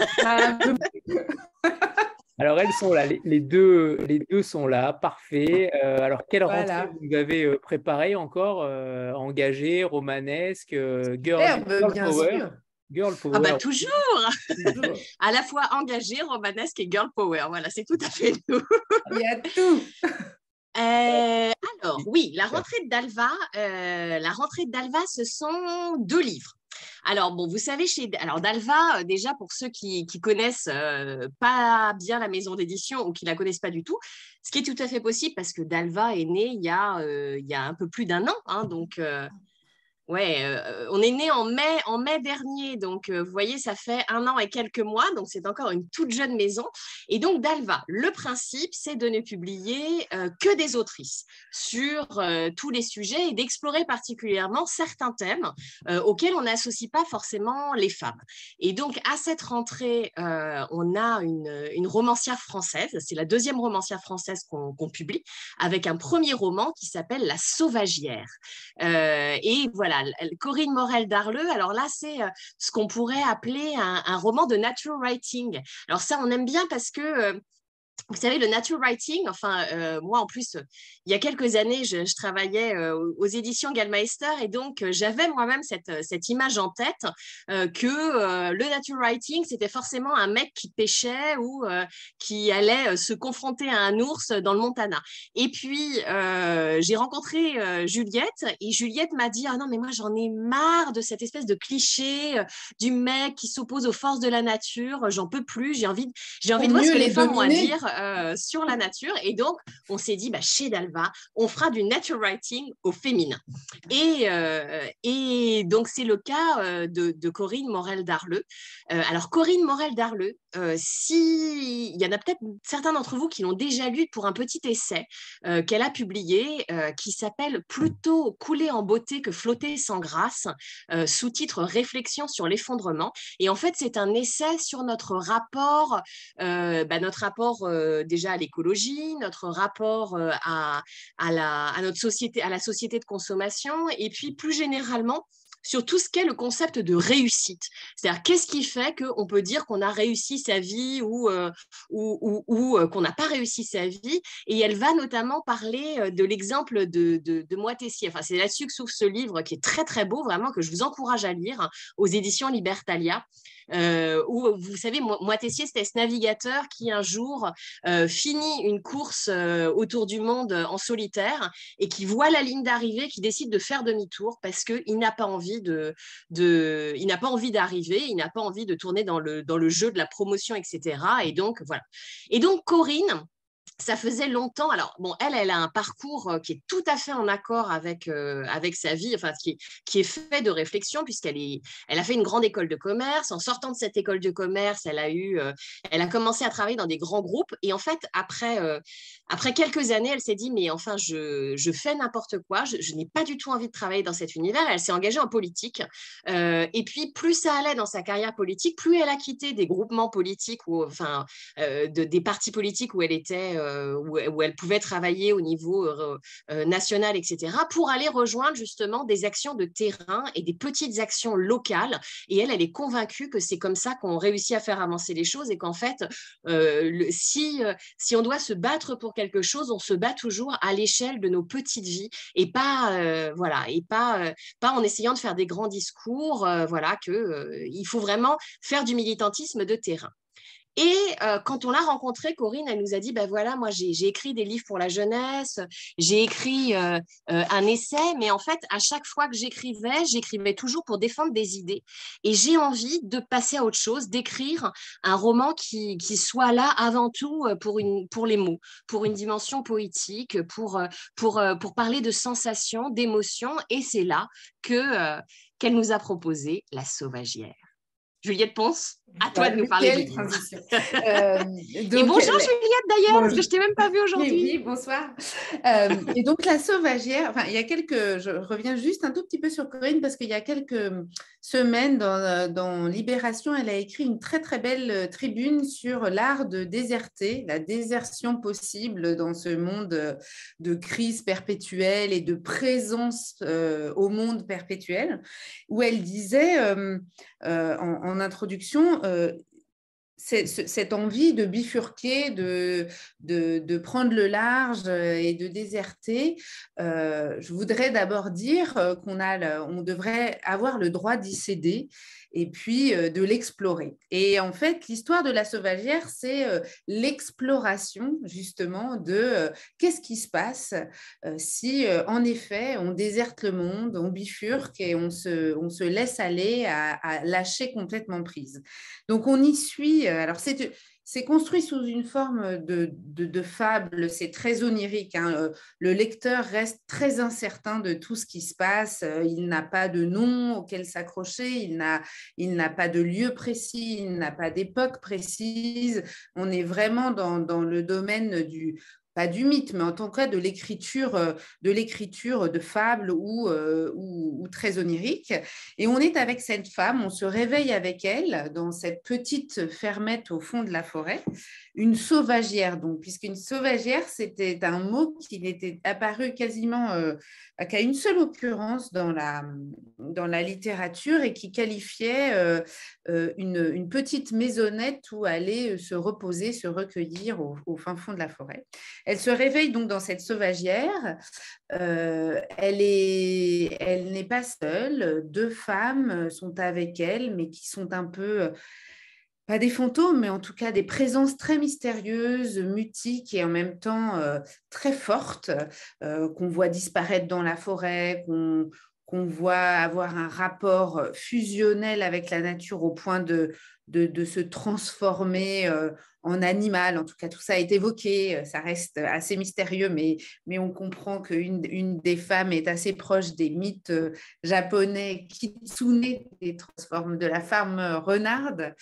Alors, elles sont là, les, deux, les deux sont là, parfait. Euh, alors, quelle rentrée vous avez euh, préparé encore euh, Engagé, romanesque, girl, power Girl power? Ah bah toujours À la fois engagé, romanesque et girl power. Voilà, c'est tout à fait nous. Il y a tout alors, oui, la rentrée d'Alva, la rentrée d'Alva, ce sont deux livres. Alors, bon, vous savez, chez alors Dalva, euh, déjà pour ceux qui, connaissent euh, pas bien la maison d'édition ou qui la connaissent pas du tout, ce qui est tout à fait possible parce que Dalva est né il y a, euh, il y a un peu plus d'un an. Hein, donc, Ouais, on est né en mai, en mai dernier, donc vous voyez, ça fait un an et quelques mois, donc c'est encore une toute jeune maison. Et donc Dalva, le principe, c'est de ne publier que des autrices sur tous les sujets et d'explorer particulièrement certains thèmes auxquels on n'associe pas forcément les femmes. Et donc à cette rentrée, on a une, romancière française, c'est la deuxième romancière française qu'on publie, avec un premier roman qui s'appelle La Sauvagière. et voilà Corinne Morel d'Arleux. Alors là, c'est euh, ce qu'on pourrait appeler un, roman de natural writing. Alors ça, on aime bien parce que euh, vous savez, le nature writing, enfin, euh, moi en plus, il y a quelques années, je, travaillais euh, aux éditions Gallmeister et donc euh, j'avais moi-même cette, cette, image en tête que le nature writing, c'était forcément un mec qui pêchait ou qui allait se confronter à un ours dans le Montana. Et puis, j'ai rencontré Juliette et Juliette m'a dit Ah non, mais moi j'en ai marre de cette espèce de cliché du mec qui s'oppose aux forces de la nature, j'en peux plus, j'ai envie, j'ai envie de voir ce que les femmes ont à dire euh, sur la nature. Et donc, on s'est dit, bah, chez Dalva, on fera du nature writing au féminin. Et, euh, et donc, c'est le cas euh, de, Corinne Morel-Darleux. alors, Corinne Morel-Darleux, si... il y en a peut-être certains d'entre vous qui l'ont déjà lu pour un petit essai qu'elle a publié qui s'appelle Plutôt couler en beauté que flotter sans grâce, sous-titre Réflexion sur l'effondrement. Et en fait, c'est un essai sur notre bah, notre rapport euh, déjà à l'écologie, notre rapport euh, à, la, notre société, à la société de consommation, et puis plus généralement sur tout ce qu'est le concept de réussite. C'est-à-dire, qu'est-ce qui fait qu'on peut dire qu'on a réussi sa vie ou, euh, qu'on n'a pas réussi sa vie? Et elle va notamment parler de l'exemple de, de. Enfin, c'est là-dessus que s'ouvre ce livre qui est très, très beau, vraiment, que je vous encourage à lire aux éditions Libertalia. Euh, où, vous savez, Moitessier, c'était ce navigateur qui un jour euh, finit une course euh, autour du monde en solitaire et qui voit la ligne d'arrivée, qui décide de faire demi-tour parce qu'il n'a pas envie de, de il n'a pas envie d'arriver, il n'a pas envie de tourner dans le, dans le jeu de la promotion, etc. Et donc, voilà. Et donc, Corinne, ça faisait longtemps. Alors, bon, elle, elle a un parcours euh, qui est tout à fait en accord avec, euh, avec sa vie, enfin, qui, qui est fait de réflexion, puisqu'elle est, elle a fait une grande école de commerce. En sortant de cette école de commerce, elle a, eu, euh, elle a commencé à travailler dans des grands groupes. Et en fait, après, après quelques années, elle s'est dit, mais enfin, je, je fais n'importe quoi, je, n'ai pas du tout envie de travailler dans cet univers. Elle s'est engagée en politique. et puis, plus ça allait dans sa carrière politique, plus elle a quitté des groupements politiques, ou enfin, de, des partis politiques où elle était euh, où, elle pouvait travailler au niveau euh, euh, national, etc., pour aller rejoindre justement des actions de terrain et des petites actions locales. Et elle, elle est convaincue que c'est comme ça qu'on réussit à faire avancer les choses et qu'en fait, si, si on doit se battre pour quelque chose, on se bat toujours à l'échelle de nos petites vies et pas, voilà, et pas, pas en essayant de faire des grands discours, voilà, que il faut vraiment faire du militantisme de terrain. Et euh, quand on l'a rencontrée, Corinne, elle nous a dit, ben voilà, moi j'ai écrit des livres pour la jeunesse, j'ai écrit euh, euh, un essai, mais en fait, à chaque fois que j'écrivais, j'écrivais toujours pour défendre des idées. Et j'ai envie de passer à autre chose, d'écrire un roman qui, qui, soit là avant tout pour, une, pour les mots, pour une dimension poétique, pour, pour, pour parler de sensations, d'émotions. Et c'est là que qu'elle nous a proposé La Sauvagière. Juliette Ponce, à toi de nous parler du transition. Euh, et bonjour Juliette d'ailleurs, parce que je ne t'ai même pas vue aujourd'hui. Oui, bonsoir. Euh, et donc la sauvagière, enfin, il y a quelques, je reviens juste un tout petit peu sur Corinne, parce qu'il y a quelques semaines dans, dans, Libération, elle a écrit une très très belle tribune sur l'art de déserter, la désertion possible dans ce monde de crise perpétuelle et de présence euh, au monde perpétuel, où elle disait en en introduction, euh, cette envie de bifurquer, de, de, prendre le large et de déserter, euh, je voudrais d'abord dire qu'on a, on devrait avoir le droit d'y céder et puis euh, de l'explorer. Et en fait, l'histoire de la sauvagière, c'est euh, l'exploration justement de euh, qu'est-ce qui se passe si en effet on déserte le monde, on bifurque et on se, on se laisse aller à, à lâcher complètement prise. Donc on y suit, alors c'est c'est construit sous une forme de, fable, c'est très onirique. Hein. Euh, le lecteur reste très incertain de tout ce qui se passe. Euh, il n'a pas de nom auquel s'accrocher, il n'a pas de lieu précis, il n'a pas d'époque précise. On est vraiment dans le domaine du, pas du mythe, mais en tant cas de l'écriture, euh, de l'écriture de fables euh, ou, ou, très onirique. Et on est avec cette femme, on se réveille avec elle dans cette petite fermette au fond de la forêt, une sauvagière, donc, puisqu'une sauvagière, c'était un mot qui n'était apparu quasiment euh, qu'à une seule occurrence dans la, dans la littérature et qui qualifiait euh, euh, une, petite maisonnette où aller se reposer, se recueillir au, fin fond de la forêt. Elle se réveille donc dans cette sauvagière. elle elle n'est pas seule. Deux femmes sont avec elle, mais qui sont un peu pas des fantômes, mais en tout cas des présences très mystérieuses, mutiques et en même temps euh, très fortes, euh, qu'on voit disparaître dans la forêt, qu'on voit avoir un rapport fusionnel avec la nature au point de, se transformer euh, en animal. En tout cas, tout ça est évoqué. Euh, ça reste assez mystérieux, mais, mais on comprend qu'une une des femmes est assez proche des mythes euh, japonais Kitsune, et transforme de la femme renarde.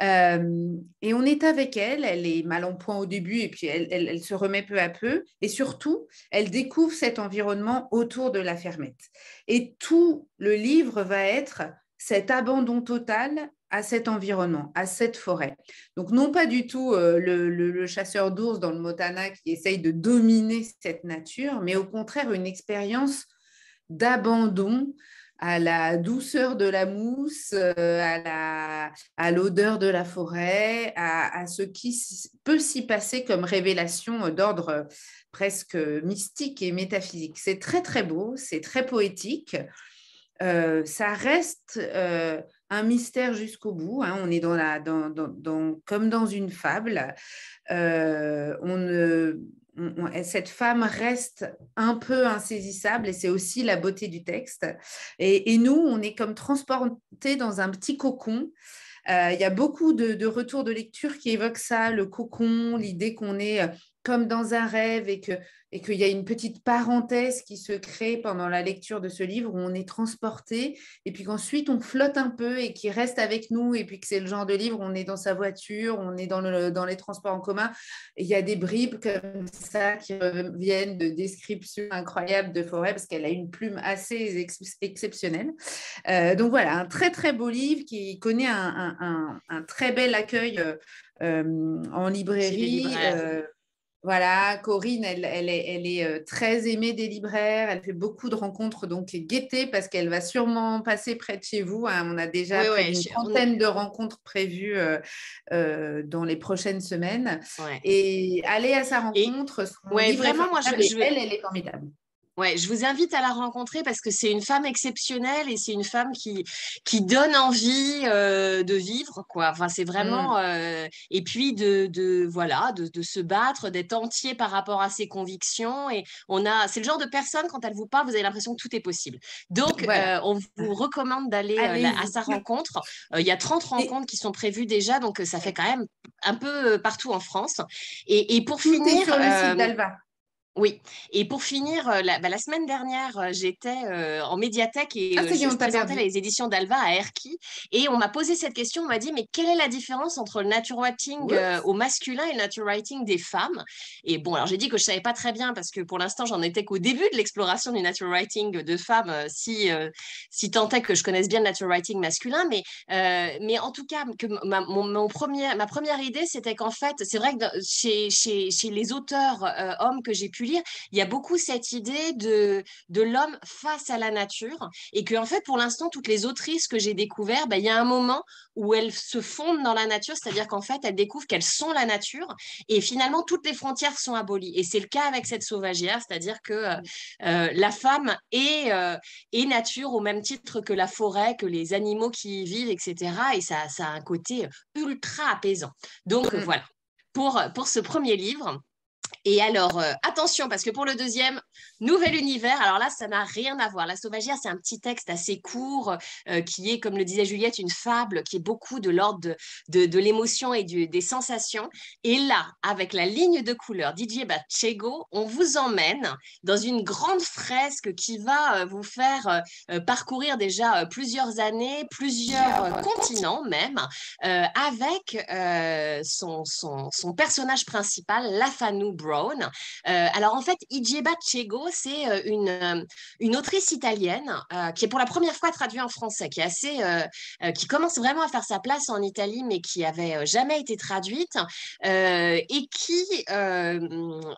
et on est avec elle. Elle est mal en point au début et puis elle, elle, se remet peu à peu. Et surtout, elle découvre cet environnement autour de la fermette. Et tout le livre va être cet abandon total à cet environnement, à cette forêt. Donc non pas du tout euh, le, chasseur d'ours dans le Motana qui essaye de dominer cette nature, mais au contraire une expérience d'abandon à la douceur de la mousse, euh, à l'odeur de la forêt, à, ce qui peut s'y passer comme révélation d'ordre presque mystique et métaphysique. C'est très très beau, c'est très poétique. Euh, ça reste un mystère jusqu'au bout. Hein. On est dans la, dans, dans, comme dans une fable. Euh, on, cette femme reste un peu insaisissable et c'est aussi la beauté du texte. Et, nous, on est comme transportés dans un petit cocon. Euh, il y a beaucoup de, de, retours de lecture qui évoquent ça, le cocon, l'idée qu'on est comme dans un rêve et que et qu'il y a une petite parenthèse qui se crée pendant la lecture de ce livre où on est transporté et puis qu'ensuite on flotte un peu et qui reste avec nous et puis que c'est le genre de livre où on est dans sa voiture, on est dans, le, dans les transports en commun et il y a des bribes comme ça qui viennent de descriptions incroyables de Forêt parce qu'elle a une plume assez exceptionnelle. Euh, donc voilà, un très très beau livre qui connaît un, un, très bel accueil euh, en librairie. Voilà, Corinne, elle, est, euh, très aimée des libraires, elle fait beaucoup de rencontres, donc guettez parce qu'elle va sûrement passer près de chez vous. Hein. On a déjà une trentaine de rencontres prévues euh, euh, dans les prochaines semaines. Et allez à sa rencontre. Vraiment, moi, je, je... Elle, elle est formidable. Ouais, je vous invite à la rencontrer parce que c'est une femme exceptionnelle et c'est une femme qui, qui donne envie euh, de vivre, quoi. Enfin, c'est vraiment. Mmh. Euh, et puis de, de voilà, de, de, se battre, d'être entier par rapport à ses convictions. Et on a, c'est le genre de personne, quand elle vous parle, vous avez l'impression que tout est possible. Donc, euh, on vous recommande d'aller à sa rencontre. Il y a 30 rencontres qui sont prévues déjà, donc ça fait quand même un peu partout en France. Et, et pour finir. sur le site d'Alva. Oui, et pour finir, euh, la, bah, la semaine dernière, euh, j'étais euh, en médiathèque et ah, je présentais les éditions d'Alva à Erki et on m'a posé cette question, on m'a dit, mais quelle est la différence entre le nature writing au masculin et le nature writing des femmes? Et bon, alors j'ai dit que je ne savais pas très bien parce que pour l'instant, j'en étais qu'au début de l'exploration du nature writing de femmes, si, si tant est que je connaisse bien le nature writing masculin, mais, mais en tout cas, que ma, mon, premier, ma première idée, c'était qu'en fait, c'est vrai que chez, chez, chez les auteurs hommes que j'ai pu il y a beaucoup cette idée de, de l'homme face à la nature et que en fait, pour l'instant, toutes les autrices que j'ai découvertes, bah, il y a un moment où elles se fondent dans la nature, c'est-à-dire qu'en fait, elles découvrent qu'elles sont la nature et finalement, toutes les frontières sont abolies. Et c'est le cas avec cette sauvagière, c'est-à-dire que euh, euh, la femme est, euh, est nature au même titre que la forêt, que les animaux qui y vivent, etc. Et ça, ça a un côté ultra apaisant. Donc, mmh. voilà. Pour, pour ce premier livre, Et alors, euh, attention, parce que pour le deuxième, nouvel univers, alors là, ça n'a rien à voir. La sauvagière, c'est un petit texte assez court euh, qui est, comme le disait Juliette, une fable qui est beaucoup de l'ordre de, l'émotion et des sensations. Et là, avec la ligne de couleur Didier Bachego, on vous emmène dans une grande fresque qui va vous faire parcourir déjà plusieurs années, plusieurs continents même, avec son, son, son, personnage principal, Lafanu Brown. Euh, alors en fait, Igieba Chego, c'est euh, une, euh, une autrice italienne qui est pour la première fois traduite en français, qui est assez, qui commence vraiment à faire sa place en Italie, mais qui avait jamais été traduite et qui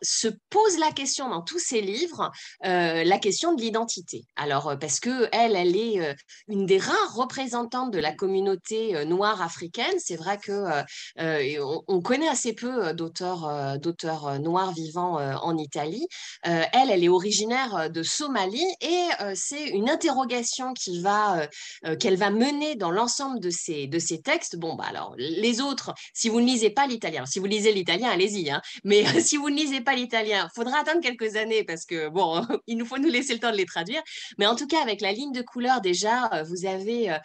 se pose la question dans tous ses livres, la question de l'identité. Alors parce que elle, est une des rares représentantes de la communauté noire africaine. C'est vrai que on, on, connaît assez peu d'auteurs, d'auteurs noirs vivant en Italie. elle, elle est originaire de Somalie et c'est une interrogation qui va, qu'elle va mener dans l'ensemble de ses, de ses textes. Bon, bah alors, les autres, si vous ne lisez pas l'italien, si vous lisez l'italien, allez-y, hein, mais si vous ne lisez pas l'italien, faudra attendre quelques années parce que, bon, il nous faut nous laisser le temps de les traduire. Mais en tout cas, avec la ligne de couleur, déjà, vous avez,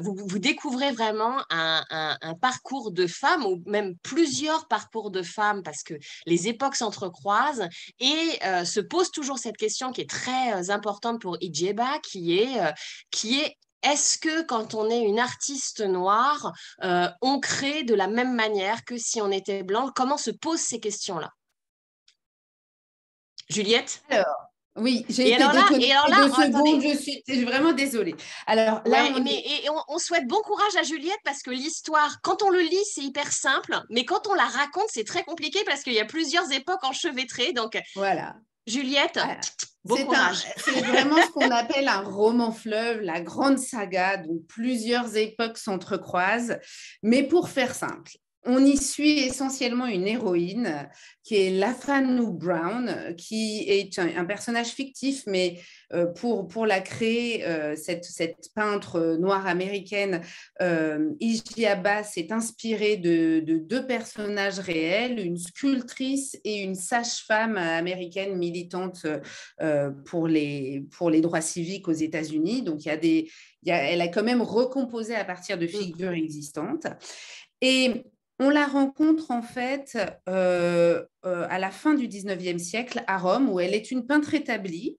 vous, découvrez vraiment un, un, parcours de femmes ou même plusieurs parcours de femmes parce que les époques s'entrecroisent et euh, se pose toujours cette question qui est très euh, importante pour Ijeba, qui est, euh, qui est est-ce que quand on est une artiste noire, on crée de la même manière que si on était blanc? Comment se posent ces questions-là? Juliette? Oui, j'ai été là, et alors là, secondes, je suis vraiment désolée. Alors là, on mais et on, souhaite bon courage à Juliette parce que l'histoire, quand on le lit, c'est hyper simple, mais quand on la raconte, c'est très compliqué parce qu'il y a plusieurs époques enchevêtrées. Donc voilà. Juliette, bon courage. C'est vraiment ce qu'on appelle un roman fleuve, la grande saga, dont plusieurs époques s'entrecroisent. Mais pour faire simple, on y suit essentiellement une héroïne qui est Lafanu Brown, qui est un, personnage fictif, mais euh, pour, pour la créer, euh, cette, cette, peintre noire américaine, euh, Ijiaba s'est inspirée de, deux personnages réels, une sculptrice et une sage-femme américaine militante pour, les, pour les droits civiques aux États-Unis. Donc, il y a des, elle a quand même recomposé à partir de mmh. figures existantes. Et on la rencontre en fait euh, euh, à la fin du 19e siècle à Rome, où elle est une peintre établie,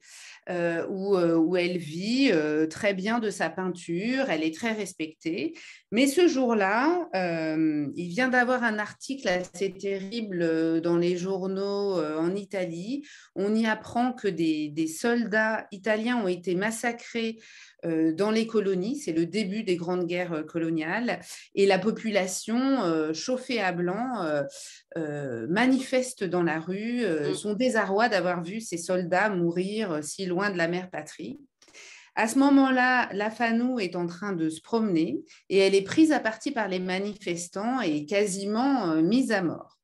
euh, où, elle vit très bien de sa peinture, elle est très respectée. Mais ce jour-là, il vient d'avoir un article assez terrible dans les journaux en Italie. On y apprend que des soldats italiens ont été massacrés dans les colonies. C'est le début des grandes guerres euh, coloniales. Et la population, euh, chauffée à blanc, manifeste dans la rue mm. son désarroi d'avoir vu ces soldats mourir si loin de la mère patrie. À ce moment-là, la Fanou est en train de se promener et elle est prise à partie par les manifestants et quasiment mise à mort.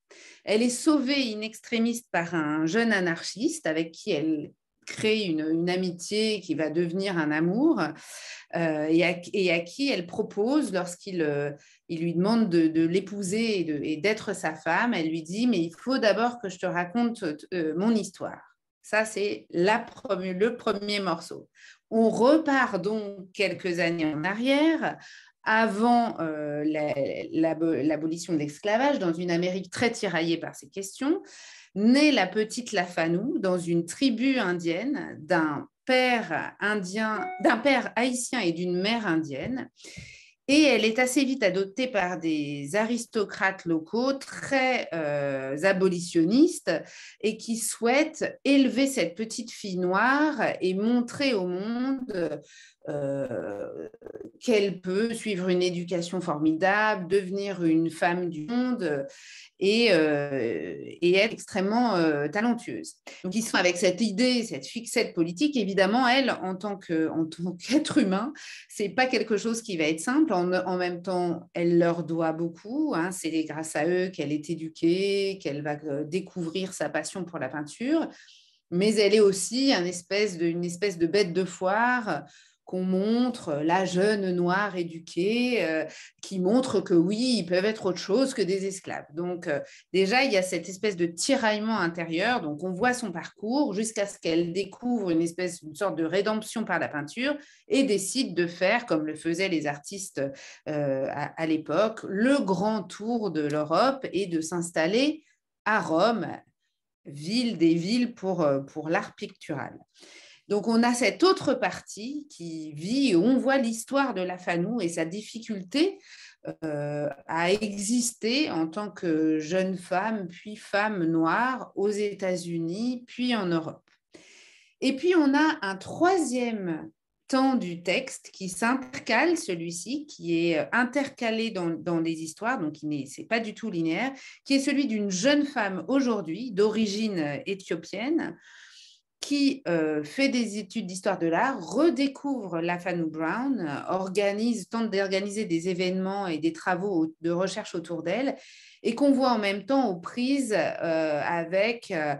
Elle est sauvée in extremis par un jeune anarchiste avec qui elle crée une, amitié qui va devenir un amour euh, et, à, qui elle propose, lorsqu'il euh, lui demande de, l'épouser et d'être sa femme, elle lui dit, mais il faut d'abord que je te raconte euh, mon histoire. Ça, c'est le premier morceau. On repart donc quelques années en arrière, avant l'abolition de l'esclavage, dans une Amérique très tiraillée par ces questions naît la petite Lafanou dans une tribu indienne d'un père indien, d'un père haïtien et d'une mère indienne. Et elle est assez vite adoptée par des aristocrates locaux très euh, abolitionnistes et qui souhaitent élever cette petite fille noire et montrer au monde euh, qu'elle peut suivre une éducation formidable, devenir une femme du monde et, euh, et extrêmement euh, talentueuse. Donc ils sont avec cette idée, cette fixette politique. Évidemment, elle, en tant qu'être humain, c'est pas quelque chose qui va être simple. En, même temps, elle leur doit beaucoup. Hein. C'est grâce à eux qu'elle est éduquée, qu'elle va découvrir sa passion pour la peinture. Mais elle est aussi une espèce de bête de foire qu'on montre la jeune noire éduquée, euh, qui montre que oui, ils peuvent être autre chose que des esclaves. Donc euh, déjà, il y a cette espèce de tiraillement intérieur. Donc on voit son parcours jusqu'à ce qu'elle découvre une espèce, une sorte de rédemption par la peinture et décide de faire, comme le faisaient les artistes euh, à l'époque, le grand tour de l'Europe et de s'installer à Rome, ville des villes pour, pour l'art pictural. Donc, on a cette autre partie qui vit, on voit l'histoire de la Fanou et sa difficulté euh, à exister en tant que jeune femme, puis femme noire aux États-Unis, puis en Europe. Et puis, on a un troisième temps du texte qui s'intercale, celui-ci, qui est intercalé dans, dans les histoires, donc ce n'est pas du tout linéaire, qui est celui d'une jeune femme aujourd'hui, d'origine éthiopienne, qui euh, fait des études d'histoire de l'art, redécouvre la Fanou Brown, organise, tente d'organiser des événements et des travaux de recherche autour d'elle, et qu'on voit en même temps aux prises euh, avec euh,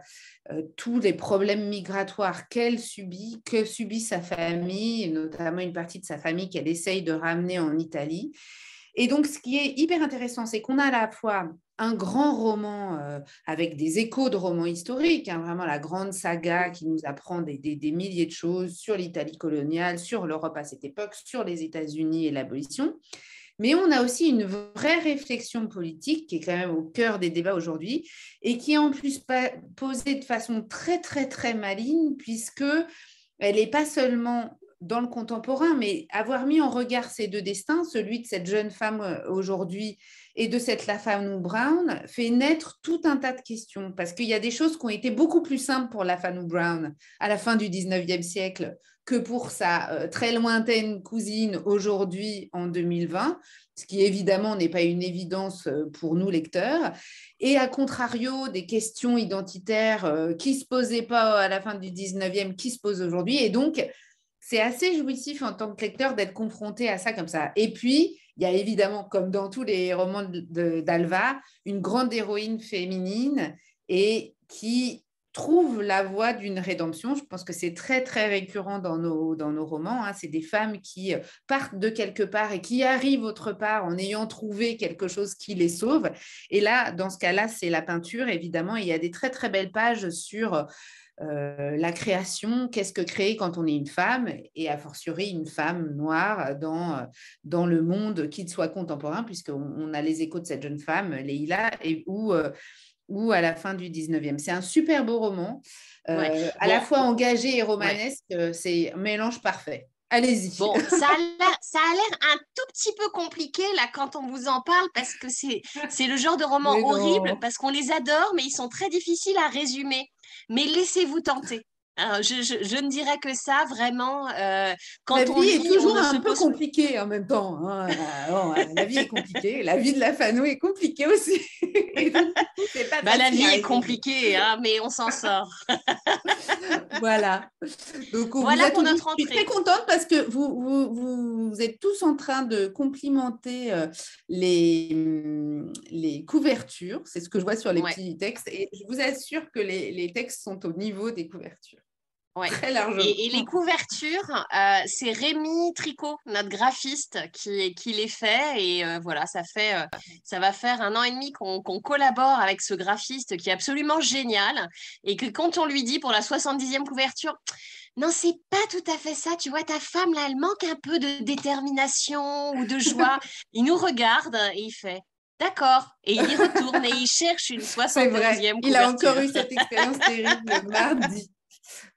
tous les problèmes migratoires qu'elle subit, que subit sa famille, notamment une partie de sa famille qu'elle essaye de ramener en Italie. Et donc, ce qui est hyper intéressant, c'est qu'on a à la fois un grand roman euh, avec des échos de romans historiques, hein, vraiment la grande saga qui nous apprend des, milliers de choses sur l'Italie coloniale, sur l'Europe à cette époque, sur les États-Unis et l'abolition. Mais on a aussi une vraie réflexion politique qui est quand même au cœur des débats aujourd'hui et qui est en plus posée de façon très, très, très maligne, puisque elle n'est pas seulement dans le contemporain, mais avoir mis en regard ces deux destins, celui de cette jeune femme euh, aujourd'hui et de cette Lafanou Brown fait naître tout un tas de questions parce qu'il y a des choses qui ont été beaucoup plus simples pour Lafanou Brown à la fin du 19e siècle que pour sa euh, très lointaine cousine aujourd'hui en 2020, ce qui évidemment n'est pas une évidence euh, pour nous lecteurs. Et à contrario, des questions identitaires euh, qui ne se posaient pas à la fin du 19e, qui se posent aujourd'hui. Et donc, c'est assez jouissif en tant que lecteur d'être confronté à ça comme ça. Et puis, il y a évidemment, comme dans tous les romans d'Alva, une grande héroïne féminine et qui trouve la voie d'une rédemption. Je pense que c'est très, très récurrent dans nos, dans nos romans. Hein. C'est des femmes qui partent de quelque part et qui arrivent autre part en ayant trouvé quelque chose qui les sauve. Et là, dans ce cas-là, c'est la peinture, évidemment. il y a des très, très belles pages sur euh, la création, qu'est-ce que créer quand on est une femme, et a fortiori une femme noire dans, dans le monde, qu'il soit contemporain, puisqu'on on a les échos de cette jeune femme, Leila, et où, euh, ou à la fin du 19e. C'est un super beau roman, euh, à la fois engagé et romanesque, c'est un mélange parfait. Allez-y. Bon, ça a l'air un tout petit peu compliqué là quand on vous en parle parce que c'est le genre de roman horrible parce qu'on les adore mais ils sont très difficiles à résumer mais laissez-vous tenter. Je, ne dirais que ça, vraiment. Euh, quand la vie est toujours un peu compliquée en même temps. Hein. Euh, euh, la vie est compliquée. La vie de la Fano est compliquée aussi. Bah, la vie est compliquée, hein, mais on s'en sort. voilà. Donc, voilà pour notre entrée. Je suis très contente parce que vous, vous, vous, êtes tous en train de complimenter les, les couvertures. C'est ce que je vois sur les petits textes. Et je vous assure que les, les textes sont au niveau des couvertures. Très largement. Et, les couvertures, euh, c'est Rémi Tricot, notre graphiste, qui, qui les fait. Et euh, voilà, ça, fait, euh, ça va faire un an et demi qu'on collabore avec ce graphiste qui est absolument génial. Et que quand on lui dit pour la 70e couverture, non, c'est pas tout à fait ça. Tu vois, ta femme, là, elle manque un peu de détermination ou de joie. il nous regarde et il fait D'accord. Et il retourne et il cherche une 70e couverture. Il a encore eu cette expérience terrible mardi.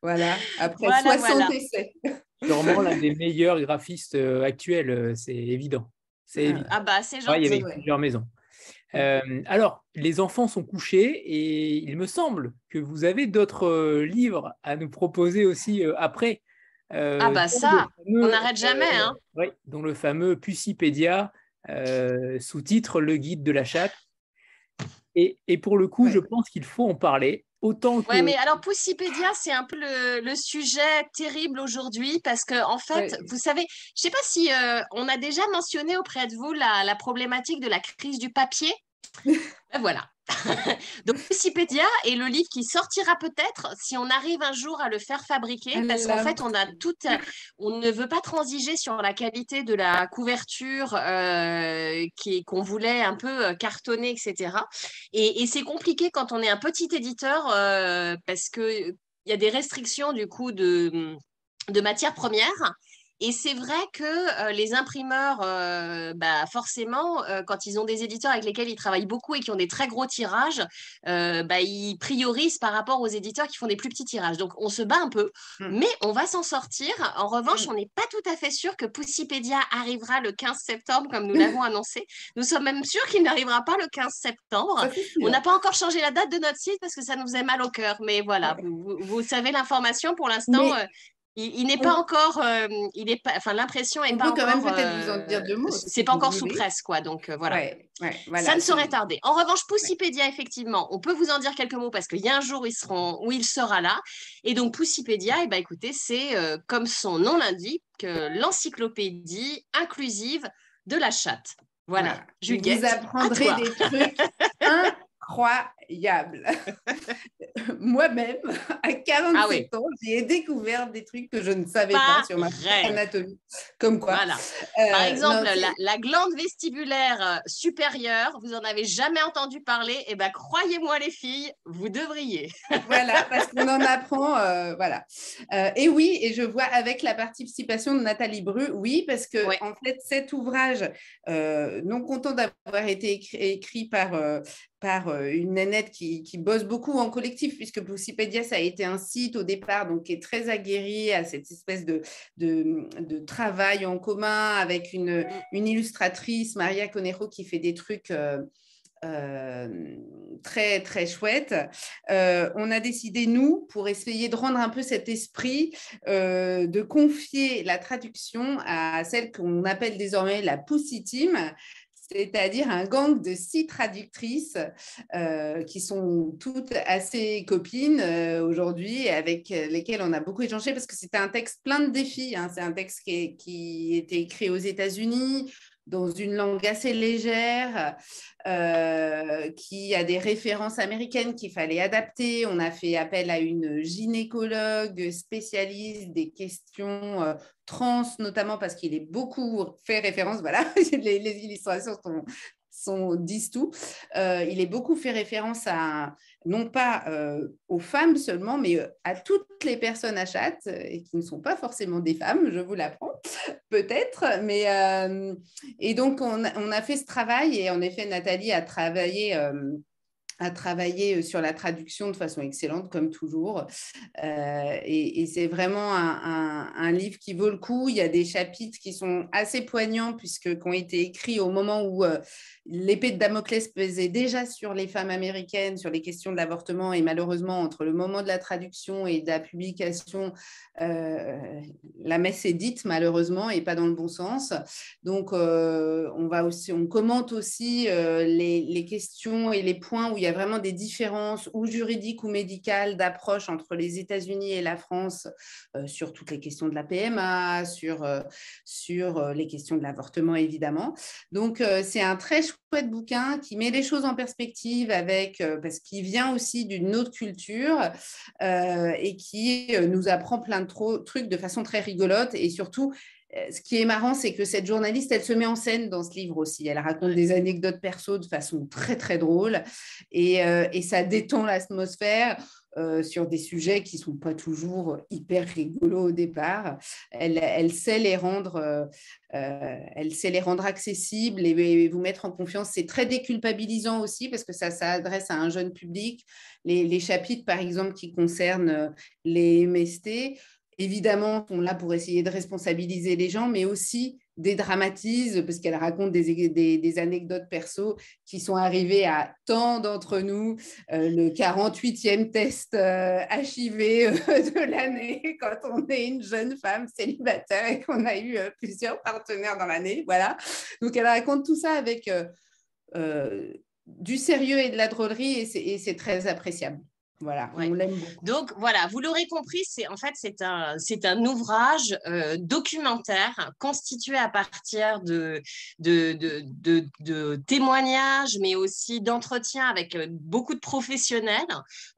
Voilà, après 60 essais. Sûrement l'un des meilleurs graphistes euh, actuels, euh, c'est évident. C'est évident. Ah bah c'est gentil. il y avait plusieurs maisons. Euh, alors, les enfants sont couchés et il me semble que vous avez d'autres livres à nous proposer aussi après. ah bah ça, on n'arrête jamais. Hein. Oui, dont le fameux Pucipédia, sous-titre Le guide de la chatte. Et, et pour le coup, je pense qu'il faut en parler Autant Ouais, mais alors Poussipédia, c'est un peu le, sujet terrible aujourd'hui parce que, en fait, vous savez, je ne sais pas si euh, on a déjà mentionné auprès de vous la, problématique de la crise du papier. Ben voilà. Donc, Wikipédia est le livre qui sortira peut-être si on arrive un jour à le faire fabriquer, parce qu'en fait, on a tout, on ne veut pas transiger sur la qualité de la couverture euh, qu'on voulait un peu euh, cartonner, etc. Et, c'est compliqué quand on est un petit éditeur euh, parce que il y a des restrictions du coup de, de matières premières. Et c'est vrai que euh, les imprimeurs, euh, bah, forcément, euh, quand ils ont des éditeurs avec lesquels ils travaillent beaucoup et qui ont des très gros tirages, bah, ils priorisent par rapport aux éditeurs qui font des plus petits tirages. Donc, on se bat un peu, mmh. mais on va s'en sortir. En revanche, mmh. on n'est pas tout à fait sûr que Poussipédia arrivera le 15 septembre, comme nous l'avons annoncé. Nous sommes même sûrs qu'il n'arrivera pas le 15 septembre. On n'a pas encore changé la date de notre site parce que ça nous faisait mal au cœur. Mais voilà, vous, savez l'information pour l'instant il, n'est pas encore, euh, il est pas, enfin l'impression est pas peut quand même peut-être vous en dire deux mots. Euh, c'est pas encore sous presse, quoi. Donc euh, voilà. Ça ne saurait tarder. En revanche, Poussipédia, effectivement, on peut vous en dire quelques mots parce qu'il y a un jour ils seront, où il sera là. Et donc Poussipédia, et eh ben écoutez, c'est comme son nom l'indique, l'encyclopédie inclusive de la chatte. Voilà. Juliette, vous apprendrez des trucs incroyable. Moi-même, à 47 ah ans, j'ai découvert des trucs que je ne savais pas, sur ma anatomie. Comme quoi. Voilà. Par euh, exemple, la, glande vestibulaire euh, supérieure, vous n'en avez jamais entendu parler. Et eh ben, croyez-moi, les filles, vous devriez. voilà, parce qu'on en apprend. Euh, voilà. et oui, et je vois avec la participation de Nathalie Bru, oui, parce que en fait, cet ouvrage, non content d'avoir été écrit, écrit par par euh, une nénette qui, bosse beaucoup en collectif, puisque Poussipédia, ça a été un site au départ donc, qui est très aguerri à cette espèce de, de, travail en commun avec une, une, illustratrice, Maria Conero, qui fait des trucs... Euh, euh, très très chouettes. on a décidé, nous, pour essayer de rendre un peu cet esprit, de confier la traduction à celle qu'on appelle désormais la Pussy Team, c'est-à-dire un gang de six traductrices euh, qui sont toutes assez copines euh, aujourd'hui, avec lesquelles on a beaucoup échangé parce que c'était un texte plein de défis. Hein. C'est un texte qui, qui était écrit aux États-Unis, dans une langue assez légère, euh, qui a des références américaines qu'il fallait adapter. On a fait appel à une gynécologue spécialiste des questions euh, trans, notamment parce qu'il est beaucoup fait référence, voilà, les, les illustrations sont, sont, disent tout. Euh, il est beaucoup fait référence à, non pas euh, aux femmes seulement, mais euh, à toutes les personnes à chatte, et qui ne sont pas forcément des femmes, je vous l'apprends, peut-être. Mais, et donc, on, on, a fait ce travail, et en effet, Nathalie a travaillé à travailler euh, sur la traduction de façon excellente, comme toujours. Euh, et, c'est vraiment un, livre qui vaut le coup. Il y a des chapitres qui sont assez poignants, puisque qui ont été écrits au moment où euh, l'épée de Damoclès pesait déjà sur les femmes américaines, sur les questions de l'avortement. Et malheureusement, entre le moment de la traduction et de la publication, la messe est dite, malheureusement, et pas dans le bon sens. Donc, on, va aussi, on commente aussi les, les questions et les points où il y a vraiment des différences ou juridiques ou médicales d'approche entre les États-Unis et la France euh, sur toutes les questions de la PMA, sur, euh, sur euh, les questions de l'avortement évidemment. Donc c'est un très chouette bouquin qui met les choses en perspective avec, parce qu'il vient aussi d'une autre culture et qui nous apprend plein de trucs de façon très rigolote et surtout ce qui est marrant, c'est que cette journaliste, elle se met en scène dans ce livre aussi. Elle raconte des anecdotes perso de façon très, très drôle. Et, euh, ça détend l'atmosphère. Euh, sur des sujets qui ne sont pas toujours hyper rigolos au départ. Elle, sait, les rendre, elle sait les rendre accessibles et, vous mettre en confiance. C'est très déculpabilisant aussi parce que ça s'adresse à un jeune public. Les, chapitres, par exemple, qui concernent les MST, évidemment, sont là pour essayer de responsabiliser les gens, mais aussi dédramatise, parce qu'elle raconte des, anecdotes perso qui sont arrivées à tant d'entre nous. Euh, le 48e test euh, HIV euh, de l'année, quand on est une jeune femme célibataire et qu'on a eu plusieurs partenaires dans l'année. Voilà. Donc, elle raconte tout ça avec du sérieux et de la drôlerie, et c'est très appréciable. Voilà, on l'aime beaucoup. Donc voilà, vous l'aurez compris, c'est en fait c'est un c'est un ouvrage euh, documentaire constitué à partir de de, de, de, témoignages, mais aussi d'entretiens avec euh, beaucoup de professionnels.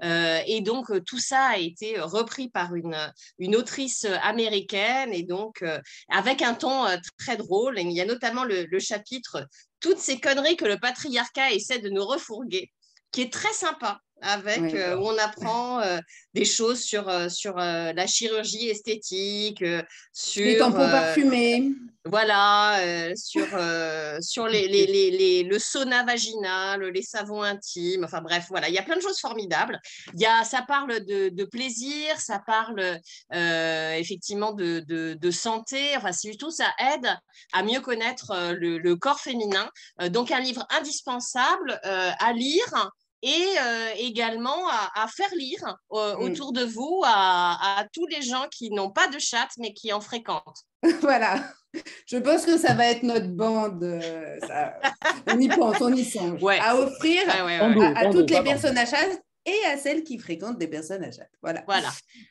Euh, et donc tout ça a été repris par une une autrice américaine et donc avec un ton très drôle. il y a notamment le, le chapitre toutes ces conneries que le patriarcat essaie de nous refourguer, qui est très sympa avec euh, où on apprend euh, des choses sur, euh, sur la chirurgie esthétique, sur les tampons parfumés. Voilà, sur, sur les, les, les, le sauna vaginal, les savons intimes, enfin bref, voilà, il y a plein de choses formidables. Il y a, ça parle de, de plaisir, ça parle effectivement de, de, de, santé, enfin surtout ça aide à mieux connaître le, le corps féminin. donc un livre indispensable à lire et euh, également à, faire lire euh, mm. autour de vous à, tous les gens qui n'ont pas de chat mais qui en fréquentent. voilà. Je pense que ça va être notre bande. Euh, on y pense, on y songe. À offrir à, toutes les personnes à chat et à celles qui fréquentent des personnes à chat. Voilà. Voilà.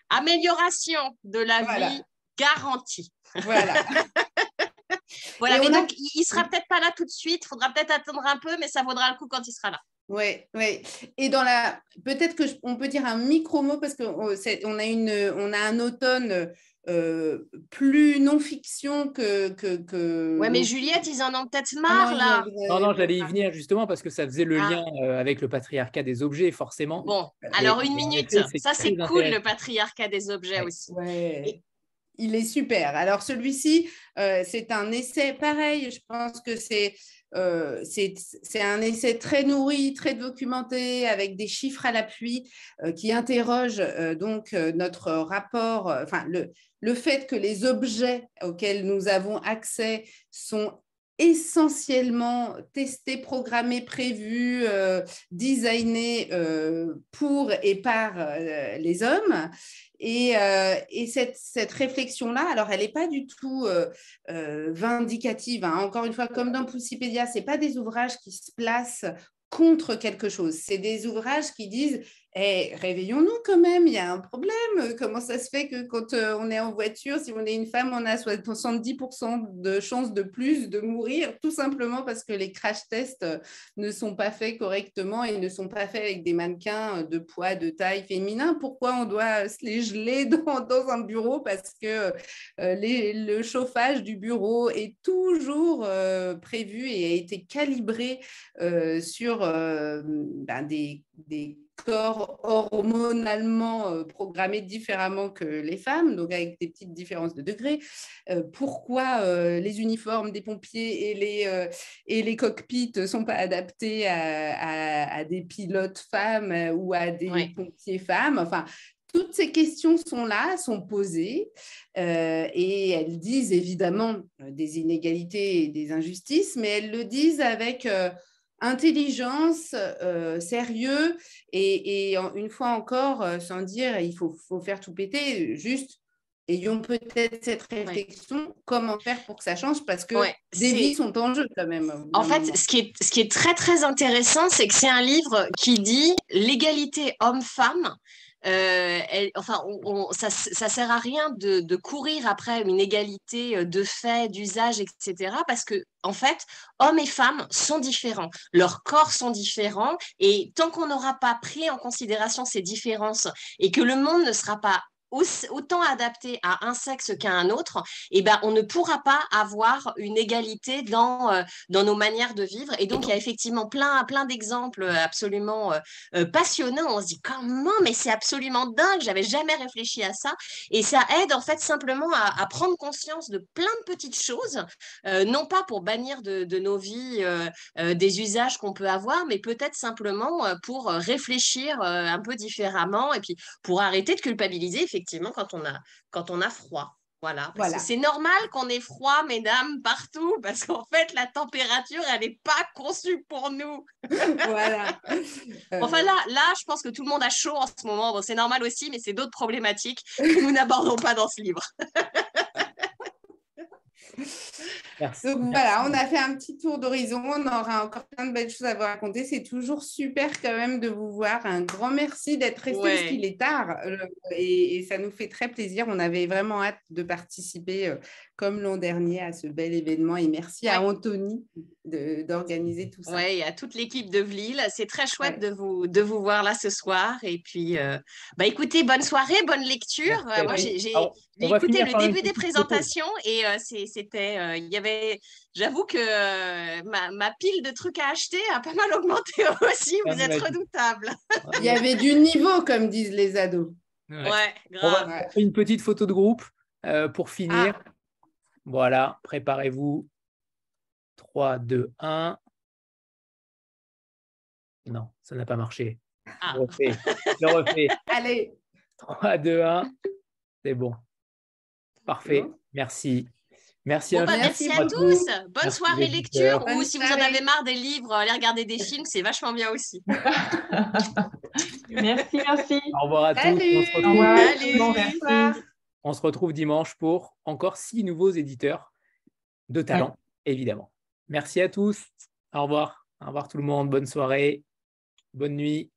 Amélioration de la vie garantie. Voilà. voilà, mais donc il, ne sera peut-être pas là tout de suite, il faudra peut-être attendre un peu, mais ça vaudra le coup quand il sera là. Oui, oui. Et dans la, peut-être que on peut dire un micro mot parce qu'on oh, on a une, on a un automne euh, plus non-fiction que, que, Ouais, mais Juliette, ils en ont peut-être ah marre là. Non, non, j'allais y venir justement parce que ça faisait le ah. lien euh, avec le patriarcat des objets, forcément. Bon, alors une minute. Ça, c'est cool, le patriarcat des objets aussi. Ouais. Il est super. Alors celui-ci, euh, c'est un essai pareil. Je pense que c'est euh, c'est un essai très nourri, très documenté, avec des chiffres à l'appui euh, qui interrogent euh, donc notre rapport, le fait que les objets auxquels nous avons accès sont essentiellement testés, programmés, prévus, designés pour et par les hommes. Et, euh, et cette, cette réflexion-là, alors elle n'est pas du tout euh, euh, vindicative. Hein. Encore une fois, comme dans Poussipédia, ce pas des ouvrages qui se placent contre quelque chose. C'est des ouvrages qui disent eh, réveillons-nous quand même, il y a un problème. Comment ça se fait que quand euh, on est en voiture, si on est une femme, on a 70% de chances de plus de mourir, tout simplement parce que les crash tests euh, ne sont pas faits correctement et ne sont pas faits avec des mannequins euh, de poids, de taille féminin. Pourquoi on doit se les geler dans, un bureau Parce que le chauffage du bureau est toujours prévu et a été calibré sur ben, des corps hormonalement euh, programmés différemment que les femmes, donc avec des petites différences de degré. Euh, pourquoi euh, les uniformes des pompiers et les, et les cockpits ne sont pas adaptés à, des pilotes femmes ou à des pompiers femmes? Enfin, toutes ces questions sont là, sont posées, et elles disent évidemment des inégalités et des injustices, mais elles le disent avec intelligence, euh, sérieux, et, une fois encore, euh, sans dire il faut, faire tout péter, juste ayons peut-être cette réflexion, comment faire pour que ça change, parce que des vies sont en jeu quand même. En fait, ce qui, est, ce qui est très très intéressant, c'est que c'est un livre qui dit l'égalité homme-femme euh, enfin, ça ne sert à rien de, courir après une égalité euh, de fait, d'usage, etc. Parce que, en fait, hommes et femmes sont différents, leurs corps sont différents, et tant qu'on n'aura pas pris en considération ces différences et que le monde ne sera pas autant adapté à un sexe qu'à un autre, eh ben, on ne pourra pas avoir une égalité dans, euh, dans nos manières de vivre. Et donc, il y a effectivement plein, plein d'exemples absolument euh, euh, passionnants. On se dit, comment, mais c'est absolument dingue, j'avais jamais réfléchi à ça. Et ça aide en fait simplement à, prendre conscience de plein de petites choses, non pas pour bannir de, de nos vies des usages qu'on peut avoir, mais peut-être simplement pour réfléchir un peu différemment et puis pour arrêter de culpabiliser, quand on a, quand on a froid. Voilà. C'est normal qu'on ait froid, mesdames, partout, parce qu'en fait, la température, elle n'est pas conçue pour nous. voilà. Enfin, là, là, je pense que tout le monde a chaud en ce moment. Bon, c'est normal aussi, mais c'est d'autres problématiques que nous n'abordons pas dans ce livre. Donc voilà, on a fait un petit tour d'horizon. On aura encore plein de belles choses à vous raconter. C'est toujours super quand même de vous voir. Un grand merci d'être resté parce qu'il est tard euh, et, ça nous fait très plaisir. On avait vraiment hâte de participer euh, comme l'an dernier à ce bel événement. Et merci à Anthony d'organiser tout ça. Oui, et à toute l'équipe de Vlille. C'est très chouette de, vous, de vous voir là ce soir. Et puis, euh, bah, écoutez, bonne soirée, bonne lecture. moi, j'ai écouté le début des présentations et c'était, il y avait j'avoue que euh, ma, pile de trucs à acheter a pas mal augmenté aussi. Vous êtes redoutable. Il y avait du niveau, comme disent les ados. Ouais, grave. une petite photo de groupe euh, pour finir. Ah. Voilà, préparez-vous. 3, 2, 1. Non, ça n'a pas marché. Ah. Je refais. Je refais. Allez. 3, 2, 1. C'est bon. Parfait. Merci. Merci, à, bah, merci à, tous. Bonne soirée lecture. Ou si vous en avez marre des livres, allez regarder des films, c'est vachement bien aussi. merci, merci. Au revoir à tous. On se, retrouve... On se retrouve dimanche pour encore six nouveaux éditeurs de talent, évidemment. Merci à tous. Au revoir. Au revoir tout le monde. Bonne soirée. Bonne nuit.